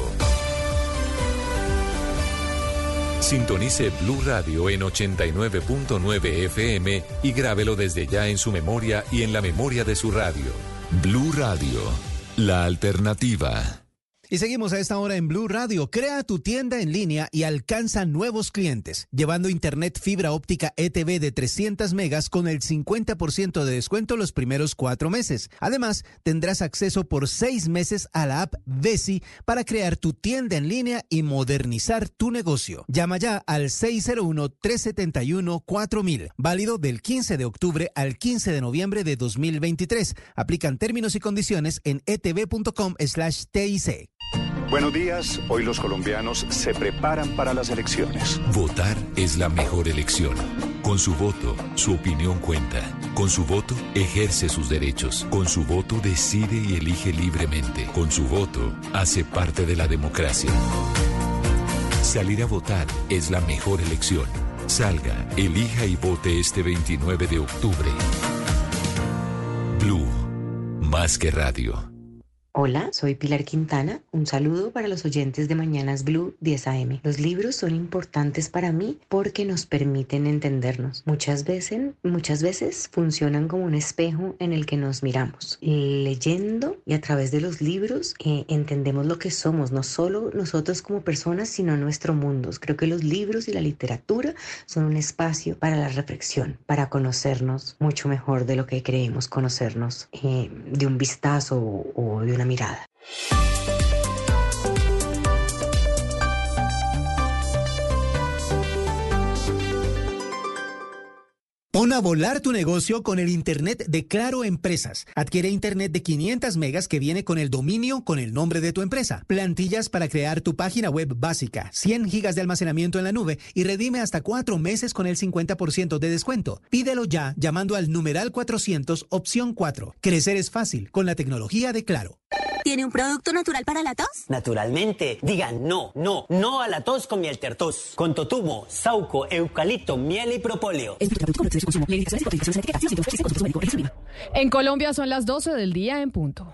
Sintonice Blue Radio en 89.9 FM y grábelo desde ya en su memoria y en la memoria de su radio. Blue Radio, la alternativa. Y seguimos a esta hora en Blue Radio. Crea tu tienda en línea y alcanza nuevos clientes, llevando internet fibra óptica ETV de 300 megas con el 50% de descuento los primeros cuatro meses. Además, tendrás acceso por seis meses a la app Vesi para crear tu tienda en línea y modernizar tu negocio. Llama ya al 601-371-4000, válido del 15 de octubre al 15 de noviembre de 2023. Aplican términos y condiciones en etv.com slash TIC. Buenos días, hoy los colombianos se preparan para las elecciones. Votar es la mejor elección. Con su voto, su opinión cuenta. Con su voto, ejerce sus derechos. Con su voto, decide y elige libremente. Con su voto, hace parte de la democracia. Salir a votar es la mejor elección. Salga, elija y vote este 29 de octubre. Blue, más que radio. Hola, soy Pilar Quintana. Un saludo para los oyentes de Mañanas Blue 10 AM. Los libros son importantes para mí porque nos permiten entendernos. Muchas veces, muchas veces funcionan como un espejo en el que nos miramos. Leyendo y a través de los libros eh, entendemos lo que somos, no solo nosotros como personas, sino nuestro mundo. Creo que los libros y la literatura son un espacio para la reflexión, para conocernos mucho mejor de lo que creemos conocernos eh, de un vistazo o, de una mirada. Pon a volar tu negocio con el Internet de Claro Empresas. Adquiere Internet de 500 megas que viene con el dominio con el nombre de tu empresa. Plantillas para crear tu página web básica. 100 gigas de almacenamiento en la nube y redime hasta cuatro meses con el 50% de descuento. Pídelo ya llamando al numeral 400 opción 4. Crecer es fácil con la tecnología de Claro. ¿Tiene un producto natural para la tos? Naturalmente. Digan no, no, no a la tos con miel tertos. Con totumo, sauco, eucalipto, miel y propóleo. En Colombia son las 12 del día en punto.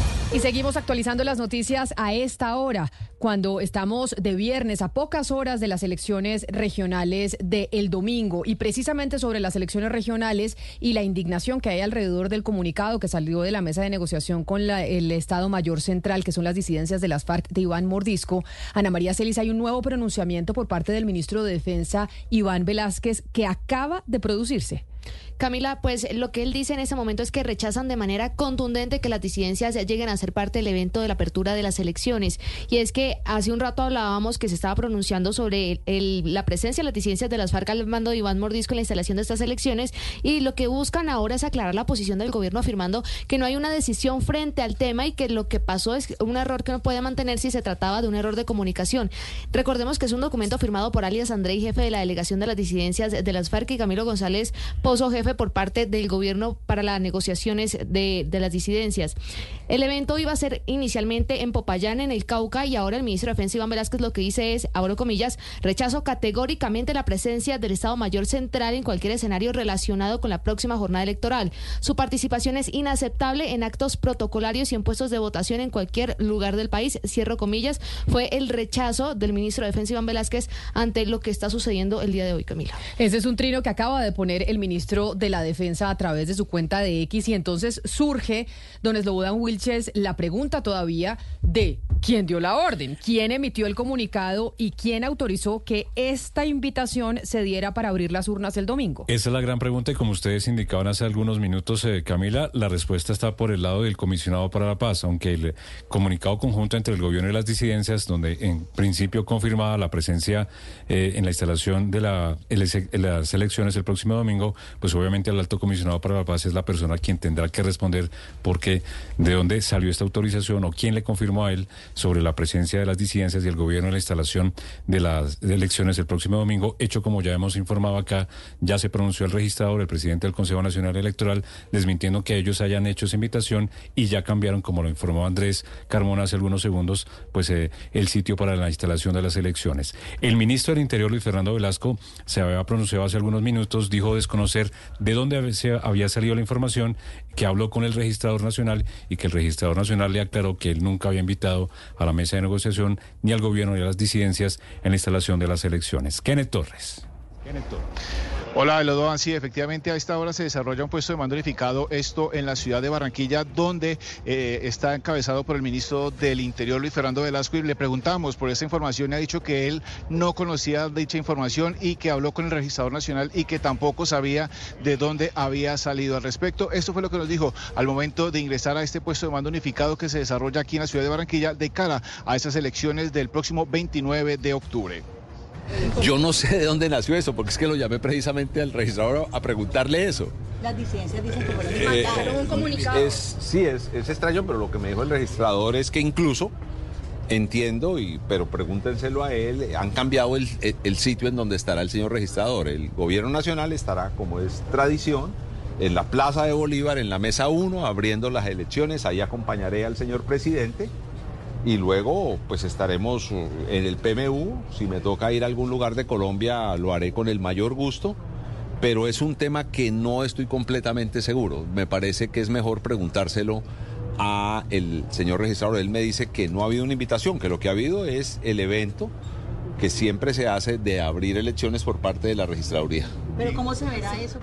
Y seguimos actualizando las noticias a esta hora, cuando estamos de viernes a pocas horas de las elecciones regionales del domingo. Y precisamente sobre las elecciones regionales y la indignación que hay alrededor del comunicado que salió de la mesa de negociación con la- el Estado Mayor Central, que son las disidencias de las FARC de Iván Mordisco. Ana María Celis, hay un nuevo pronunciamiento por parte del ministro de Defensa, Iván Velázquez, que acaba de producirse. Camila, pues lo que él dice en ese momento es que rechazan de manera contundente que las disidencias lleguen a ser parte del evento de la apertura de las elecciones. Y es que hace un rato hablábamos que se estaba pronunciando sobre el- la presencia de las disidencias de las FARC al mando de Iván Mordisco en la instalación de estas elecciones. Y lo que buscan ahora es aclarar la posición del gobierno afirmando que no hay una decisión frente al tema y que lo que pasó es un error que no puede mantenerse si se trataba de un error de comunicación. Recordemos que es un documento firmado por alias André, jefe de la delegación de las disidencias de las FARC y Camilo González jefe por parte del gobierno para las negociaciones de, de las disidencias. El evento iba a ser inicialmente en Popayán, en el Cauca, y ahora el ministro de Defensa Iván Velázquez lo que dice es, abro comillas, rechazo categóricamente la presencia del Estado Mayor Central en cualquier escenario relacionado con la próxima jornada electoral. Su participación es inaceptable en actos protocolarios y en puestos de votación en cualquier lugar del país. Cierro comillas. Fue el rechazo del ministro de Defensa Iván Velázquez ante lo que está sucediendo el día de hoy, Camila. Ese es un trino que acaba de poner el ministro de la Defensa a través de su cuenta de X y entonces surge, don Slobodan Wilches, la pregunta todavía de quién dio la orden, quién emitió el comunicado y quién autorizó que esta invitación se diera para abrir las urnas el domingo. Esa es la gran pregunta y como ustedes indicaban hace algunos minutos, eh, Camila, la respuesta está por el lado del comisionado para la paz, aunque el comunicado conjunto entre el gobierno y las disidencias, donde en principio confirmaba la presencia eh, en la instalación de la, las elecciones el próximo domingo, pues obviamente el alto comisionado para la paz es la persona quien tendrá que responder porque de dónde salió esta autorización o quién le confirmó a él sobre la presencia de las disidencias y el gobierno en la instalación de las elecciones el próximo domingo, hecho como ya hemos informado acá, ya se pronunció el registrador, el presidente del Consejo Nacional Electoral, desmintiendo que ellos hayan hecho esa invitación y ya cambiaron, como lo informó Andrés Carmona hace algunos segundos, pues eh, el sitio para la instalación de las elecciones. El ministro del Interior, Luis Fernando Velasco, se había pronunciado hace algunos minutos, dijo desconocer de dónde había salido la información, que habló con el registrador nacional y que el registrador nacional le aclaró que él nunca había invitado a la mesa de negociación ni al gobierno ni a las disidencias en la instalación de las elecciones. Kenneth Torres. Kenneth Torres. Hola, Elodoan. Sí, efectivamente a esta hora se desarrolla un puesto de mando unificado, esto en la ciudad de Barranquilla, donde eh, está encabezado por el ministro del Interior, Luis Fernando Velasco, y le preguntamos por esta información y ha dicho que él no conocía dicha información y que habló con el registrador nacional y que tampoco sabía de dónde había salido al respecto. Esto fue lo que nos dijo al momento de ingresar a este puesto de mando unificado que se desarrolla aquí en la ciudad de Barranquilla de cara a esas elecciones del próximo 29 de octubre. Yo no sé de dónde nació eso, porque es que lo llamé precisamente al registrador a preguntarle eso. Las disidencias dicen que fueron eh, un comunicado. Es, sí, es, es extraño, pero lo que me dijo el registrador es que incluso entiendo, y, pero pregúntenselo a él, han cambiado el, el, sitio en donde estará el señor registrador. El gobierno nacional estará, como es tradición, en la Plaza de Bolívar, en la mesa 1, abriendo las elecciones. Ahí acompañaré al señor presidente y luego pues estaremos uh, en el PMU. Si me toca ir a algún lugar de Colombia lo haré con el mayor gusto, pero es un tema que no estoy completamente seguro. Me parece que es mejor preguntárselo a el señor registrador. Él me dice que no ha habido una invitación, que lo que ha habido es el evento que siempre se hace de abrir elecciones por parte de la registraduría. Pero ¿cómo se verá eso?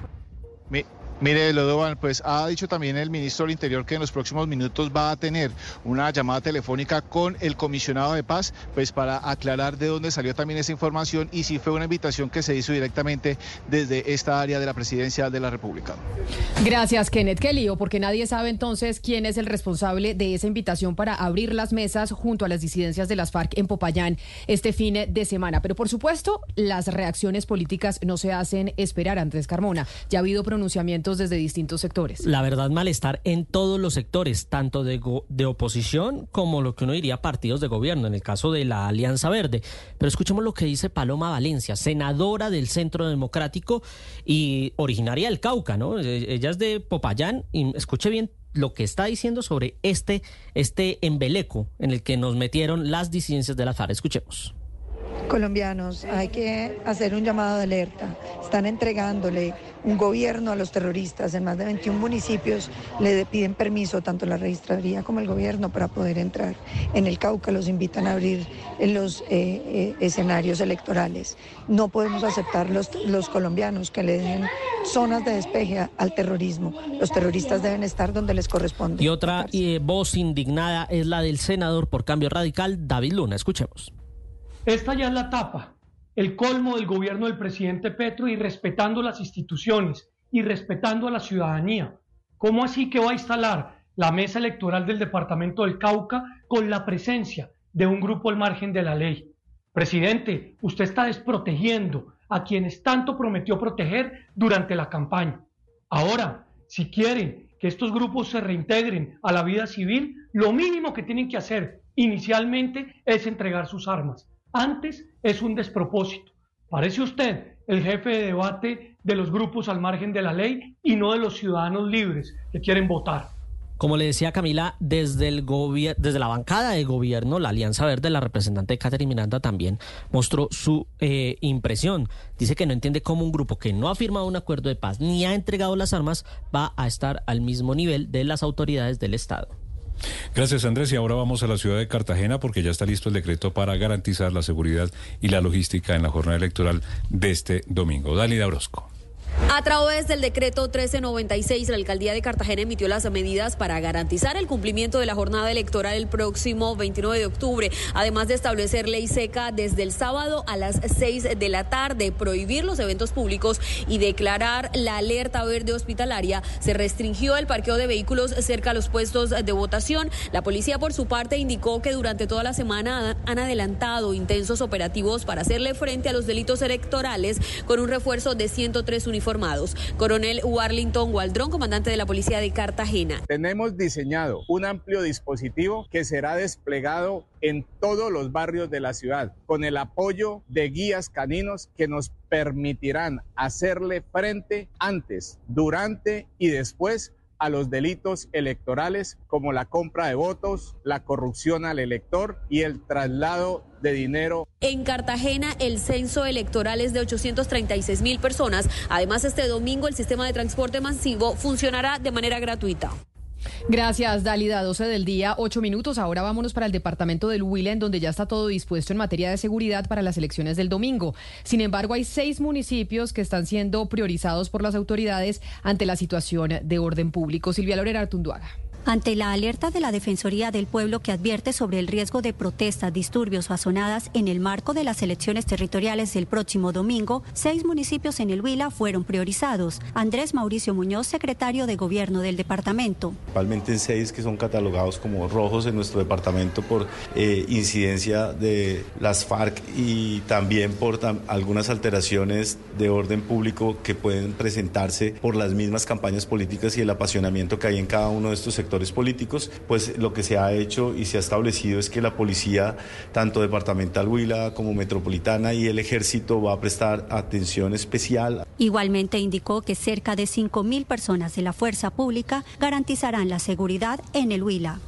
Mire, Lodovan, pues ha dicho también el ministro del Interior que en los próximos minutos va a tener una llamada telefónica con el comisionado de paz, pues para aclarar de dónde salió también esa información y si fue una invitación que se hizo directamente desde esta área de la presidencia de la República. Gracias, Kenneth. Qué lío, porque nadie sabe entonces quién es el responsable de esa invitación para abrir las mesas junto a las disidencias de las FARC en Popayán este fin de semana. Pero por supuesto, las reacciones políticas no se hacen esperar, Andrés Carmona. Ya ha habido pronunciamientos desde distintos sectores. La verdad, malestar en todos los sectores, tanto de, oposición como lo que uno diría partidos de gobierno, en el caso de la Alianza Verde. Pero escuchemos lo que dice Paloma Valencia, senadora del Centro Democrático y originaria del Cauca, ¿no? E, ella es de Popayán y escuche bien lo que está diciendo sobre este, este embeleco en el que nos metieron las disidencias de la. Escuchemos colombianos, hay que hacer un llamado de alerta. Están entregándole un gobierno a los terroristas. En más de 21 municipios le piden permiso tanto la registraduría como el gobierno para poder entrar. En el Cauca los invitan a abrir en los eh, eh, escenarios electorales. No podemos aceptar los, los colombianos que le den zonas de despeje al terrorismo. Los terroristas deben estar donde les corresponde. Y otra eh, voz indignada es la del senador por cambio radical, David Luna. Escuchemos. Esta ya es la etapa, el colmo del gobierno del presidente Petro y respetando las instituciones y respetando a la ciudadanía. ¿Cómo así que va a instalar la mesa electoral del departamento del Cauca con la presencia de un grupo al margen de la ley? Presidente, usted está desprotegiendo a quienes tanto prometió proteger durante la campaña. Ahora, si quieren que estos grupos se reintegren a la vida civil, lo mínimo que tienen que hacer inicialmente es entregar sus armas. Antes es un despropósito. Parece usted el jefe de debate de los grupos al margen de la ley y no de los ciudadanos libres que quieren votar. Como le decía Camila, desde, el desde la bancada de gobierno, la Alianza Verde, la representante Catherine Miranda también mostró su eh, impresión. Dice que no entiende cómo un grupo que no ha firmado un acuerdo de paz ni ha entregado las armas va a estar al mismo nivel de las autoridades del Estado. Gracias Andrés y ahora vamos a la ciudad de Cartagena porque ya está listo el decreto para garantizar la seguridad y la logística en la jornada electoral de este domingo. Dalida Orozco. A través del decreto 1396, la alcaldía de Cartagena emitió las medidas para garantizar el cumplimiento de la jornada electoral el próximo 29 de octubre, además de establecer ley seca desde el sábado a las 6 de la tarde, prohibir los eventos públicos y declarar la alerta verde hospitalaria. Se restringió el parqueo de vehículos cerca a los puestos de votación. La policía, por su parte, indicó que durante toda la semana han adelantado intensos operativos para hacerle frente a los delitos electorales con un refuerzo de 103 uniformes Coronel Warlington Waldrón, comandante de la Policía de Cartagena. Tenemos diseñado un amplio dispositivo que será desplegado en todos los barrios de la ciudad, con el apoyo de guías caninos que nos permitirán hacerle frente antes, durante y después a los delitos electorales como la compra de votos, la corrupción al elector y el traslado de dinero. En Cartagena el censo electoral es de 836 mil personas. Además, este domingo el sistema de transporte masivo funcionará de manera gratuita. Gracias, Dalida. 12 del día, 8 minutos. Ahora vámonos para el departamento del Huila, en donde ya está todo dispuesto en materia de seguridad para las elecciones del domingo. Sin embargo, hay seis municipios que están siendo priorizados por las autoridades ante la situación de orden público. Silvia Lorera Artunduaga. Ante la alerta de la Defensoría del Pueblo que advierte sobre el riesgo de protestas, disturbios o azonadas en el marco de las elecciones territoriales del próximo domingo, seis municipios en el Huila fueron priorizados. Andrés Mauricio Muñoz, secretario de Gobierno del departamento. Principalmente seis que son catalogados como rojos en nuestro departamento por eh, incidencia de las FARC y también por algunas alteraciones de orden público que pueden presentarse por las mismas campañas políticas y el apasionamiento que hay en cada uno de estos sectores políticos, pues lo que se ha hecho y se ha establecido es que la policía, tanto departamental Huila como metropolitana y el ejército va a prestar atención especial. Igualmente indicó que cerca de 5.000 personas de la fuerza pública garantizarán la seguridad en el Huila.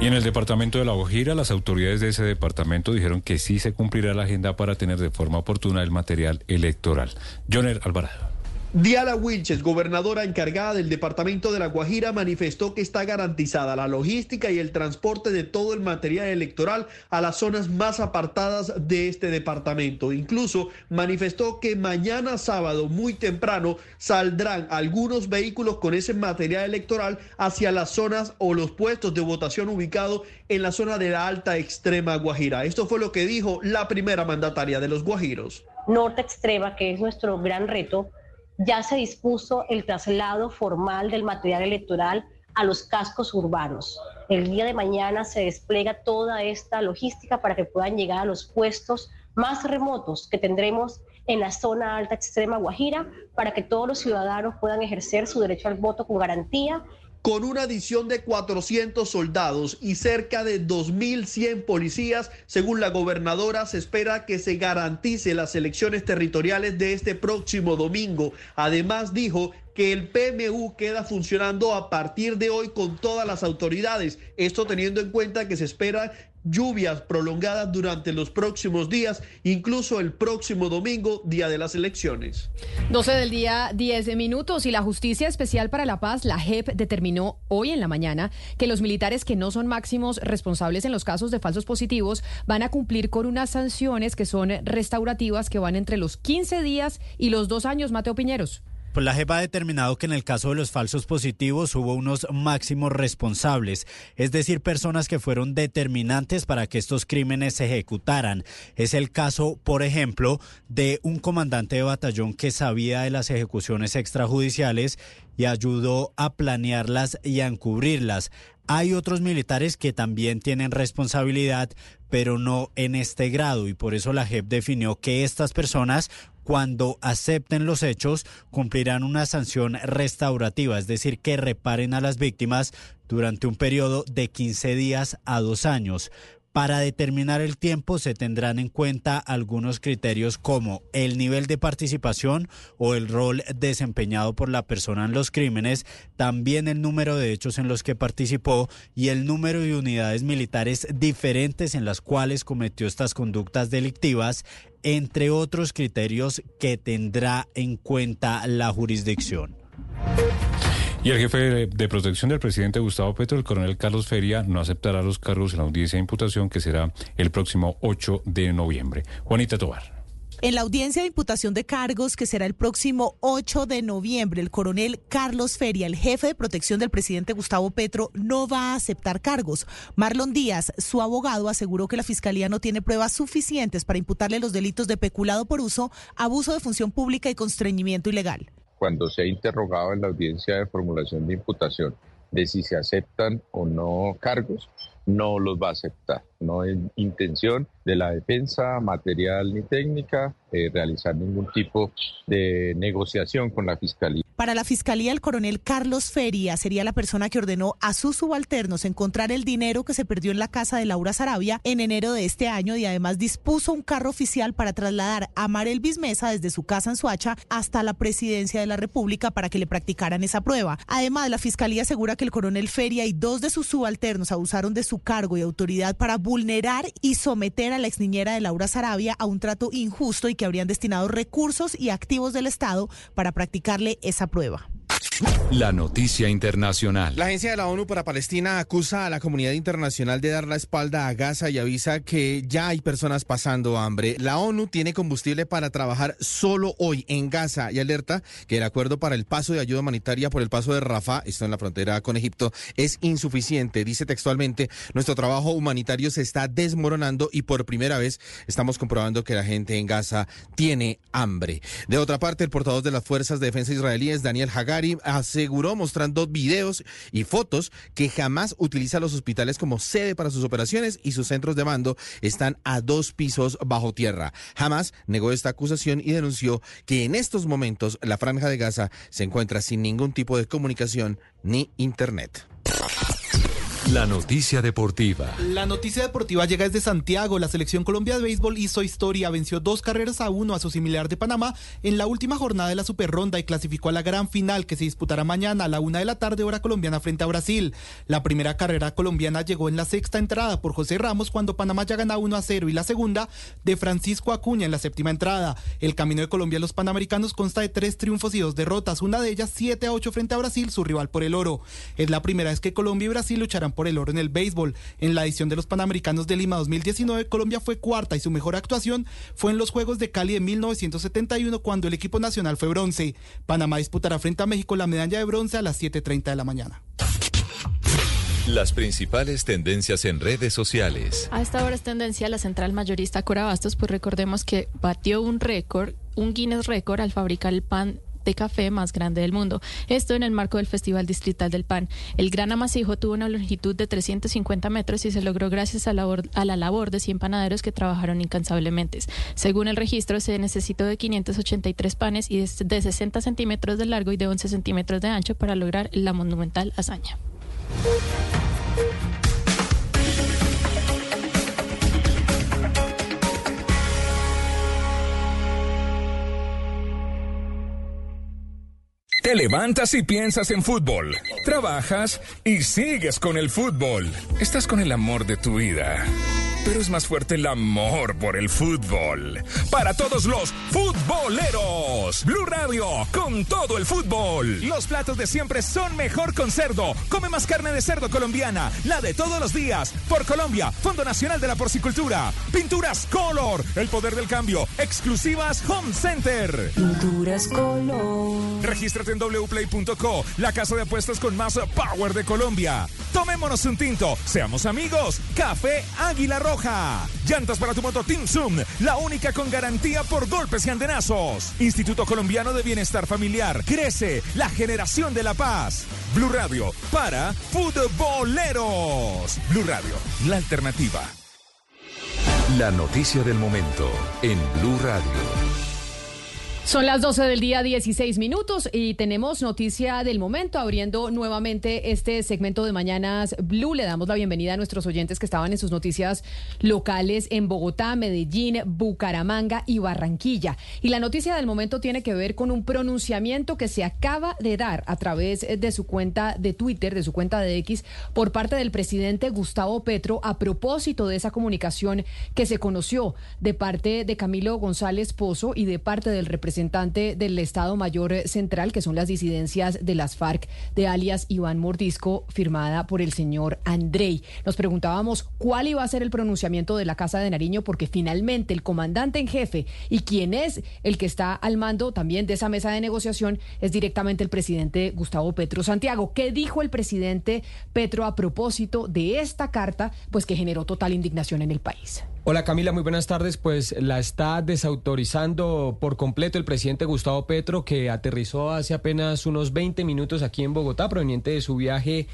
Y en el departamento de La Guajira, las autoridades de ese departamento dijeron que sí se cumplirá la agenda para tener de forma oportuna el material electoral. Joner Alvarado. Diala Wilches, gobernadora encargada del departamento de La Guajira, manifestó que está garantizada la logística y el transporte de todo el material electoral a las zonas más apartadas de este departamento. Incluso manifestó que mañana sábado muy temprano saldrán algunos vehículos con ese material electoral hacia las zonas o los puestos de votación ubicados en la zona de la alta extrema Guajira. Esto fue lo que dijo la primera mandataria de los Guajiros. Norte extrema, que es nuestro gran reto ya se dispuso el traslado formal del material electoral a los cascos urbanos. El día de mañana se despliega toda esta logística para que puedan llegar a los puestos más remotos que tendremos en la zona alta extrema Guajira para que todos los ciudadanos puedan ejercer su derecho al voto con garantía con una adición de 400 soldados y cerca de 2.100 policías, según la gobernadora, se espera que se garantice las elecciones territoriales de este próximo domingo. Además, dijo que el PMU queda funcionando a partir de hoy con todas las autoridades. Esto teniendo en cuenta que se espera lluvias prolongadas durante los próximos días, incluso el próximo domingo, día de las elecciones. 12 del día, 10 minutos, y la Justicia Especial para la Paz, la JEP, determinó hoy en la mañana que los militares que no son máximos responsables en los casos de falsos positivos van a cumplir con unas sanciones que son restaurativas que van entre los 15 días y los dos años, Mateo Piñeros. Pues la JEP ha determinado que en el caso de los falsos positivos hubo unos máximos responsables, es decir, personas que fueron determinantes para que estos crímenes se ejecutaran. Es el caso, por ejemplo, de un comandante de batallón que sabía de las ejecuciones extrajudiciales y ayudó a planearlas y a encubrirlas. Hay otros militares que también tienen responsabilidad, pero no en este grado, y por eso la JEP definió que estas personas cuando acepten los hechos, cumplirán una sanción restaurativa, es decir, que reparen a las víctimas durante un periodo de 15 días a dos años. Para determinar el tiempo se tendrán en cuenta algunos criterios como el nivel de participación o el rol desempeñado por la persona en los crímenes, también el número de hechos en los que participó y el número de unidades militares diferentes en las cuales cometió estas conductas delictivas, entre otros criterios que tendrá en cuenta la jurisdicción. Y el jefe de, protección del presidente Gustavo Petro, el coronel Carlos Feria, no aceptará los cargos en la audiencia de imputación que será el próximo 8 de noviembre. Juanita Tobar. En la audiencia de imputación de cargos, que será el próximo 8 de noviembre, el coronel Carlos Feria, el jefe de protección del presidente Gustavo Petro, no va a aceptar cargos. Marlon Díaz, su abogado, aseguró que la fiscalía no tiene pruebas suficientes para imputarle los delitos de peculado por uso, abuso de función pública y constreñimiento ilegal. Cuando se ha interrogado en la audiencia de formulación de imputación de si se aceptan o no cargos, no los va a aceptar. No hay intención de la defensa material ni técnica eh, realizar ningún tipo de negociación con la Fiscalía. Para la Fiscalía, el coronel Carlos Feria sería la persona que ordenó a sus subalternos encontrar el dinero que se perdió en la casa de Laura Sarabia en enero de este año y además dispuso un carro oficial para trasladar a Marel Bismesa desde su casa en Suacha hasta la presidencia de la República para que le practicaran esa prueba. Además, la Fiscalía asegura que el coronel Feria y dos de sus subalternos abusaron de su cargo y autoridad para vulnerar y someter a la exniñera de Laura Sarabia a un trato injusto y que habrían destinado recursos y activos del Estado para practicarle esa prueba. La noticia internacional. La Agencia de la ONU para Palestina acusa a la comunidad internacional de dar la espalda a Gaza y avisa que ya hay personas pasando hambre. La ONU tiene combustible para trabajar solo hoy en Gaza y alerta que el acuerdo para el paso de ayuda humanitaria por el paso de Rafah, esto en la frontera con Egipto, es insuficiente. Dice textualmente, nuestro trabajo humanitario se está desmoronando y por primera vez estamos comprobando que la gente en Gaza tiene hambre. De otra parte, el portavoz de las Fuerzas de Defensa israelíes, Daniel Aseguró mostrando videos y fotos que jamás utiliza los hospitales como sede para sus operaciones y sus centros de mando están a dos pisos bajo tierra. Jamás negó esta acusación y denunció que en estos momentos la franja de Gaza se encuentra sin ningún tipo de comunicación ni internet. La noticia deportiva. La noticia deportiva llega desde Santiago. La selección Colombia de béisbol hizo historia, venció dos carreras a uno a su similar de Panamá en la última jornada de la Superronda y clasificó a la gran final que se disputará mañana a la una de la tarde hora colombiana frente a Brasil. La primera carrera colombiana llegó en la sexta entrada por José Ramos cuando Panamá ya gana 1 a 0 y la segunda de Francisco Acuña en la séptima entrada. El camino de Colombia a los Panamericanos consta de tres triunfos y dos derrotas, una de ellas 7 a 8 frente a Brasil, su rival por el oro. Es la primera vez que Colombia y Brasil lucharán por el oro en el béisbol. En la edición de los Panamericanos de Lima 2019, Colombia fue cuarta y su mejor actuación fue en los Juegos de Cali de 1971 cuando el equipo nacional fue bronce. Panamá disputará frente a México la medalla de bronce a las 7.30 de la mañana. Las principales tendencias en redes sociales. A esta hora es tendencia la central mayorista Cora Bastos, pues recordemos que batió un récord, un Guinness récord al fabricar el pan de café más grande del mundo. Esto en el marco del Festival Distrital del Pan. El gran amasijo tuvo una longitud de 350 metros y se logró gracias a, la labor de 100 panaderos que trabajaron incansablemente. Según el registro, se necesitó de 583 panes y de 60 centímetros de largo y de 11 centímetros de ancho para lograr la monumental hazaña. Te levantas y piensas en fútbol. Trabajas y sigues con el fútbol. Estás con el amor de tu vida pero es más fuerte el amor por el fútbol. Para todos los futboleros, Blue Radio con todo el fútbol. Los platos de siempre son mejor con cerdo. Come más carne de cerdo colombiana, la de todos los días. Por Colombia, Fondo Nacional de la Porcicultura. Pinturas Color, el poder del cambio. Exclusivas Home Center. Pinturas Color. Regístrate en wplay.co, la casa de apuestas con más power de Colombia. Tomémonos un tinto, seamos amigos. Café Águila Roja Llantas para tu moto Team Zoom, la única con garantía por golpes y andenazos. Instituto Colombiano de Bienestar Familiar. Crece la generación de la paz. Blue Radio para futboleros. Blue Radio, la alternativa. La noticia del momento en Blue Radio. Son las 12 del día, 16 minutos, y tenemos noticia del momento, abriendo nuevamente este segmento de Mañanas Blue. Le damos la bienvenida a nuestros oyentes que estaban en sus noticias locales en Bogotá, Medellín, Bucaramanga y Barranquilla. Y la noticia del momento tiene que ver con un pronunciamiento que se acaba de dar a través de su cuenta de Twitter, de su cuenta de X, por parte del presidente Gustavo Petro a propósito de esa comunicación que se conoció de parte de Camilo González Pozo y de parte del representante representante del Estado Mayor Central, que son las disidencias de las FARC de alias Iván Mordisco, firmada por el señor Andrei. Nos preguntábamos cuál iba a ser el pronunciamiento de la Casa de Nariño, porque finalmente el comandante en jefe y quien es el que está al mando también de esa mesa de negociación es directamente el presidente Gustavo Petro Santiago. ¿Qué dijo el presidente Petro a propósito de esta carta, pues que generó total indignación en el país? Hola Camila, muy buenas tardes. Pues la está desautorizando por completo el presidente Gustavo Petro, que aterrizó hace apenas unos 20 minutos aquí en Bogotá, proveniente de su viaje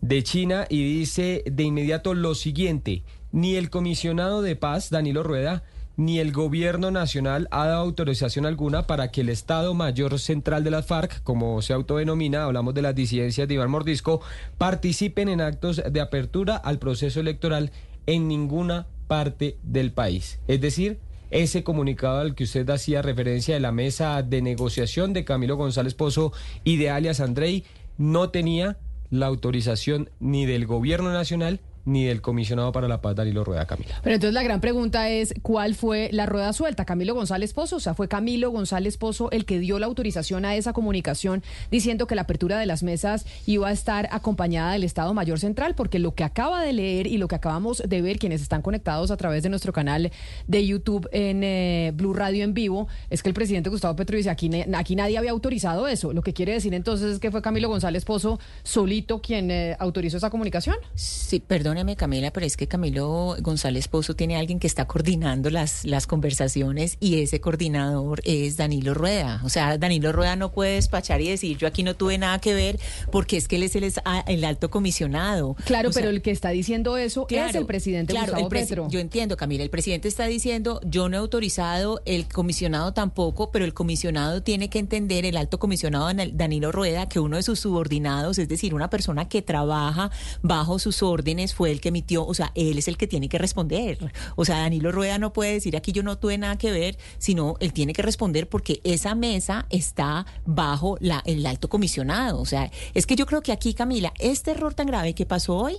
de China, y dice de inmediato lo siguiente, ni el comisionado de paz, Danilo Rueda, ni el gobierno nacional ha dado autorización alguna para que el Estado Mayor Central de las FARC, como se autodenomina, hablamos de las disidencias de Iván Mordisco, participen en actos de apertura al proceso electoral en ninguna parte del país. Es decir, ese comunicado al que usted hacía referencia de la mesa de negociación de Camilo González Pozo y de alias Andrei no tenía la autorización ni del gobierno nacional ni del comisionado para la paz, Danilo Rueda, Camila. Pero entonces la gran pregunta es, ¿cuál fue la rueda suelta? ¿Camilo González Pozo? O sea, ¿fue Camilo González Pozo el que dio la autorización a esa comunicación diciendo que la apertura de las mesas iba a estar acompañada del Estado Mayor Central? Porque lo que acaba de leer y lo que acabamos de ver, quienes están conectados a través de nuestro canal de YouTube en eh, Blue Radio en vivo, es que el presidente Gustavo Petro dice, aquí, aquí nadie había autorizado eso. Lo que quiere decir entonces es que fue Camilo González Pozo solito quien eh, autorizó esa comunicación. Sí, perdón Camila, pero es que Camilo González Pozo tiene alguien que está coordinando las, las conversaciones y ese coordinador es Danilo Rueda. O sea, Danilo Rueda no puede despachar y decir yo aquí no tuve nada que ver porque es que él es el, el alto comisionado. Claro, pero el que está diciendo eso es el presidente Gustavo Petro. Yo entiendo, Camila, el presidente está diciendo yo no he autorizado, el comisionado tampoco, pero el comisionado tiene que entender, el alto comisionado Danilo Rueda, que uno de sus subordinados, es decir, una persona que trabaja bajo sus órdenes, fue el que emitió, o sea, él es el que tiene que responder. O sea, Danilo Rueda no puede decir aquí yo no tuve nada que ver, sino él tiene que responder porque esa mesa está bajo el alto comisionado. O sea, es que yo creo que aquí, Camila, este error tan grave que pasó hoy,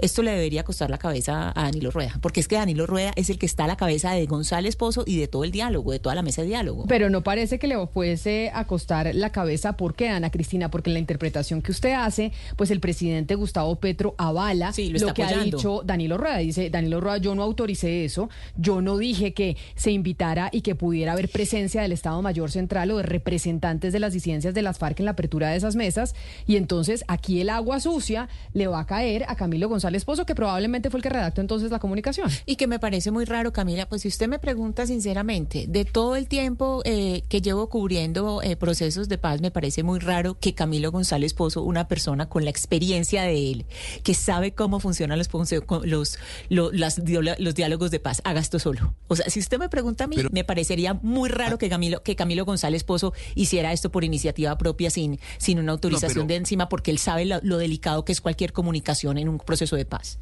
esto le debería costar la cabeza a Danilo Rueda, porque es que Danilo Rueda es el que está a la cabeza de González Pozo y de todo el diálogo, de toda la mesa de diálogo. Pero no parece que le fuese a costar la cabeza, ¿por qué, Ana Cristina? Porque en la interpretación que usted hace, pues el presidente Gustavo Petro avala lo, que ha dicho Danilo Rueda. Dice, Danilo Rueda, yo no autoricé eso, yo no dije que se invitara y que pudiera haber presencia del Estado Mayor Central o de representantes de las disidencias de las FARC en la apertura de esas mesas, y entonces aquí el agua sucia le va a caer a Camilo González al esposo, que probablemente fue el que redactó entonces la comunicación. Y que me parece muy raro, Camila, pues si usted me pregunta sinceramente, de todo el tiempo eh, que llevo cubriendo eh, procesos de paz, me parece muy raro que Camilo González Pozo, una persona con la experiencia de él, que sabe cómo funcionan los, los, los, diálogos de paz, haga esto solo. O sea, si usted me pregunta a mí, me parecería muy raro que Camilo, que Camilo González Pozo hiciera esto por iniciativa propia sin, sin una autorización de encima, porque él sabe lo delicado que es cualquier comunicación en un proceso de paz.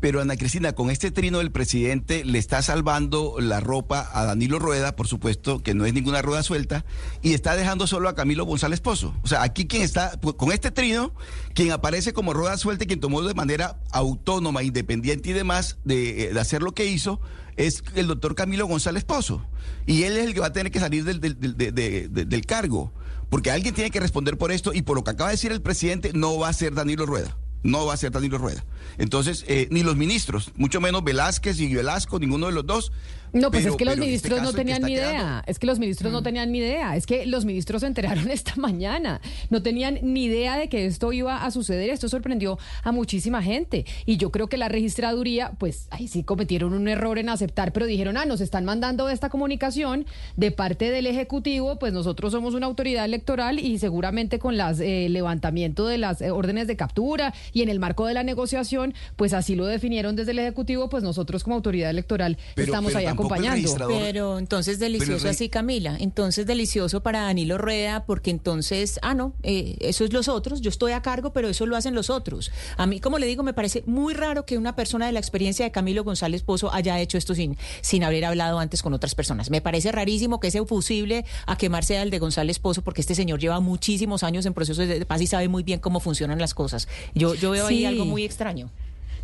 Pero Ana Cristina, con este trino del presidente le está salvando la ropa a Danilo Rueda, por supuesto, que no es ninguna rueda suelta, y está dejando solo a Camilo González Pozo. O sea, aquí quien está, con este trino, quien aparece como rueda suelta y quien tomó de manera autónoma, independiente y demás de, eh, hacer lo que hizo, es el doctor Camilo González Pozo. Y él es el que va a tener que salir del, del cargo, porque alguien tiene que responder por esto y por lo que acaba de decir el presidente, no va a ser Danilo Rueda no va a ser Danilo Rueda. Entonces, eh, ni los ministros, mucho menos Velázquez y Velasco, ninguno de los dos, no, pues es que los este ministros no tenían ni idea. Es que los ministros no mm. tenían ni idea. Es que los ministros se enteraron esta mañana. No tenían ni idea de que esto iba a suceder. Esto sorprendió a muchísima gente. Y yo creo que la registraduría, pues ahí sí cometieron un error en aceptar, pero dijeron, ah, nos están mandando esta comunicación de parte del Ejecutivo, pues nosotros somos una autoridad electoral y seguramente con el eh, levantamiento de las eh, órdenes de captura y en el marco de la negociación, pues así lo definieron desde el Ejecutivo, pues nosotros como autoridad electoral estamos allá acompañando. Pero entonces delicioso así, Camila. Entonces delicioso para Danilo Rueda, porque entonces, ah, no, eh, eso es los otros. Yo estoy a cargo, pero eso lo hacen los otros. A mí, como le digo, me parece muy raro que una persona de la experiencia de Camilo González Pozo haya hecho esto sin, sin haber hablado antes con otras personas. Me parece rarísimo que ese fusible a quemarse al de González Pozo, porque este señor lleva muchísimos años en procesos de paz y sabe muy bien cómo funcionan las cosas. Yo, yo veo ahí algo muy extraño.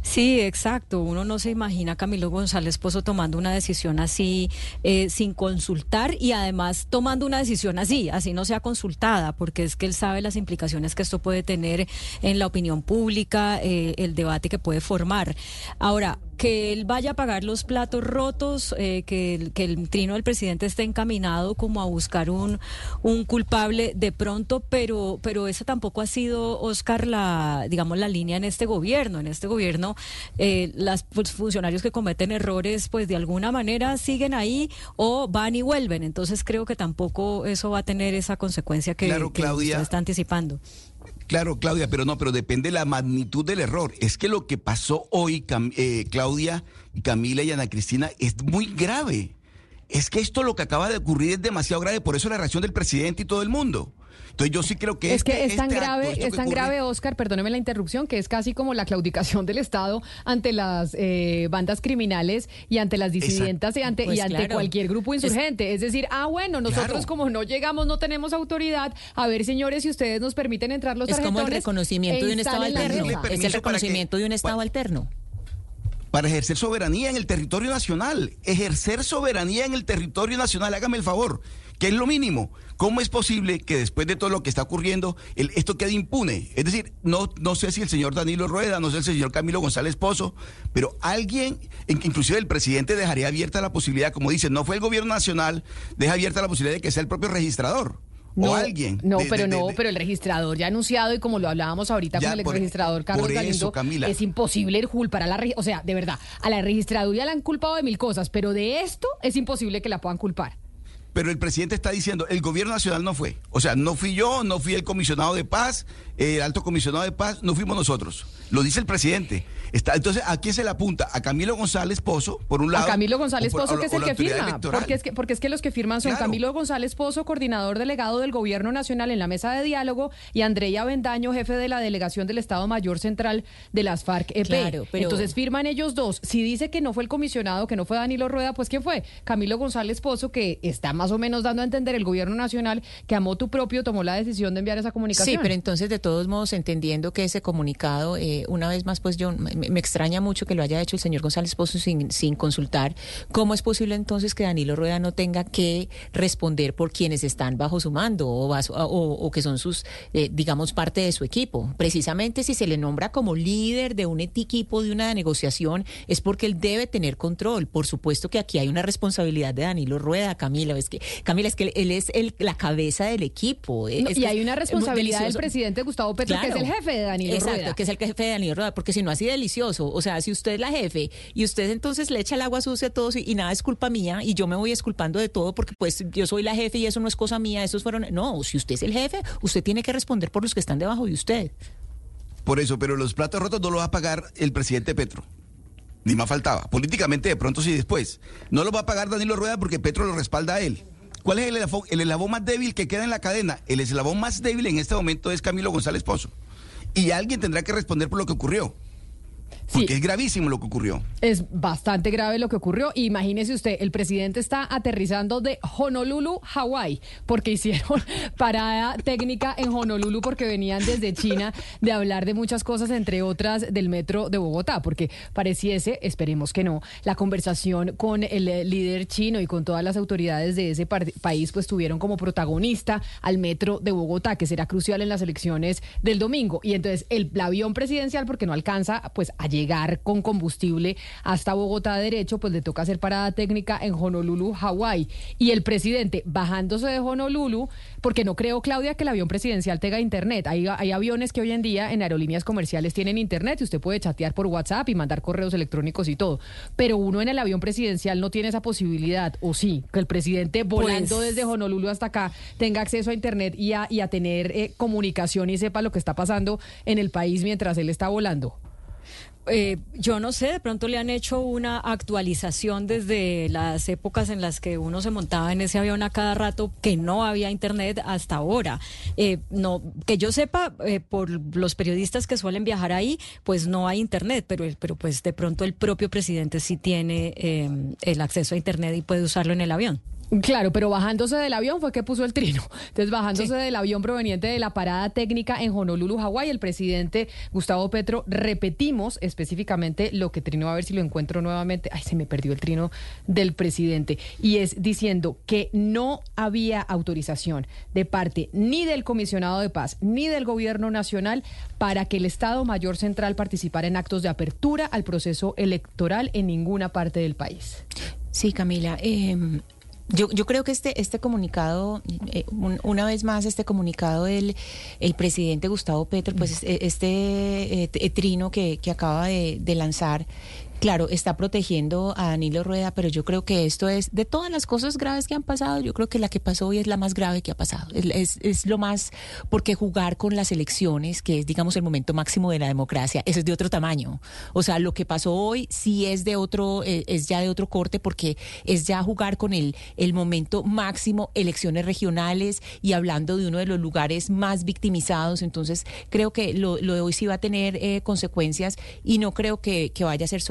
Sí, exacto. Uno no se imagina a Camilo González Pozo tomando una decisión así eh, sin consultar y además tomando una decisión así, así no sea consultada, porque es que él sabe las implicaciones que esto puede tener en la opinión pública, eh, el debate que puede formar. Ahora, que él vaya a pagar los platos rotos, eh, que, el, que el trino del presidente esté encaminado como a buscar un, un culpable de pronto, pero, pero esa tampoco ha sido, Oscar, la, digamos, la línea en este gobierno. En este gobierno, eh, los pues, funcionarios que cometen errores, pues de alguna manera siguen ahí o van y vuelven. Entonces creo que tampoco eso va a tener esa consecuencia que, que usted está anticipando. Claro, Claudia, pero no, pero depende de la magnitud del error. Es que lo que pasó hoy, eh, Claudia, Camila y Ana Cristina, es muy grave. Es que esto lo que acaba de ocurrir es demasiado grave, por eso la reacción del presidente y todo el mundo. Entonces yo sí creo que es que es tan este grave, es tan grave, Oscar, perdóneme la interrupción, que es casi como la claudicación del Estado ante las eh, bandas criminales y ante las disidentas y ante, y pues ante cualquier grupo insurgente. Es, decir, ah, bueno, nosotros como no llegamos, no tenemos autoridad. A ver, señores, si ustedes nos permiten entrar los Es como el reconocimiento de un Estado alterno. Es el reconocimiento de un Estado alterno para ejercer soberanía en el territorio nacional. Ejercer soberanía en el territorio nacional, hágame el favor, que es lo mínimo. ¿Cómo es posible que después de todo lo que está ocurriendo, esto quede impune? Es decir, no, no sé si el señor Danilo Rueda, no sé si el señor Camilo González Pozo, pero alguien, inclusive el presidente dejaría abierta la posibilidad, como dice, no fue el gobierno nacional, deja abierta la posibilidad de que sea el propio registrador. No, o alguien. No, pero no, pero el registrador ya anunciado y como lo hablábamos ahorita con el ex registrador Carlos Galindo, es imposible culpar a la o sea, de verdad, a la registraduría la han culpado de mil cosas, pero de esto es imposible que la puedan culpar pero el presidente está diciendo, el gobierno nacional no fue. O sea, no fui yo, no fui el comisionado de paz, el alto comisionado de paz, no fuimos nosotros. Lo dice el presidente. Está, entonces, ¿a quién se le apunta? A Camilo González Pozo, por un lado. A Camilo González Pozo, que es el que firma. Porque es que, porque es que los que firman son Camilo González Pozo, coordinador delegado del Gobierno Nacional en la mesa de diálogo, y Andrea Bendaño, jefe de la delegación del Estado Mayor Central de las FARC-EP. Claro, Entonces firman ellos dos. Si dice que no fue el comisionado, que no fue Danilo Rueda, pues ¿quién fue? Camilo González Pozo, que está más o menos dando a entender el Gobierno Nacional que a motu propio tomó la decisión de enviar esa comunicación. Sí, pero entonces, de todos modos, entendiendo que ese comunicado, eh, una vez más, pues yo me extraña mucho que lo haya hecho el señor González Pozo sin, sin consultar. ¿Cómo es posible entonces que Danilo Rueda no tenga que responder por quienes están bajo su mando o, o, que son sus, eh, digamos, parte de su equipo? Precisamente si se le nombra como líder de un equipo de una negociación es porque él debe tener control. Por supuesto que aquí hay una responsabilidad de Danilo Rueda, Camila. Es que, Camila, es que él es el, la cabeza del equipo. y hay una responsabilidad del presidente Gustavo Petro, que es el jefe de Danilo Exacto, Rueda. que es el jefe de Danilo Rueda, porque si no así delicioso, o sea, si usted es la jefe y usted entonces le echa el agua sucia a todos y, nada es culpa mía y yo me voy esculpando de todo porque pues yo soy la jefe y eso no es cosa mía, esos fueron... No, si usted es el jefe, usted tiene que responder por los que están debajo de usted. Por eso, pero los platos rotos no los va a pagar el presidente Petro. Ni más faltaba. Políticamente de pronto sí después. No lo va a pagar Danilo Rueda porque Petro lo respalda a él. ¿Cuál es el eslabón, el eslabón más débil que queda en la cadena? El eslabón más débil en este momento es Camilo González Pozo. Y alguien tendrá que responder por lo que ocurrió. Porque es gravísimo lo que ocurrió. Es bastante grave lo que ocurrió. Imagínese usted, el presidente está aterrizando de Honolulu, Hawái, porque hicieron parada técnica en Honolulu porque venían desde China de hablar de muchas cosas, entre otras del metro de Bogotá, porque pareciese, esperemos que no, la conversación con el líder chino y con todas las autoridades de ese país, pues tuvieron como protagonista al metro de Bogotá, que será crucial en las elecciones del domingo. Y entonces el, avión presidencial, porque no alcanza pues a llegar con combustible hasta Bogotá derecho, pues le toca hacer parada técnica en Honolulu, Hawái. Y el presidente bajándose de Honolulu, porque no creo, Claudia, que el avión presidencial tenga internet. Hay, hay aviones que hoy en día en aerolíneas comerciales tienen internet y usted puede chatear por WhatsApp y mandar correos electrónicos y todo. Pero uno en el avión presidencial no tiene esa posibilidad, o sí, que el presidente volando pues desde Honolulu hasta acá tenga acceso a internet y a, y a tener eh, comunicación y sepa lo que está pasando en el país mientras él está volando. Eh, yo no sé, de pronto le han hecho una actualización desde las épocas en las que uno se montaba en ese avión a cada rato, que no había internet hasta ahora. Eh, no, que yo sepa, eh, por los periodistas que suelen viajar ahí, pues no hay internet, pero, pero pues de pronto el propio presidente sí tiene el acceso a internet y puede usarlo en el avión. Claro, pero bajándose del avión fue que puso el trino. Entonces, bajándose del avión proveniente de la parada técnica en Honolulu, Hawái, el presidente Gustavo Petro, repetimos específicamente lo que trino, a ver si lo encuentro nuevamente. Ay, se me perdió el trino del presidente. Y es diciendo que no había autorización de parte ni del comisionado de paz ni del gobierno nacional para que el Estado Mayor Central participara en actos de apertura al proceso electoral en ninguna parte del país. Sí, Camila. Eh, yo, yo creo que este, este comunicado, eh, una vez más, este comunicado del el presidente Gustavo Petro, pues mm. este eh, trino que, que acaba de, de lanzar, Claro, está protegiendo a Danilo Rueda, pero yo creo que esto es, de todas las cosas graves que han pasado, yo creo que la que pasó hoy es la más grave que ha pasado. Es, es, lo más, porque jugar con las elecciones, que es, digamos, el momento máximo de la democracia, eso es de otro tamaño. O sea, lo que pasó hoy sí es de otro, eh, es ya de otro corte, porque es ya jugar con el, el momento máximo, elecciones regionales y hablando de uno de los lugares más victimizados. Entonces, creo que lo, lo de hoy sí va a tener eh, consecuencias y no creo que, que vaya a ser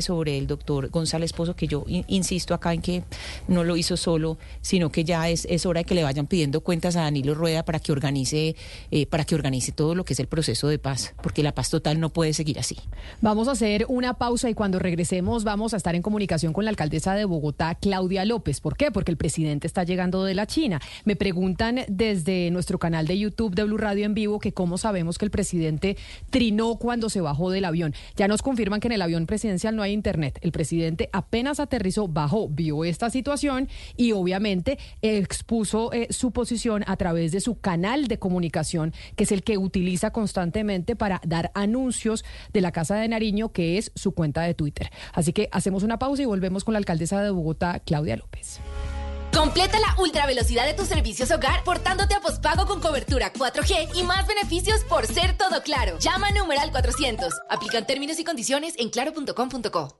sobre el doctor González Pozo, que yo insisto acá en que no lo hizo solo, sino que ya es, es hora de que le vayan pidiendo cuentas a Danilo Rueda para que organice, eh, para que organice todo lo que es el proceso de paz, porque la paz total no puede seguir así. Vamos a hacer una pausa y cuando regresemos vamos a estar en comunicación con la alcaldesa de Bogotá, Claudia López. ¿Por qué? Porque el presidente está llegando de la China. Me preguntan desde nuestro canal de YouTube de Blue Radio en vivo que cómo sabemos que el presidente trinó cuando se bajó del avión. Ya nos confirman que en el avión no hay internet. El presidente apenas aterrizó, bajó, vio esta situación y obviamente expuso eh, su posición a través de su canal de comunicación, que es el que utiliza constantemente para dar anuncios de la Casa de Nariño, que es su cuenta de Twitter. Así que hacemos una pausa y volvemos con la alcaldesa de Bogotá, Claudia López. Completa la ultra velocidad de tus servicios hogar portándote a pospago con cobertura 4G y más beneficios por ser todo claro. Llama a numeral 400. Aplican términos y condiciones en claro.com.co.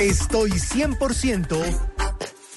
Estoy 100%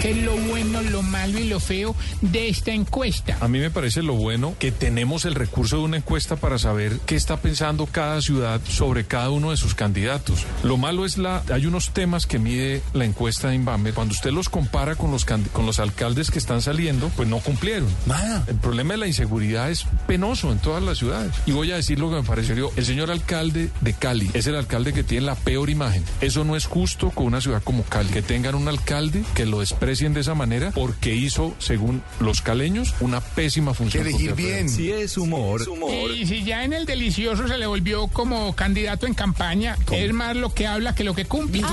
¿Qué es lo bueno, lo malo y lo feo de esta encuesta? A mí me parece lo bueno que tenemos el recurso de una encuesta para saber qué está pensando cada ciudad sobre cada uno de sus candidatos. Lo malo es la. Hay unos temas que mide la encuesta de Inbamer. Cuando usted los compara con los, con los alcaldes que están saliendo, pues no cumplieron. Nada. El problema de la inseguridad es penoso en todas las ciudades. Y voy a decir lo que me pareció. El señor alcalde de Cali es el alcalde que tiene la peor imagen. Eso no es justo con una ciudad como Cali, que tengan una alcalde que lo desprecien de esa manera porque hizo, según los caleños, una pésima función. Elegir bien. Si es humor. Y si ya en el delicioso se le volvió como candidato en campaña, es más lo que habla que lo que cumple.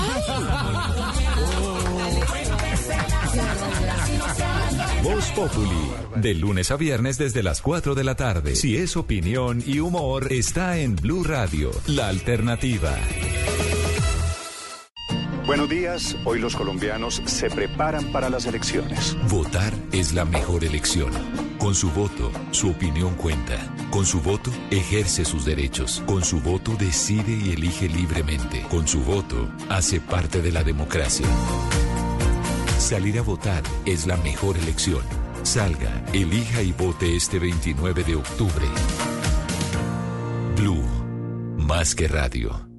Voz Populi, de lunes a viernes desde las 4 de la tarde. Si es opinión y humor, está en Blue Radio, la alternativa. Buenos días. Hoy los colombianos se preparan para las elecciones. Votar es la mejor elección. Con su voto, su opinión cuenta. Con su voto, ejerce sus derechos. Con su voto, decide y elige libremente. Con su voto, hace parte de la democracia. Salir a votar es la mejor elección. Salga, elija y vote este 29 de octubre. Blue, más que radio.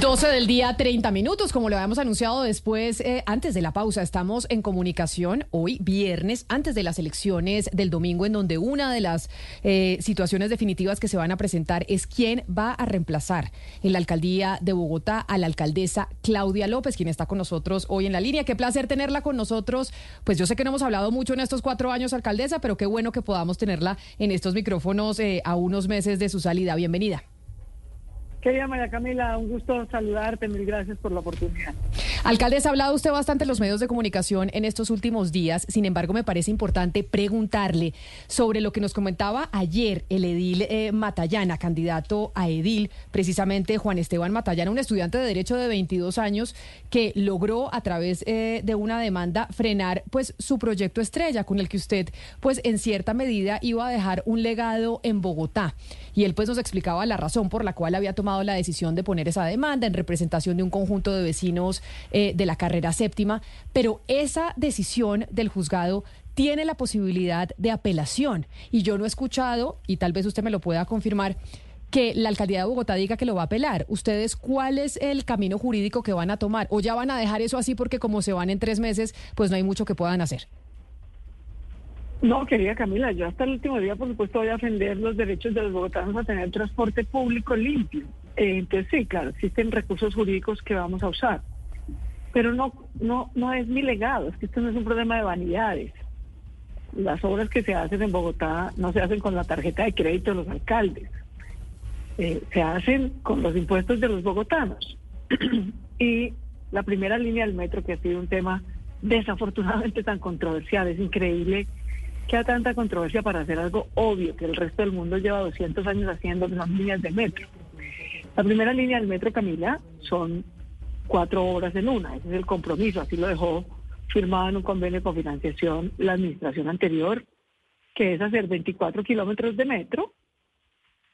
12 del día, 30 minutos, como lo habíamos anunciado después, eh, antes de la pausa, estamos en comunicación hoy, viernes, antes de las elecciones del domingo, en donde una de las eh, situaciones definitivas que se van a presentar es quién va a reemplazar en la alcaldía de Bogotá a la alcaldesa Claudia López, quien está con nosotros hoy en la línea. Qué placer tenerla con nosotros. Pues yo sé que no hemos hablado mucho en estos cuatro años, alcaldesa, pero qué bueno que podamos tenerla en estos micrófonos eh, a unos meses de su salida. Bienvenida. Querida María Camila, un gusto saludarte, mil gracias por la oportunidad. Alcaldes, ha hablado usted bastante en los medios de comunicación en estos últimos días, sin embargo me parece importante preguntarle sobre lo que nos comentaba ayer el edil eh, Matallana, candidato a edil, precisamente Juan Esteban Matallana, un estudiante de Derecho de 22 años que logró a través eh, de una demanda frenar pues su proyecto estrella con el que usted pues en cierta medida iba a dejar un legado en Bogotá. Y él pues nos explicaba la razón por la cual había tomado la decisión de poner esa demanda en representación de un conjunto de vecinos eh, de la carrera séptima, pero esa decisión del juzgado tiene la posibilidad de apelación. Y yo no he escuchado, y tal vez usted me lo pueda confirmar, que la alcaldía de Bogotá diga que lo va a apelar. ¿Ustedes cuál es el camino jurídico que van a tomar? ¿O ya van a dejar eso así porque como se van en tres meses, pues no hay mucho que puedan hacer? No, querida Camila, yo hasta el último día, por supuesto, voy a defender los derechos de los bogotanos a tener transporte público limpio. Eh, entonces, sí, claro, existen recursos jurídicos que vamos a usar. Pero no, no, no es mi legado, es que esto no es un problema de vanidades. Las obras que se hacen en Bogotá no se hacen con la tarjeta de crédito de los alcaldes, eh, se hacen con los impuestos de los bogotanos. y la primera línea del metro, que ha sido un tema desafortunadamente tan controversial, es increíble que ha tanta controversia para hacer algo obvio que el resto del mundo lleva 200 años haciendo, las líneas de metro. La primera línea del metro, Camila, son cuatro horas en una. Ese es el compromiso, así lo dejó firmado en un convenio con financiación la administración anterior, que es hacer 24 kilómetros de metro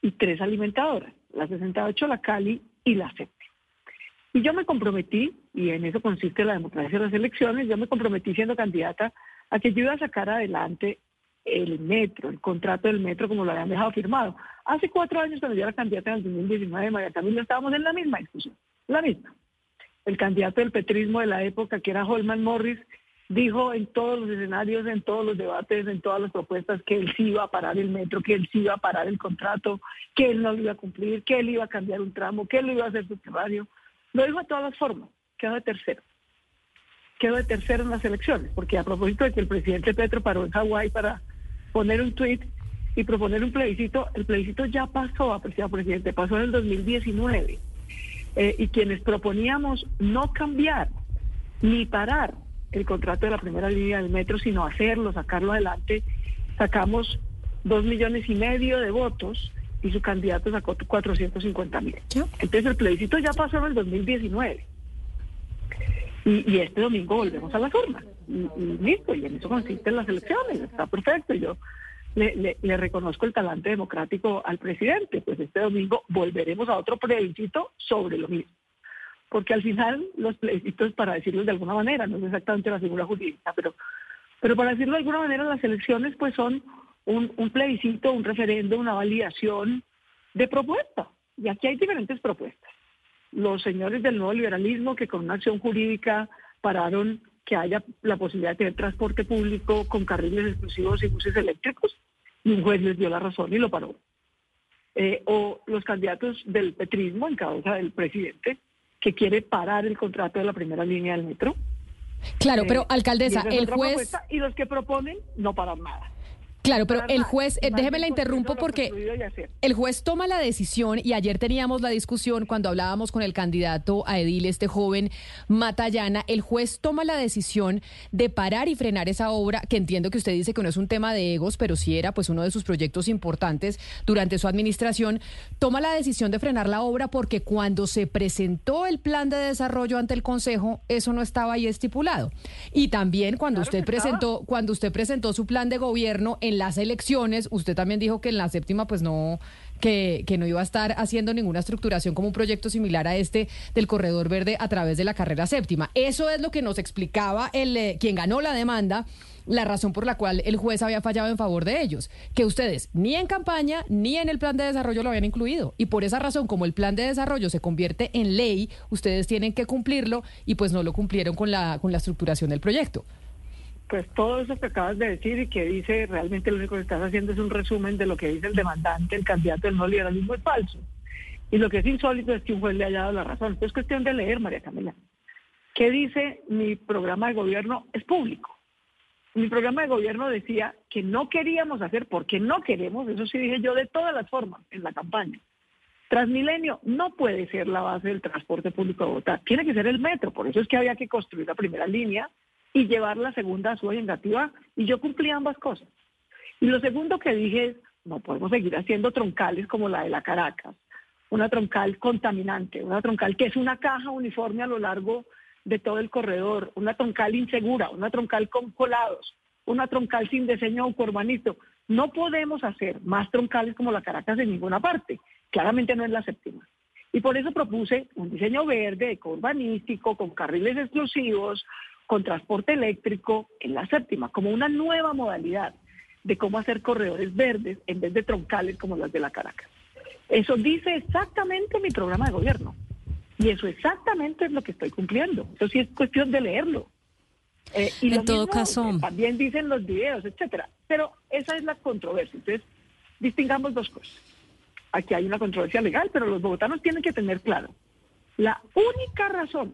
y tres alimentadoras, la 68, la Cali y la séptima. Y yo me comprometí, y en eso consiste la democracia de las elecciones, yo me comprometí siendo candidata a que yo iba a sacar adelante el metro, el contrato del metro como lo habían dejado firmado. Hace cuatro años cuando yo era candidata en el 2019 de María Camila estábamos en la misma discusión, la misma. El candidato del petrismo de la época, que era Holman Morris, dijo en todos los escenarios, en todos los debates, en todas las propuestas que él sí iba a parar el metro, que él sí iba a parar el contrato, que él no lo iba a cumplir, que él iba a cambiar un tramo, que él lo iba a hacer subterráneo. Lo dijo de todas las formas, quedó de tercero quedó de tercero en las elecciones, porque a propósito de que el presidente Petro paró en Hawái para poner un tuit y proponer un plebiscito, el plebiscito ya pasó, apreciado presidente, pasó en el 2019. Eh, y quienes proponíamos no cambiar ni parar el contrato de la primera línea del metro, sino hacerlo, sacarlo adelante, sacamos dos millones y medio de votos y su candidato sacó 450 mil. Entonces el plebiscito ya pasó en el 2019. Y, este domingo volvemos a la forma. Y, listo, y en eso consisten las elecciones. Está perfecto. Yo le, reconozco el talante democrático al presidente. Pues este domingo volveremos a otro plebiscito sobre lo mismo. Porque al final los plebiscitos, para decirlo de alguna manera, no es exactamente la figura jurídica, pero, pero para decirlo de alguna manera, las elecciones pues son un plebiscito, un referendo, una validación de propuesta. Y aquí hay diferentes propuestas los señores del nuevo liberalismo que con una acción jurídica pararon que haya la posibilidad de tener transporte público con carriles exclusivos y buses eléctricos, y un juez les dio la razón y lo paró. Eh, o los candidatos del petrismo en cabeza del presidente, que quiere parar el contrato de la primera línea del metro. Claro, pero eh, alcaldesa, el juez... Y los que proponen no parar nada. Claro, pero el juez, eh, déjeme la interrumpo porque el juez toma la decisión y ayer teníamos la discusión cuando hablábamos con el candidato a Edil, este joven Matallana, el juez toma la decisión de parar y frenar esa obra, que entiendo que usted dice que no es un tema de egos, pero sí era pues uno de sus proyectos importantes durante su administración, toma la decisión de frenar la obra porque cuando se presentó el plan de desarrollo ante el Consejo, eso no estaba ahí estipulado. Y también cuando usted presentó, cuando usted presentó su plan de gobierno en en las elecciones, usted también dijo que en la séptima pues no, que, no iba a estar haciendo ninguna estructuración como un proyecto similar a este del corredor verde a través de la carrera séptima. Eso es lo que nos explicaba el eh, quien ganó la demanda la razón por la cual el juez había fallado en favor de ellos, que ustedes ni en campaña ni en el plan de desarrollo lo habían incluido. Y por esa razón, como el plan de desarrollo se convierte en ley, ustedes tienen que cumplirlo y pues no lo cumplieron con la, con la estructuración del proyecto. Pues todo eso que acabas de decir y que dice realmente lo único que estás haciendo es un resumen de lo que dice el demandante, el candidato del no liberalismo es falso. Y lo que es insólito es que un juez le haya dado la razón. Es cuestión de leer, María Camila. ¿Qué dice mi programa de gobierno? Es público mi programa de gobierno decía que no queríamos hacer, porque no queremos, eso sí dije yo de todas las formas en la campaña. Transmilenio no puede ser la base del transporte público de Bogotá, tiene que ser el metro, por eso es que había que construir la primera línea y llevar la segunda a su y yo cumplí ambas cosas. Y lo segundo que dije es, no podemos seguir haciendo troncales como la de la Caracas, una troncal contaminante, una troncal que es una caja uniforme a lo largo de todo el corredor, una troncal insegura, una troncal con colados, una troncal sin diseño urbanito. No podemos hacer más troncales como la Caracas en ninguna parte, claramente no es la séptima. Y por eso propuse un diseño verde, eco-urbanístico, con carriles exclusivos, con transporte eléctrico en la séptima, como una nueva modalidad de cómo hacer corredores verdes en vez de troncales como las de la Caracas. Eso dice exactamente mi programa de gobierno. Y eso exactamente es lo que estoy cumpliendo. Eso sí es cuestión de leerlo. Eh, y en todo caso. También dicen los videos, etcétera. Pero esa es la controversia. Entonces, distingamos dos cosas. Aquí hay una controversia legal, pero los bogotanos tienen que tener claro. La única razón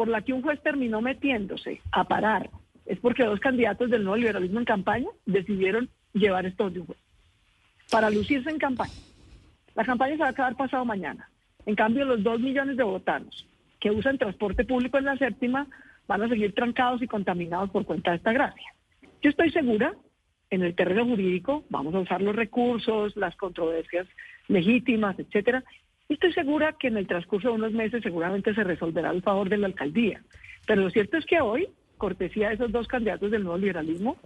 por la que un juez terminó metiéndose a parar es porque dos candidatos del nuevo liberalismo en campaña decidieron llevar esto de un juez para lucirse en campaña. La campaña se va a acabar pasado mañana. En cambio, los dos millones de votanos que usan transporte público en la séptima van a seguir trancados y contaminados por cuenta de esta gracia. Yo estoy segura, en el terreno jurídico, vamos a usar los recursos, las controversias legítimas, etcétera, y estoy segura que en el transcurso de unos meses seguramente se resolverá el favor de la alcaldía. Pero lo cierto es que hoy, cortesía de esos dos candidatos del nuevo liberalismo,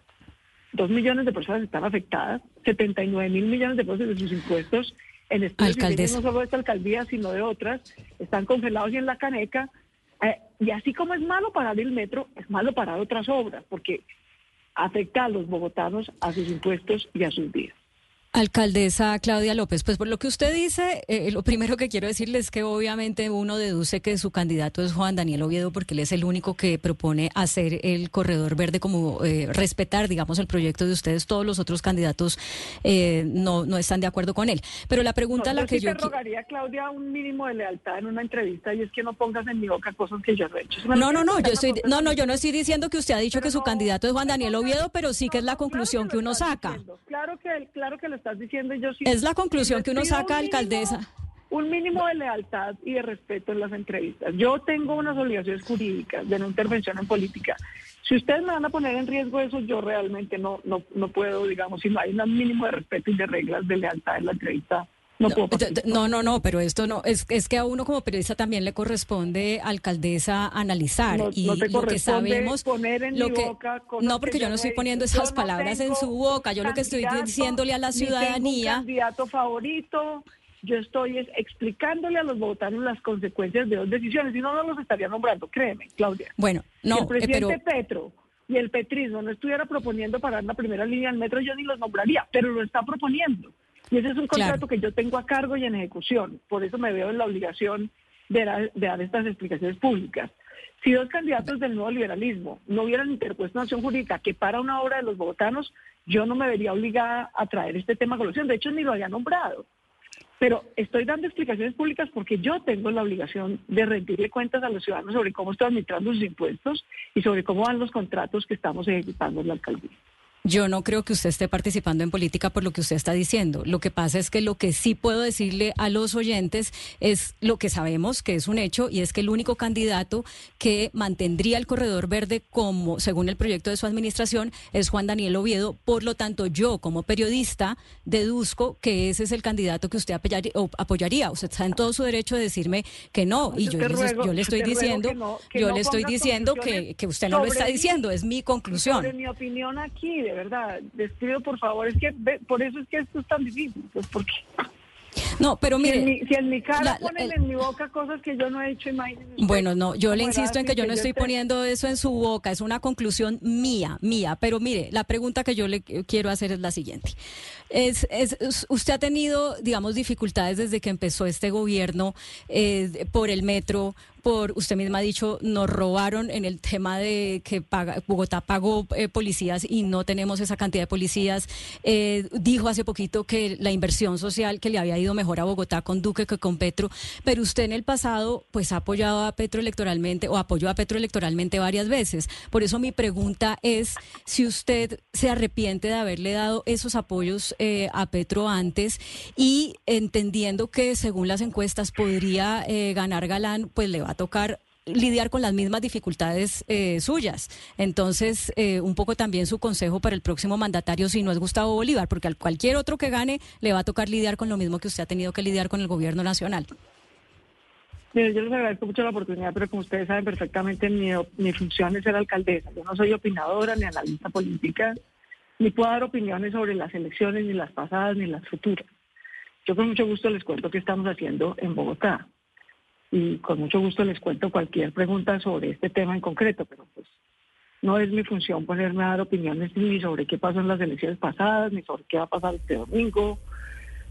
dos millones de personas están afectadas, 79 mil millones de pesos de sus impuestos en estudios no solo de esta alcaldía, sino de otras, están congelados y en la caneca. Eh, y así como es malo parar el metro, es malo parar otras obras, porque afecta a los bogotanos, a sus impuestos y a sus vidas. Alcaldesa Claudia López, pues por lo que usted dice, eh, lo primero que quiero decirle es que obviamente uno deduce que su candidato es Juan Daniel Oviedo porque él es el único que propone hacer el corredor verde como eh, respetar, digamos, el proyecto de ustedes. Todos los otros candidatos eh, no, no están de acuerdo con él. Pero la pregunta a la que yo... Yo te rogaría, Claudia, un mínimo de lealtad en una entrevista y es que no pongas en mi boca cosas que yo no he hecho. No, no, no, yo estoy, no, no, yo no estoy diciendo que usted ha dicho que su candidato es Juan Daniel Oviedo, pero sí que es la conclusión que, uno saca. Claro que, claro que lo estás diciendo yo sí. Es la conclusión que uno saca, alcaldesa. Un mínimo de lealtad y de respeto en las entrevistas. Yo tengo unas obligaciones jurídicas de no intervención en política. Si ustedes me van a poner en riesgo eso, yo realmente no, no, no puedo, digamos, si no hay un mínimo de respeto y de reglas de lealtad en la entrevista, no, no, no, no, pero esto no, es, es que a uno como periodista también le corresponde, alcaldesa, analizar. y lo que sabemos. Poner en lo que, boca no, porque yo no estoy poniendo esas palabras en su boca, yo lo que estoy diciéndole a la ciudadanía. Un candidato favorito, yo estoy explicándole a los votantes las consecuencias de dos decisiones, si no, no los estaría nombrando, créeme, Claudia. Bueno, no, si el eh, presidente Petro y el petrismo no estuviera proponiendo parar la primera línea del metro, yo ni los nombraría, pero lo está proponiendo. Y ese es un contrato que yo tengo a cargo y en ejecución. Por eso me veo en la obligación de, dar estas explicaciones públicas. Si dos candidatos del nuevo liberalismo no hubieran interpuesto una acción jurídica que para una obra de los bogotanos, yo no me vería obligada a traer este tema a colación. De hecho, ni lo había nombrado. Pero estoy dando explicaciones públicas porque yo tengo la obligación de rendirle cuentas a los ciudadanos sobre cómo estoy administrando sus impuestos y sobre cómo van los contratos que estamos ejecutando en la alcaldía. Yo no creo que usted esté participando en política por lo que usted está diciendo. Lo que pasa es que lo que sí puedo decirle a los oyentes es lo que sabemos que es un hecho y es que el único candidato que mantendría el corredor verde como según el proyecto de su administración es Juan Daniel Oviedo. Por lo tanto, yo como periodista deduzco que ese es el candidato que usted apoyaría. Usted está en todo su derecho de decirme que no y yo, le estoy diciendo, yo le estoy diciendo que, que usted no lo está diciendo. Es mi conclusión. mi opinión aquí de verdad, despido por favor, es que ve, por eso es que esto es tan difícil, pues porque No, pero si, mire. en mi, si en mi cara la- ponen el- en mi boca cosas que yo no he hecho, imagínense. Bueno, no, yo le insisto en que yo no estoy poniendo eso en su boca, es una conclusión mía, mía. Pero mire, la pregunta que yo le quiero hacer es la siguiente. Es, es- es- usted ha tenido, digamos, dificultades desde que empezó este gobierno eh, por el metro, por, usted misma ha dicho, nos robaron en el tema de que paga- Bogotá pagó eh, policías y no tenemos esa cantidad de policías. Eh, dijo hace poquito que la inversión social, que le había ido mejor a Bogotá con Duque que con Petro, pero usted en el pasado pues ha apoyado a Petro electoralmente o apoyó a Petro electoralmente varias veces. Por eso mi pregunta es si usted se arrepiente de haberle dado esos apoyos eh, a Petro antes y entendiendo que según las encuestas podría ganar Galán, pues le va tocar lidiar con las mismas dificultades eh, suyas. Entonces, eh, un poco también su consejo para el próximo mandatario, si no es Gustavo Bolívar, porque al cualquier otro que gane le va a tocar lidiar con lo mismo que usted ha tenido que lidiar con el gobierno nacional. Mire, yo les agradezco mucho la oportunidad, pero como ustedes saben perfectamente, mi, mi función es ser alcaldesa. Yo no soy opinadora ni analista política, ni puedo dar opiniones sobre las elecciones, ni las pasadas, ni las futuras. Yo con mucho gusto les cuento qué estamos haciendo en Bogotá. Y con mucho gusto les cuento cualquier pregunta sobre este tema en concreto, pero pues no es mi función ponerme a dar opiniones ni sobre qué pasó en las elecciones pasadas, ni sobre qué va a pasar este domingo.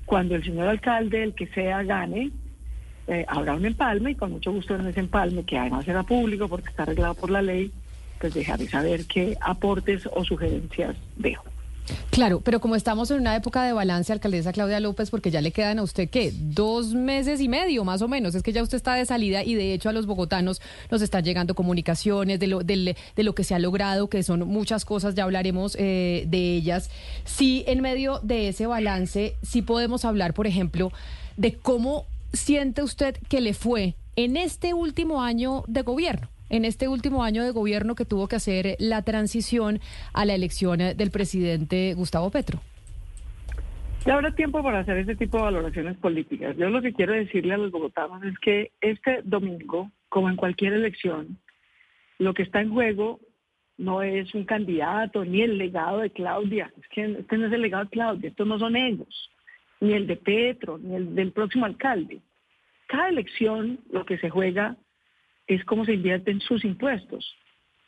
Cuando el señor alcalde, el que sea, gane, eh, habrá un empalme y con mucho gusto en ese empalme, que además será público porque está arreglado por la ley, pues dejaré saber qué aportes o sugerencias dejo. Claro, pero como estamos en una época de balance, alcaldesa Claudia López, porque ya le quedan a usted, ¿qué? Dos meses y medio, más o menos. Es que ya usted está de salida y de hecho a los bogotanos nos están llegando comunicaciones de lo, del- de lo que se ha logrado, que son muchas cosas, ya hablaremos eh, de ellas. Sí, en medio de ese balance, sí podemos hablar, por ejemplo, de cómo siente usted que le fue en este último año de gobierno en este último año de gobierno que tuvo que hacer la transición a la elección eh, del presidente Gustavo Petro. Ya habrá tiempo para hacer ese tipo de valoraciones políticas. Yo lo que quiero decirle a los bogotanos es que este domingo, como en cualquier elección, lo que está en juego no es un candidato ni el legado de Claudia. Es que este no es el legado de Claudia, estos no son ellos, ni el de Petro, ni el del próximo alcalde. Cada elección lo que se juega es cómo se invierten sus impuestos,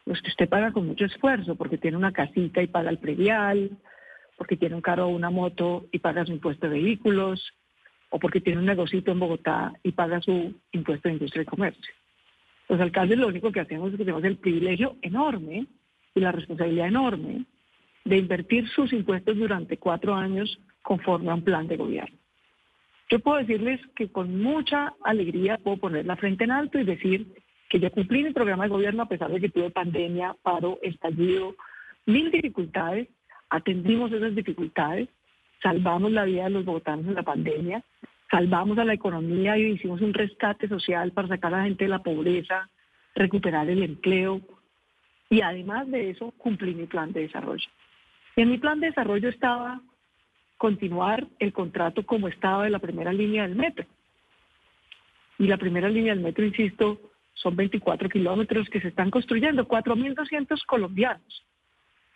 los que usted paga con mucho esfuerzo, porque tiene una casita y paga el predial, porque tiene un carro o una moto y paga su impuesto de vehículos, o porque tiene un negocito en Bogotá y paga su impuesto de industria y comercio. Los alcaldes lo único que hacemos es que tenemos el privilegio enorme y la responsabilidad enorme de invertir sus impuestos durante cuatro años conforme a un plan de gobierno. Yo puedo decirles que con mucha alegría puedo poner la frente en alto y decir que yo cumplí mi programa de gobierno a pesar de que tuve pandemia, paro, estallido, mil dificultades, atendimos esas dificultades, salvamos la vida de los bogotanos en la pandemia, salvamos a la economía y hicimos un rescate social para sacar a la gente de la pobreza, recuperar el empleo y además de eso cumplí mi plan de desarrollo. Y en mi plan de desarrollo estaba continuar el contrato como estaba de la primera línea del metro. Y la primera línea del metro, insisto, son 24 kilómetros que se están construyendo, 4.200 colombianos.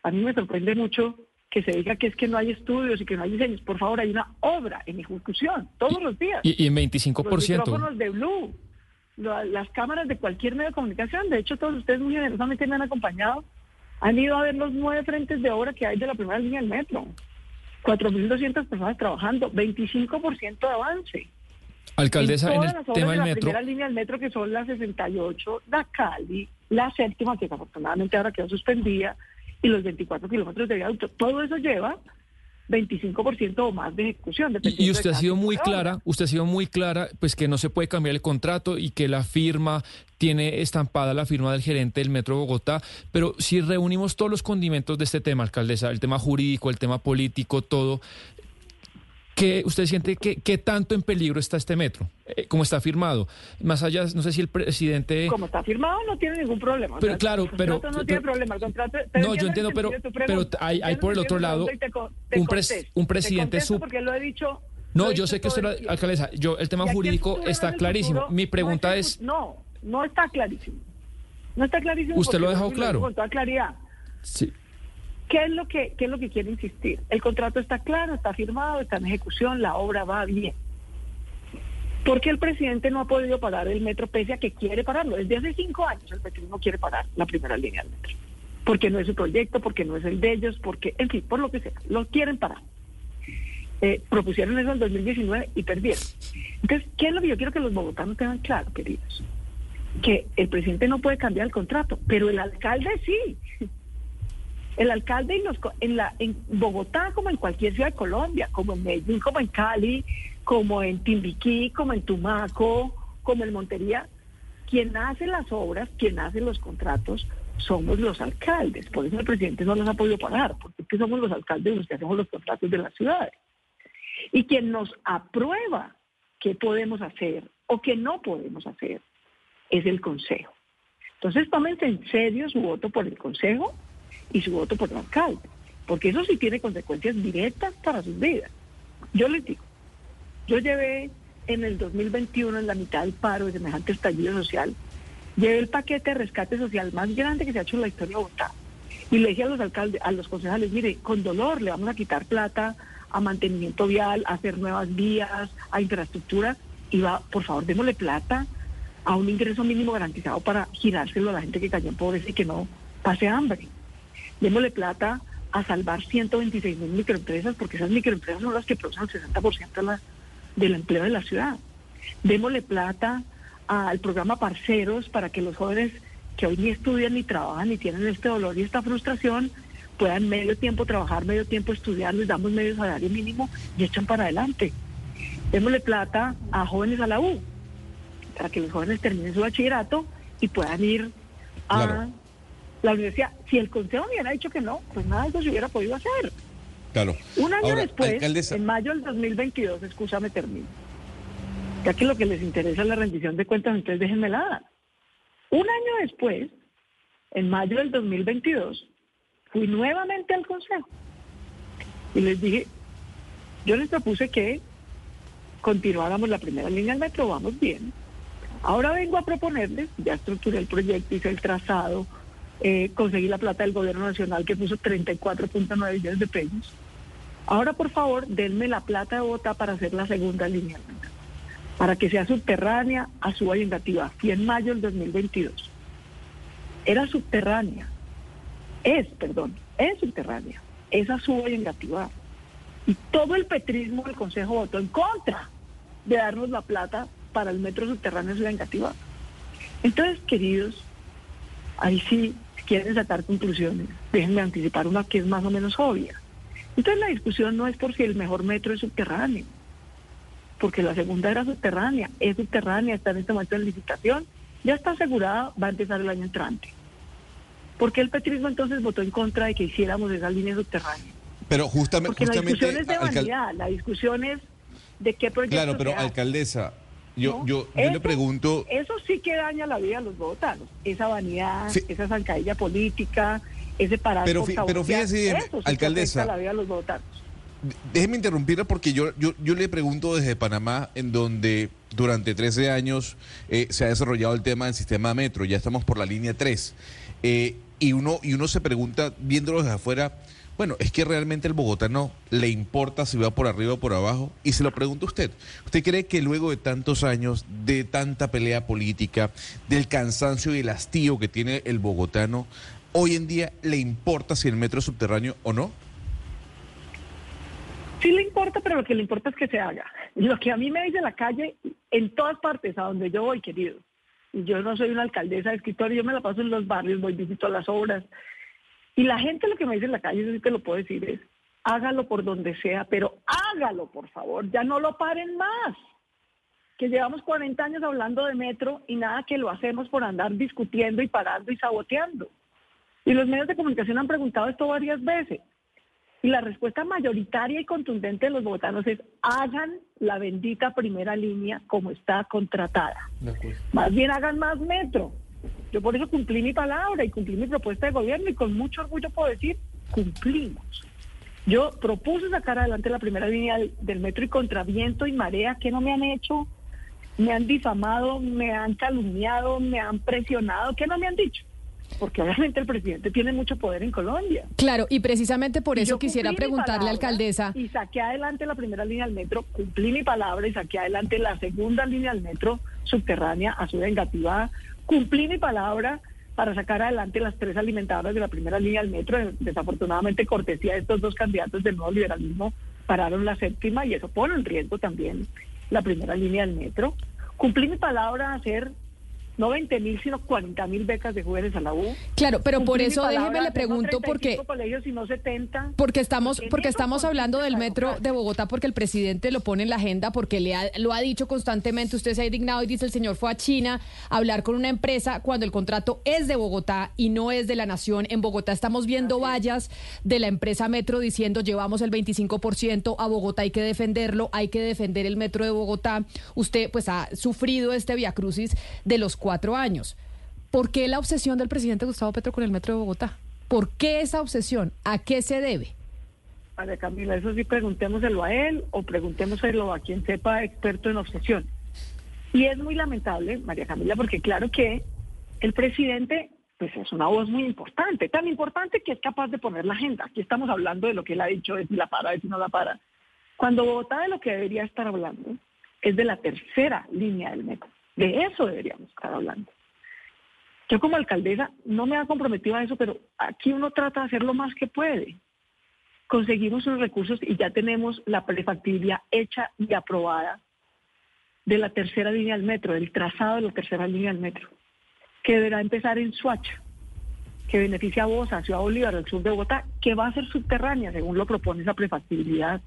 A mí me sorprende mucho que se diga que es que no hay estudios y que no hay diseños. Por favor, hay una obra en ejecución todos los días. Y, y en Los 25%. micrófonos de Blue, las cámaras de cualquier medio de comunicación. De hecho, todos ustedes muy generosamente me han acompañado. Han ido a ver los nueve frentes de obra que hay de la primera línea del metro. 4.200 personas trabajando, 25% de avance. Alcaldesa, en todas el tema de del la metro. primera línea del metro, que son la 68, la Cali, la séptima, que afortunadamente ahora quedó suspendida, y los 24 kilómetros de viaducto. Todo eso lleva 25% o más de ejecución. Y- usted de ha sido muy de clara, usted ha sido muy clara, pues que no se puede cambiar el contrato y que la firma tiene estampada la firma del gerente del Metro de Bogotá, pero si reunimos todos los condimentos de este tema, alcaldesa, el tema jurídico, el tema político, todo, ¿qué usted siente que qué tanto en peligro está este metro? Eh, como está firmado. Más allá, no sé si el presidente... Como está firmado, no tiene ningún problema. O Pero sea, claro, el pero- no pero- tiene problema. El contrato, No, yo entiendo, pero, pero hay, hay por el otro lado un, pres- un presidente sub... Porque lo he dicho. No, lo he yo dicho sé que usted, la- alcaldesa, yo el tema el jurídico está es clarísimo. futuro, Mi pregunta es, fu- No, no está clarísimo. No está clarísimo. Usted lo ha dejado claro. Con toda claridad. sí, ¿Qué es lo que qué es lo que quiere insistir? El contrato está claro, está firmado, está en ejecución, la obra va bien. ¿Por qué el presidente no ha podido parar el metro pese a que quiere pararlo? Desde hace cinco años el petrismo quiere parar la primera línea del metro. Porque no es su proyecto, porque no es el de ellos, porque, en fin, por lo que sea, lo quieren parar. Eh, propusieron eso en 2019 y perdieron. Entonces, ¿qué es lo que yo quiero que los bogotanos tengan claro, queridos? Que el presidente no puede cambiar el contrato, pero el alcalde sí. El alcalde en, los, en, la, Bogotá, como en cualquier ciudad de Colombia, como en Medellín, como en Cali, como en Timbiquí, como en Tumaco, como en Montería, quien hace las obras, quien hace los contratos, somos los alcaldes. Por eso el presidente no los ha podido pagar, porque somos los alcaldes los que hacemos los contratos de las ciudades. Y quien nos aprueba qué podemos hacer o qué no podemos hacer es el Consejo. Entonces tómense en serio su voto por el Consejo y su voto por el alcalde, porque eso sí tiene consecuencias directas para sus vidas. Yo les digo, yo llevé en el 2021, en la mitad del paro de semejante estallido social, llevé el paquete de rescate social más grande que se ha hecho en la historia de Bogotá. Y le dije a los alcaldes, a los concejales, mire, con dolor le vamos a quitar plata a mantenimiento vial, a hacer nuevas vías, a infraestructura, y va, por favor, démosle plata a un ingreso mínimo garantizado para girárselo a la gente que cayó en pobreza y que no pase hambre. Démosle plata a salvar 126 mil microempresas, porque esas microempresas son las que producen el 60% de la, del empleo de la ciudad. Démosle plata al programa Parceros para que los jóvenes que hoy ni estudian ni trabajan ni tienen este dolor y esta frustración puedan medio tiempo trabajar, medio tiempo estudiar, les damos medio salario mínimo y echan para adelante. Démosle plata a jóvenes a la U, para que los jóvenes terminen su bachillerato y puedan ir a la universidad. Si el Consejo me hubiera dicho que no, pues nada de eso se hubiera podido hacer. Claro. Un año Ahora, después, alcaldesa- en mayo del 2022, escúchame, termino. Ya que lo que les interesa es la rendición de cuentas, entonces déjenme la dar. Un año después, en mayo del 2022, fui nuevamente al Consejo y les dije, yo les propuse que continuáramos la primera línea del metro, vamos bien. Ahora vengo a proponerles, ya estructuré el proyecto, hice el trazado, eh, conseguí la plata del gobierno nacional que puso 34.9 millones de pesos. Ahora, por favor, denme la plata de Bogotá para hacer la segunda línea, para que sea subterránea a suba y Engativá. Fui en mayo del 2022. Era subterránea, es, perdón, es subterránea, es a suba y Engativá. Y todo el petrismo del Consejo votó en contra de darnos la plata para el metro subterráneo de Engativá. Entonces, queridos, ahí sí, quieren sacar conclusiones, déjenme anticipar una que es más o menos obvia. Entonces la discusión no es por si el mejor metro es subterráneo, porque la segunda era subterránea, es subterránea, está en este momento en licitación, ya está asegurada, va a empezar el año entrante. ¿Por qué el petrismo entonces votó en contra de que hiciéramos esa línea subterránea? Pero justamente, Porque la discusión es de vanidad, la discusión es de qué proyecto claro, pero alcaldesa, yo, yo, yo le Eso- pregunto, Eso sí que daña la vida a los bogotanos. Esa vanidad, Sí. esa zancadilla política, ese parar Pero por pero fíjese, eso sí alcaldesa. la vida a los bogotanos. déjeme interrumpirla porque yo, yo, yo le pregunto desde Panamá, en donde durante 13 años eh, se ha desarrollado el tema del sistema metro, ya estamos por la línea 3, eh, y, uno, y uno se pregunta, viéndolo desde afuera, bueno, es que realmente el bogotano le importa si va por arriba o por abajo, y se lo pregunto a usted, ¿usted cree que luego de tantos años, de tanta pelea política, del cansancio y el hastío que tiene el bogotano, hoy en día le importa si el metro es subterráneo o no? Sí le importa, pero lo que le importa es que se haga. Lo que a mí me dice la calle, en todas partes, a donde yo voy, querido. Yo no soy una alcaldesa de escritorio, yo me la paso en los barrios, voy, visito las obras. Y la gente lo que me dice en la calle, eso sí te lo puedo decir, es hágalo por donde sea, pero hágalo, por favor, ya no lo paren más. Que llevamos 40 años hablando de metro y nada que lo hacemos por andar discutiendo y parando y saboteando. Y los medios de comunicación han preguntado esto varias veces. Y la respuesta mayoritaria y contundente de los bogotanos es hagan la bendita primera línea como está contratada. Más bien hagan más metro. Yo por eso cumplí mi palabra y cumplí mi propuesta de gobierno y con mucho orgullo puedo decir, cumplimos. Yo propuse sacar adelante la primera línea del, metro y contra viento y marea, que no me han hecho? Me han difamado, me han calumniado, me han presionado, ¿qué no me han dicho? porque obviamente el presidente tiene mucho poder en Colombia. Claro, y precisamente por eso yo quisiera preguntarle, palabra alcaldesa. Y saqué adelante la primera línea del metro, cumplí mi palabra y saqué adelante la segunda línea del metro subterránea a su vengativa. Cumplí mi palabra para sacar adelante las tres alimentadoras de la primera línea del metro. Desafortunadamente, cortesía de estos dos candidatos del nuevo liberalismo, pararon la séptima y eso pone en riesgo también la primera línea del metro. Cumplí mi palabra a hacer no 20 mil, sino 40 mil becas de jóvenes a la U. Claro, pero por eso palabra déjeme le no pregunto porque 35 colegios, sino 70. porque estamos Porque estamos hablando del metro de Bogotá porque el presidente lo pone en la agenda porque le ha- lo ha dicho constantemente, usted se ha indignado y dice el señor fue a China a hablar con una empresa cuando el contrato es de Bogotá y no es de la nación. En Bogotá estamos viendo vallas de la empresa Metro diciendo llevamos el 25% a Bogotá, hay que defenderlo, hay que defender el metro de Bogotá. Usted pues ha sufrido este viacrucis de los cuatro años. ¿Por qué la obsesión del presidente Gustavo Petro con el metro de Bogotá? ¿Por qué esa obsesión? ¿A qué se debe? María Camila, eso sí preguntémoselo a él o preguntémoselo a quien sepa experto en obsesión. Y es muy lamentable, María Camila, porque claro que el presidente pues es una voz muy importante, tan importante que es capaz de poner la agenda. Aquí estamos hablando de lo que él ha dicho, de si la para, de si no la para. Cuando Bogotá de lo que debería estar hablando es de la tercera línea del metro. De eso deberíamos estar hablando. Yo como alcaldesa no me ha comprometido a eso, pero aquí uno trata de hacer lo más que puede conseguimos los recursos y ya tenemos la prefactibilidad hecha y aprobada de la tercera línea del metro, del trazado de la tercera línea del metro, que deberá empezar en Suacha, que beneficia a Bosa, Ciudad Bolívar, al sur de Bogotá, que va a ser subterránea, según lo propone esa prefactibilidad,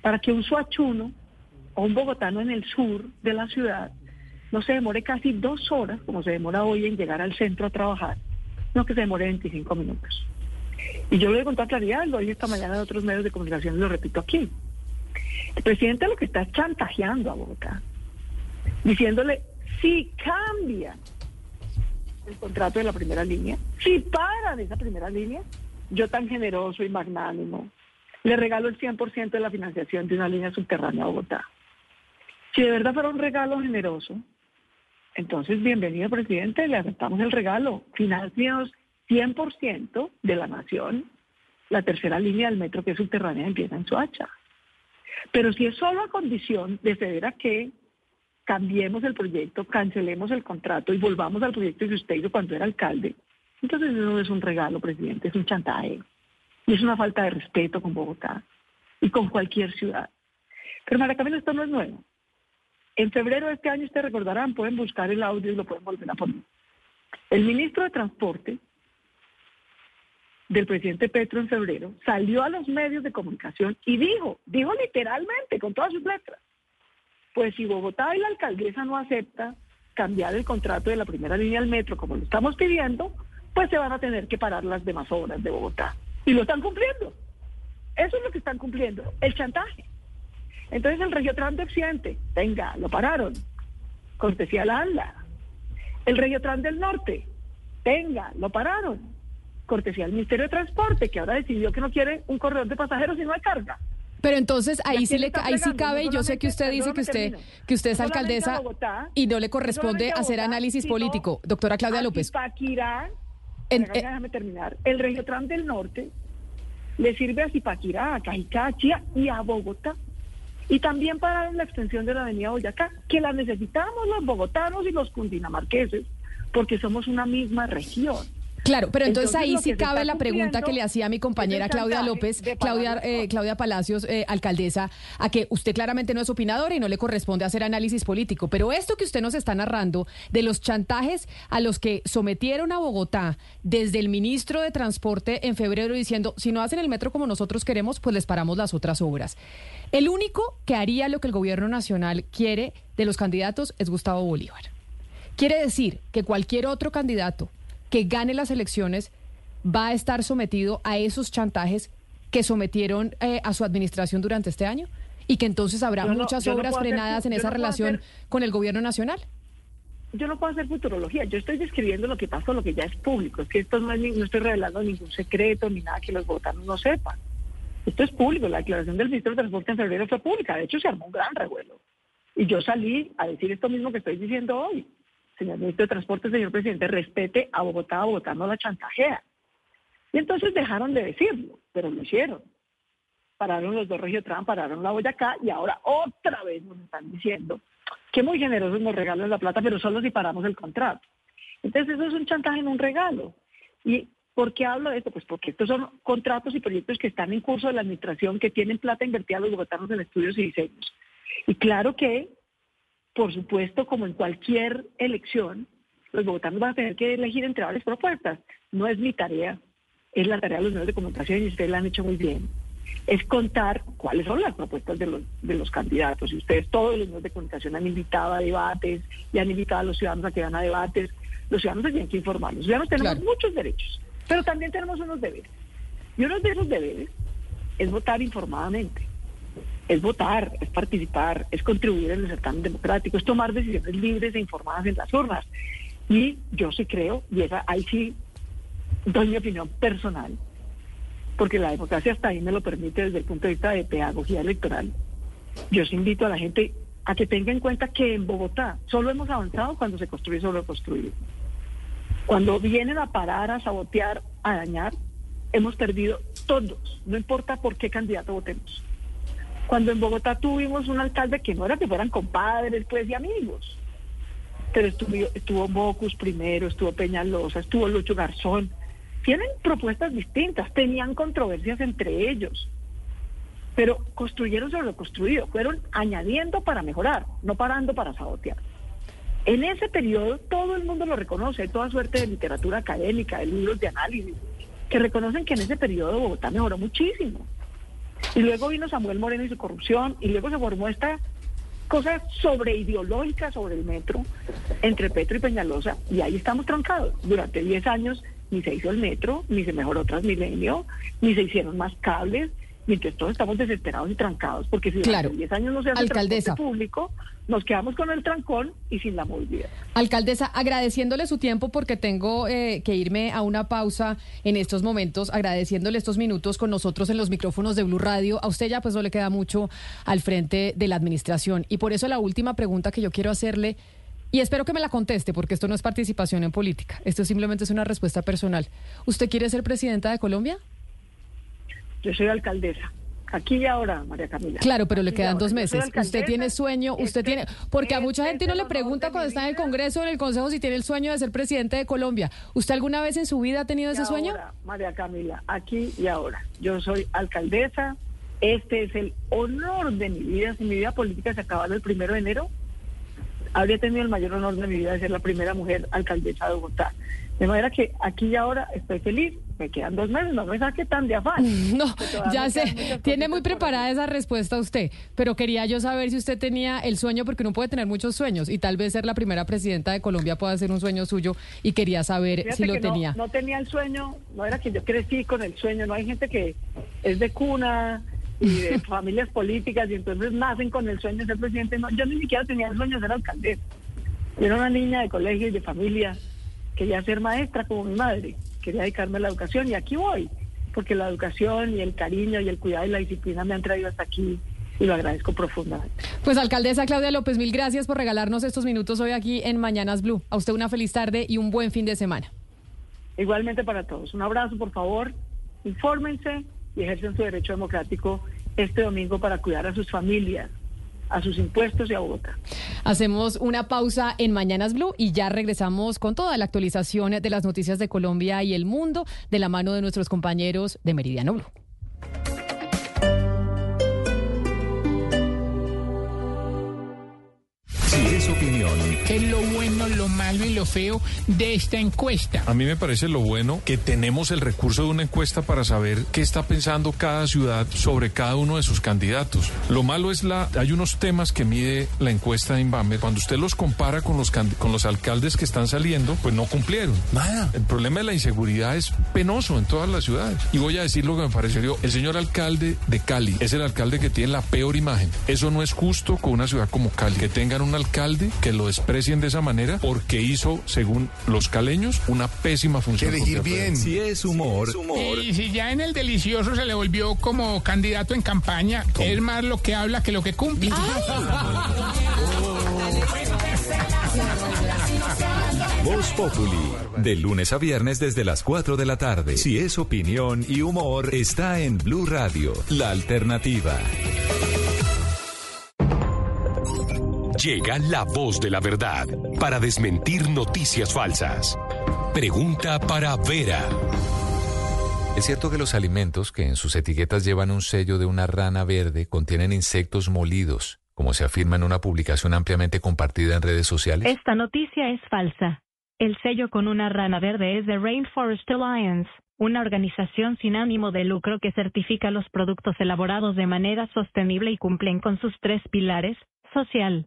para que un suachuno o un bogotano en el sur de la ciudad no se demore casi dos horas, como se demora hoy en llegar al centro a trabajar, no que se demore 25 minutos. Y yo lo digo con toda claridad, lo oí esta mañana en otros medios de comunicación y lo repito aquí. El presidente lo que está es chantajeando a Bogotá, diciéndole, si cambia el contrato de la primera línea, si paran esa primera línea, yo tan generoso y magnánimo, le regalo el 100% de la financiación de una línea subterránea a Bogotá. Si de verdad fuera un regalo generoso, entonces bienvenido presidente, le aceptamos el regalo. Financiados 100% de la nación, la tercera línea del metro que es subterránea empieza en Soacha. Pero si es solo a condición de ceder a que cambiemos el proyecto, cancelemos el contrato y volvamos al proyecto que usted hizo cuando era alcalde, entonces eso no es un regalo, presidente, es un chantaje. Y es una falta de respeto con Bogotá y con cualquier ciudad. Pero María Camila, esto no es nuevo. En febrero de este año, ustedes recordarán, pueden buscar el audio y lo pueden volver a poner. El ministro de Transporte del presidente Petro en febrero salió a los medios de comunicación y dijo, dijo literalmente, con todas sus letras, pues si Bogotá y la alcaldesa no acepta cambiar el contrato de la primera línea del metro como lo estamos pidiendo, pues se van a tener que parar las demás obras de Bogotá. Y lo están cumpliendo. Eso es lo que están cumpliendo, el chantaje. Entonces el Regiotran de Occidente, venga, lo pararon, cortesía la ANLA. El Regiotran del Norte, venga, lo pararon, cortesía al Ministerio de Transporte, que ahora decidió que no quiere un corredor de pasajeros sino de carga. Pero entonces ¿Y a ahí sí le ahí sí cabe y yo sé que usted dice que usted que usted es alcaldesa Bogotá, y no le corresponde hacer análisis político. Doctora Claudia López. Zipaquirá, En- María, déjame terminar. El Regiotran del Norte le sirve a Zipaquirá, a Cajicá, a Chía y a Bogotá. Y también para la extensión de la avenida Boyacá, que la necesitamos los bogotanos y los cundinamarqueses, porque somos una misma región. Claro, pero entonces, Entonces, ahí sí cabe la pregunta que le hacía a mi compañera Claudia López, Claudia, eh. Claudia Palacios, eh, alcaldesa, a que usted claramente no es opinadora y no le corresponde hacer análisis político. Pero esto que usted nos está narrando de los chantajes a los que sometieron a Bogotá desde el ministro de Transporte en febrero diciendo, si no hacen el metro como nosotros queremos, pues les paramos las otras obras. El único que haría lo que el gobierno nacional quiere de los candidatos es Gustavo Bolívar. Quiere decir que cualquier otro candidato que gane las elecciones va a estar sometido a esos chantajes que sometieron eh, a su administración durante este año y que entonces habrá no- muchas no obras puedo hacer- frenadas en esa no relación hacer- con el gobierno nacional. Yo no puedo hacer futurología, yo estoy describiendo lo que pasó, lo que ya es público. Es que esto no, es ni- no estoy revelando ningún secreto ni nada que los bogotanos no sepan. Esto es público, la declaración del ministro de Transporte en febrero fue pública, de hecho se armó un gran revuelo. Y yo salí a decir esto mismo que estoy diciendo hoy. Señor ministro de Transporte, señor presidente, respete a Bogotá, a Bogotá no la chantajea. Y entonces dejaron de decirlo, pero lo hicieron. Pararon los dos Regiotran, pararon la Boyacá y ahora otra vez nos están diciendo que muy generosos nos regalan la plata, pero solo si paramos el contrato. Entonces eso es un chantaje en un regalo. ¿Y por qué hablo de esto? Pues porque estos son contratos y proyectos que están en curso de la administración, que tienen plata invertida a los bogotanos en estudios y diseños. Y claro que, por supuesto, como en cualquier elección, los bogotanos van a tener que elegir entre varias propuestas. No es mi tarea, es la tarea de los medios de comunicación y ustedes la han hecho muy bien. Es contar cuáles son las propuestas de los, de los candidatos. Y ustedes, todos los medios de comunicación, han invitado a debates y han invitado a los ciudadanos a que vayan a debates. Los ciudadanos tienen que informar. Los ciudadanos tenemos muchos derechos, pero también tenemos unos deberes. Y uno de esos deberes es votar informadamente es votar, es participar, es contribuir en el certamen democrático, es tomar decisiones libres e informadas en las urnas. Y yo sí creo, y esa, ahí sí doy mi opinión personal, porque la democracia hasta ahí me lo permite desde el punto de vista de pedagogía electoral. Yo sí invito a la gente a que tenga en cuenta que en Bogotá solo hemos avanzado cuando se construye sobre lo construido. Cuando vienen a parar, a sabotear, a dañar, hemos perdido todos, no importa por qué candidato votemos. Cuando en Bogotá tuvimos un alcalde que no era que fueran compadres, pues, y amigos, pero estuvo, estuvo Mocus primero, estuvo Peñalosa, estuvo Lucho Garzón. Tienen propuestas distintas, tenían controversias entre ellos, pero construyeron sobre lo construido, fueron añadiendo para mejorar, no parando para sabotear. En ese periodo todo el mundo lo reconoce, toda suerte de literatura académica, de libros de análisis, que reconocen que en ese periodo Bogotá mejoró muchísimo. Y luego vino Samuel Moreno y su corrupción, y luego se formó esta cosa sobre ideológica sobre el metro entre Petro y Peñalosa, y ahí estamos trancados. Durante 10 años ni se hizo el metro, ni se mejoró Transmilenio, ni se hicieron más cables, mientras todos estamos desesperados y trancados, porque si durante 10 años no se hace Alcaldesa. transporte público, nos quedamos con el trancón y sin la movilidad. Alcaldesa, agradeciéndole su tiempo porque tengo eh, que irme a una pausa en estos momentos, agradeciéndole estos minutos con nosotros en los micrófonos de Blue Radio. A usted ya pues no le queda mucho al frente de la administración y por eso la última pregunta que yo quiero hacerle y espero que me la conteste porque esto no es participación en política, esto simplemente es una respuesta personal. ¿Usted quiere ser presidenta de Colombia? Yo soy alcaldesa. Aquí y ahora, María Camila. Claro, pero le Aquí quedan dos meses. Usted tiene sueño, usted Este- tiene, porque a mucha este gente no le pregunta cuando está en el. Congreso o en el Consejo si tiene el sueño de ser presidente de Colombia. ¿Usted alguna vez en su vida ha tenido ese sueño? María Camila, aquí y ahora. Yo soy alcaldesa. Este es el honor de mi vida. Si mi vida política se acabara el primero de enero, habría tenido el mayor honor de mi vida de ser la primera mujer alcaldesa de Bogotá. De manera que aquí y ahora estoy feliz. Me quedan dos meses, no me saque tan de afán. No, ya sé, tiene muy preparada esa respuesta usted, pero quería yo saber si usted tenía el sueño, porque uno puede tener muchos sueños y tal vez ser la primera presidenta de Colombia pueda ser un sueño suyo y quería saber Fíjate si lo no- tenía. No, tenía el sueño, no era que yo crecí con el sueño, no hay gente que es de cuna y de familias políticas y entonces nacen con el sueño de ser presidente. No, yo ni siquiera tenía el sueño de ser alcaldesa. Yo era una niña de colegio y de familia, quería ser maestra como mi madre, quería dedicarme a la educación y aquí voy, porque la educación y el cariño y el cuidado y la disciplina me han traído hasta aquí y lo agradezco profundamente. Pues alcaldesa Claudia López, mil gracias por regalarnos estos minutos hoy aquí en Mañanas Blue. A usted una feliz tarde y un buen fin de semana. Igualmente para todos. Un abrazo, por favor. Infórmense y ejercen su derecho democrático este domingo para cuidar a sus familias, a sus impuestos y a Bogotá. Hacemos una pausa en Mañanas Blue y ya regresamos con toda la actualización de las noticias de Colombia y el mundo de la mano de nuestros compañeros de Meridiano Blue. Opinión. ¿Qué es lo bueno, lo malo y lo feo de esta encuesta? A mí me parece lo bueno que tenemos el recurso de una encuesta para saber qué está pensando cada ciudad sobre cada uno de sus candidatos. Lo malo es la hay unos temas que mide la encuesta de Inbamer. Cuando usted los compara con los can- con los alcaldes que están saliendo, pues no cumplieron. Nada. El problema de la inseguridad es penoso en todas las ciudades. Y voy a decir lo que me pareció yo. El señor alcalde de Cali es el alcalde que tiene la peor imagen. Eso no es justo con una ciudad como Cali. Que tengan un alcalde que lo desprecien de esa manera porque hizo, según los caleños, una pésima función. elegir social. bien. Si es humor. Y si ya en el delicioso se le volvió como candidato en campaña, es más lo que habla que lo que cumple. Voz Populi, de lunes a viernes desde las 4 de la tarde. Si es opinión y humor, está en Blue Radio, la alternativa. Llega la voz de la verdad para desmentir noticias falsas. Pregunta para Vera. ¿Es cierto que los alimentos que en sus etiquetas llevan un sello de una rana verde contienen insectos molidos, como se afirma en una publicación ampliamente compartida en redes sociales? Esta noticia es falsa. El sello con una rana verde es de Rainforest Alliance, una organización sin ánimo de lucro que certifica los productos elaborados de manera sostenible y cumplen con sus tres pilares, social,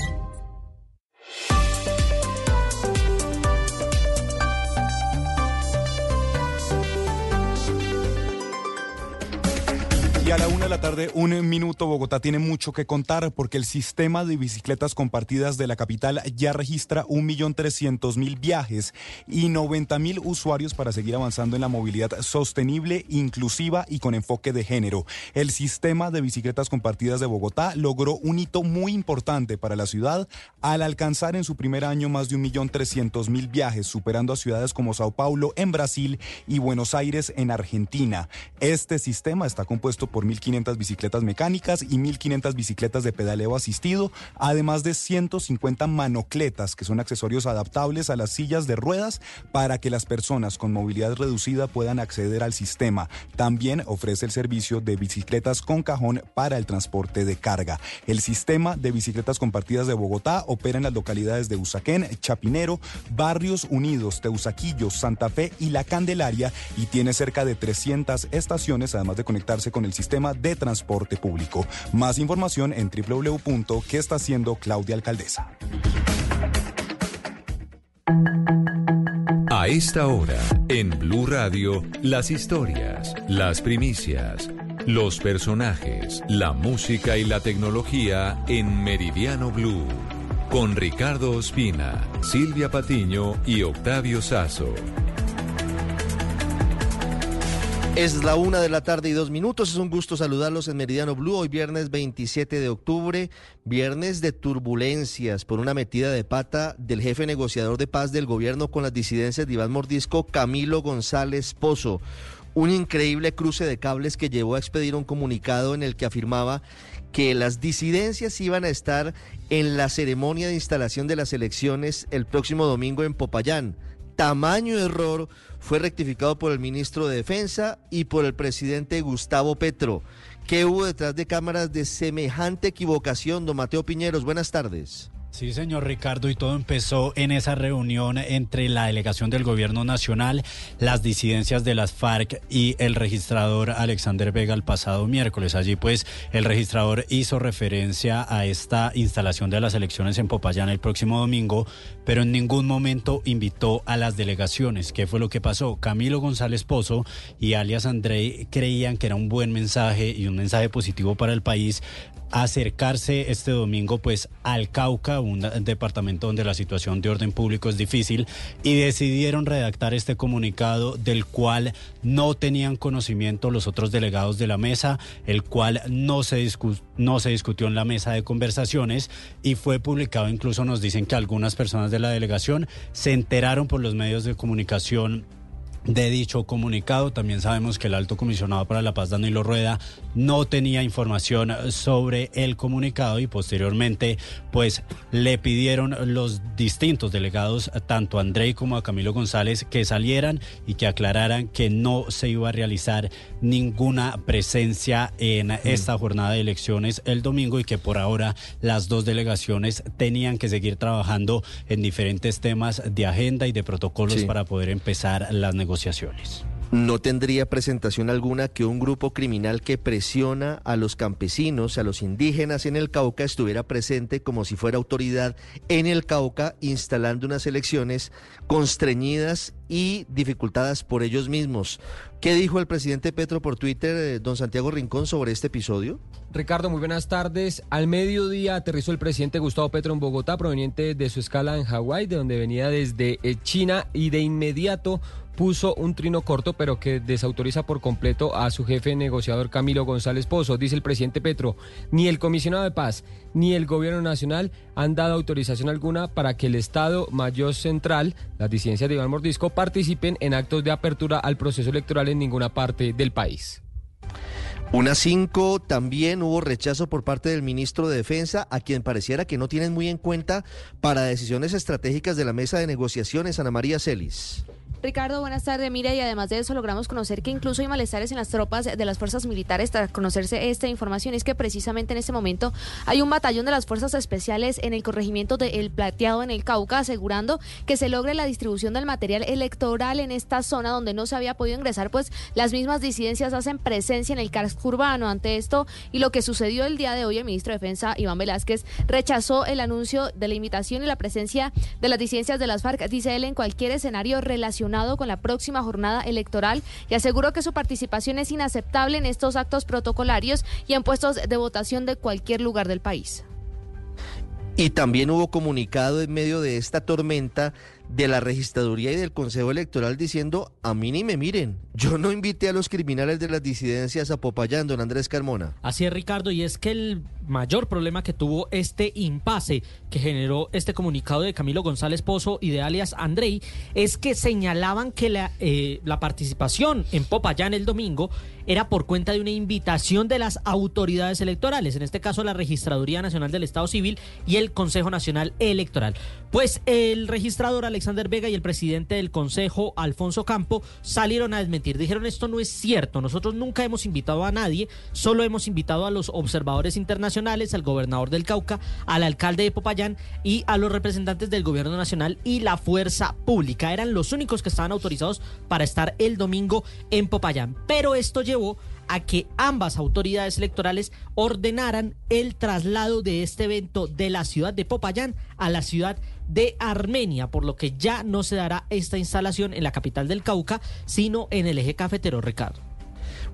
A la una de la tarde, un minuto, Bogotá tiene mucho que contar porque el sistema de bicicletas compartidas de la capital ya registra 1.300.000 viajes y 90.000 usuarios para seguir avanzando en la movilidad sostenible, inclusiva y con enfoque de género. El sistema de bicicletas compartidas de Bogotá logró un hito muy importante para la ciudad al alcanzar en su primer año más de 1.300.000 viajes, superando a ciudades como Sao Paulo en Brasil y Buenos Aires en Argentina. Este sistema está compuesto por 1.500 bicicletas mecánicas y 1.500 bicicletas de pedaleo asistido, además de 150 manocletas, que son accesorios adaptables a las sillas de ruedas para que las personas con movilidad reducida puedan acceder al sistema. También ofrece el servicio de bicicletas con cajón para el transporte de carga. El sistema de bicicletas compartidas de Bogotá opera en las localidades de Usaquén, Chapinero, Barrios Unidos, Teusaquillo, Santa Fe y La Candelaria y tiene cerca de 300 estaciones, además de conectarse con el sistema de transporte público. Más información en www.qué está haciendo Claudia Alcaldesa. A esta hora, en Blue Radio, las historias, las primicias, los personajes, la música y la tecnología en Meridiano Blue. Con Ricardo Ospina, Silvia Patiño y Octavio Sazo. Es la una de la tarde y dos minutos. Es un gusto saludarlos en Meridiano Blue. Hoy viernes 27 de octubre, viernes de turbulencias por una metida de pata del jefe negociador de paz del gobierno con las disidencias de Iván Mordisco, Camilo González Pozo. Un increíble cruce de cables que llevó a expedir un comunicado en el que afirmaba que las disidencias iban a estar en la ceremonia de instalación de las elecciones el próximo domingo en Popayán. Tamaño error fue rectificado por el ministro de Defensa y por el presidente Gustavo Petro. ¿Qué hubo detrás de cámaras de semejante equivocación, don Mateo Piñeros? Buenas tardes. Sí, señor Ricardo, y todo empezó en esa reunión entre la delegación del Gobierno Nacional, las disidencias de las FARC y el registrador Alexander Vega el pasado miércoles. Allí, pues, el registrador hizo referencia a esta instalación de las elecciones en Popayán el próximo domingo, pero en ningún momento invitó a las delegaciones. ¿Qué fue lo que pasó? Camilo González Pozo y alias Andrei creían que era un buen mensaje y un mensaje positivo para el país acercarse este domingo pues al Cauca, un departamento donde la situación de orden público es difícil y decidieron redactar este comunicado del cual no tenían conocimiento los otros delegados de la mesa, el cual no se no se discutió en la mesa de conversaciones y fue publicado incluso nos dicen que algunas personas de la delegación se enteraron por los medios de comunicación de dicho comunicado. También sabemos que el alto comisionado para la paz, Danilo Rueda, no tenía información sobre el comunicado y posteriormente pues le pidieron los distintos delegados, tanto a Andrei como a Camilo González, que salieran y que aclararan que no se iba a realizar ninguna presencia en esta jornada de elecciones el domingo y que por ahora las dos delegaciones tenían que seguir trabajando en diferentes temas de agenda y de protocolos para poder empezar las negociaciones. No tendría presentación alguna que un grupo criminal que presiona a los campesinos, a los indígenas en el Cauca, estuviera presente como si fuera autoridad en el Cauca, instalando unas elecciones constreñidas y dificultadas por ellos mismos. ¿Qué dijo el presidente Petro por Twitter, eh, don Santiago Rincón, sobre este episodio? Ricardo, muy buenas tardes. Al mediodía aterrizó el presidente Gustavo Petro en Bogotá, proveniente de su escala en Hawái, de donde venía desde eh, China, y de inmediato puso un trino corto, pero que desautoriza por completo a su jefe negociador Camilo González Pozo. Dice el presidente Petro, ni el comisionado de paz ni el gobierno nacional han dado autorización alguna para que el Estado Mayor Central, las disidencias de Iván Mordisco, participen en actos de apertura al proceso electoral en ninguna parte del país. Una cinco, también hubo rechazo por parte del ministro de Defensa, a quien pareciera que no tienen muy en cuenta para decisiones estratégicas de la mesa de negociaciones, Ana María Celis. Ricardo, buenas tardes. Mira, y además de eso logramos conocer que incluso hay malestares en las tropas de las fuerzas militares tras conocerse esta información. Es que precisamente en este momento hay un batallón de las fuerzas especiales en el corregimiento de El Plateado en el Cauca, asegurando que se logre la distribución del material electoral en esta zona donde no se había podido ingresar, pues las mismas disidencias hacen presencia en el casco urbano. Ante esto y lo que sucedió el día de hoy, el ministro de Defensa, Iván Velázquez, rechazó el anuncio de la invitación y la presencia de las disidencias de las FARC, dice él, en cualquier escenario relacionado con la próxima jornada electoral y aseguró que su participación es inaceptable en estos actos protocolarios y en puestos de votación de cualquier lugar del país. Y también hubo comunicado en medio de esta tormenta de la registraduría y del Consejo Electoral diciendo, a mí ni me miren, yo no invité a los criminales de las disidencias a Popayán, don Andrés Carmona. Así es, Ricardo, y es que el mayor problema que tuvo este impasse que generó este comunicado de Camilo González Pozo y de alias Andrei es que señalaban que la, eh, la participación en Popayán el domingo era por cuenta de una invitación de las autoridades electorales, en este caso la Registraduría Nacional del Estado Civil y el Consejo Nacional Electoral. Pues el registrador Alexander Vega y el presidente del Consejo, Alfonso Campo, salieron a desmentir. Dijeron esto no es cierto, nosotros nunca hemos invitado a nadie, solo hemos invitado a los observadores internacionales, al gobernador del Cauca, al alcalde de Popayán y a los representantes del gobierno nacional y la fuerza pública. Eran los únicos que estaban autorizados para estar el domingo en Popayán. Pero esto llevó a que ambas autoridades electorales ordenaran el traslado de este evento de la ciudad de Popayán a la ciudad de Armenia, por lo que ya no se dará esta instalación en la capital del Cauca, sino en el eje cafetero, Ricardo.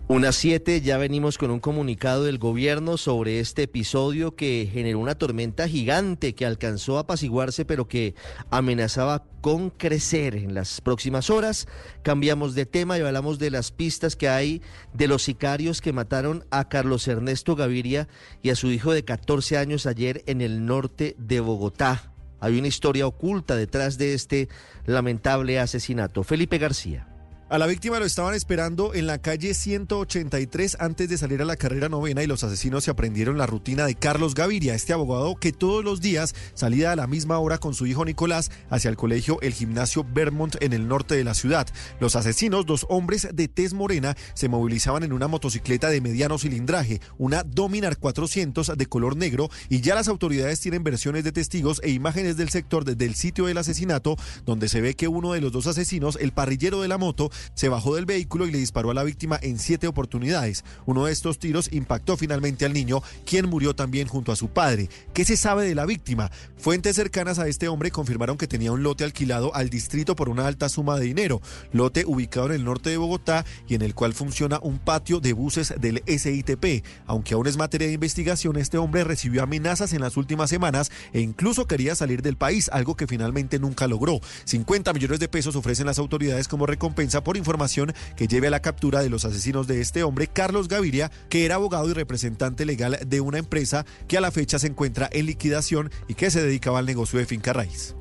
Unas siete, ya venimos con un comunicado del gobierno sobre este episodio que generó una tormenta gigante que alcanzó a apaciguarse pero que amenazaba con crecer en las próximas horas. Cambiamos de tema y hablamos de las pistas que hay de los sicarios que mataron a Carlos Ernesto Gaviria y a su hijo de 14 años ayer en el norte de Bogotá. Hay una historia oculta detrás de este lamentable asesinato. Felipe García. A la víctima lo estaban esperando en la calle 183 antes de salir a la carrera novena y los asesinos se aprendieron la rutina de Carlos Gaviria, este abogado que todos los días salía a la misma hora con su hijo Nicolás hacia el colegio El Gimnasio Vermont en el norte de la ciudad. Los asesinos, dos hombres de tez morena, se movilizaban en una motocicleta de mediano cilindraje, una Dominar 400 de color negro y ya las autoridades tienen versiones de testigos e imágenes del sector desde el sitio del asesinato donde se ve que uno de los dos asesinos, el parrillero de la moto, se bajó del vehículo y le disparó a la víctima en siete oportunidades. Uno de estos tiros impactó finalmente al niño, quien murió también junto a su padre. ¿Qué se sabe de la víctima? Fuentes cercanas a este hombre confirmaron que tenía un lote alquilado al distrito por una alta suma de dinero, lote ubicado en el norte de Bogotá y en el cual funciona un patio de buses del SITP. Aunque aún es materia de investigación, este hombre recibió amenazas en las últimas semanas e incluso quería salir del país, algo que finalmente nunca logró. 50 millones de pesos ofrecen las autoridades como recompensa por información que lleve a la captura de los asesinos de este hombre, Carlos Gaviria, que era abogado y representante legal de una empresa que a la fecha se encuentra en liquidación y que se dedicaba al negocio de finca raíz.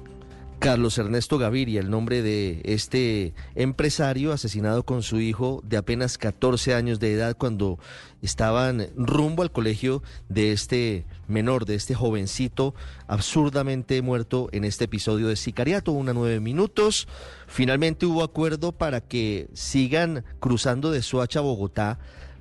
Carlos Ernesto Gaviria, el nombre de este empresario asesinado con su hijo de apenas 14 años de edad cuando estaban rumbo al colegio de este menor, de este jovencito absurdamente muerto en este episodio de Sicariato, una nueve minutos. Finalmente hubo acuerdo para que sigan cruzando de Soacha a Bogotá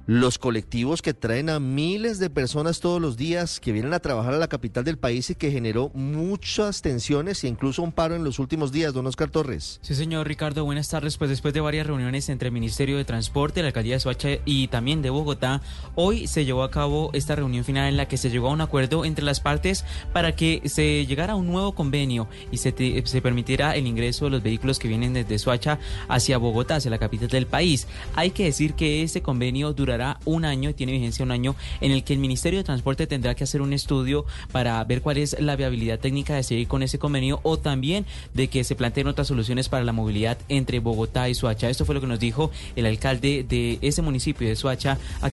los colectivos que traen a miles de personas todos los días que vienen a trabajar a la capital del país y que generó muchas tensiones e incluso un paro en los últimos días, don Oscar Torres. Sí, señor Ricardo, buenas tardes. Pues después de varias reuniones entre el Ministerio de Transporte, la Alcaldía de Soacha y también de Bogotá, hoy se llevó a cabo esta reunión final en la que se llegó a un acuerdo entre las partes para que se llegara a un nuevo convenio y se, te- se permitiera el ingreso de los vehículos que vienen desde Soacha hacia Bogotá, hacia la capital del país. Hay que decir que ese convenio un año y tiene vigencia un año en el que el Ministerio de Transporte tendrá que hacer un estudio para ver cuál es la viabilidad técnica de seguir con ese convenio o también de que se planteen otras soluciones para la movilidad entre Bogotá y Soacha. Esto fue lo que nos dijo el alcalde de ese municipio de Soacha.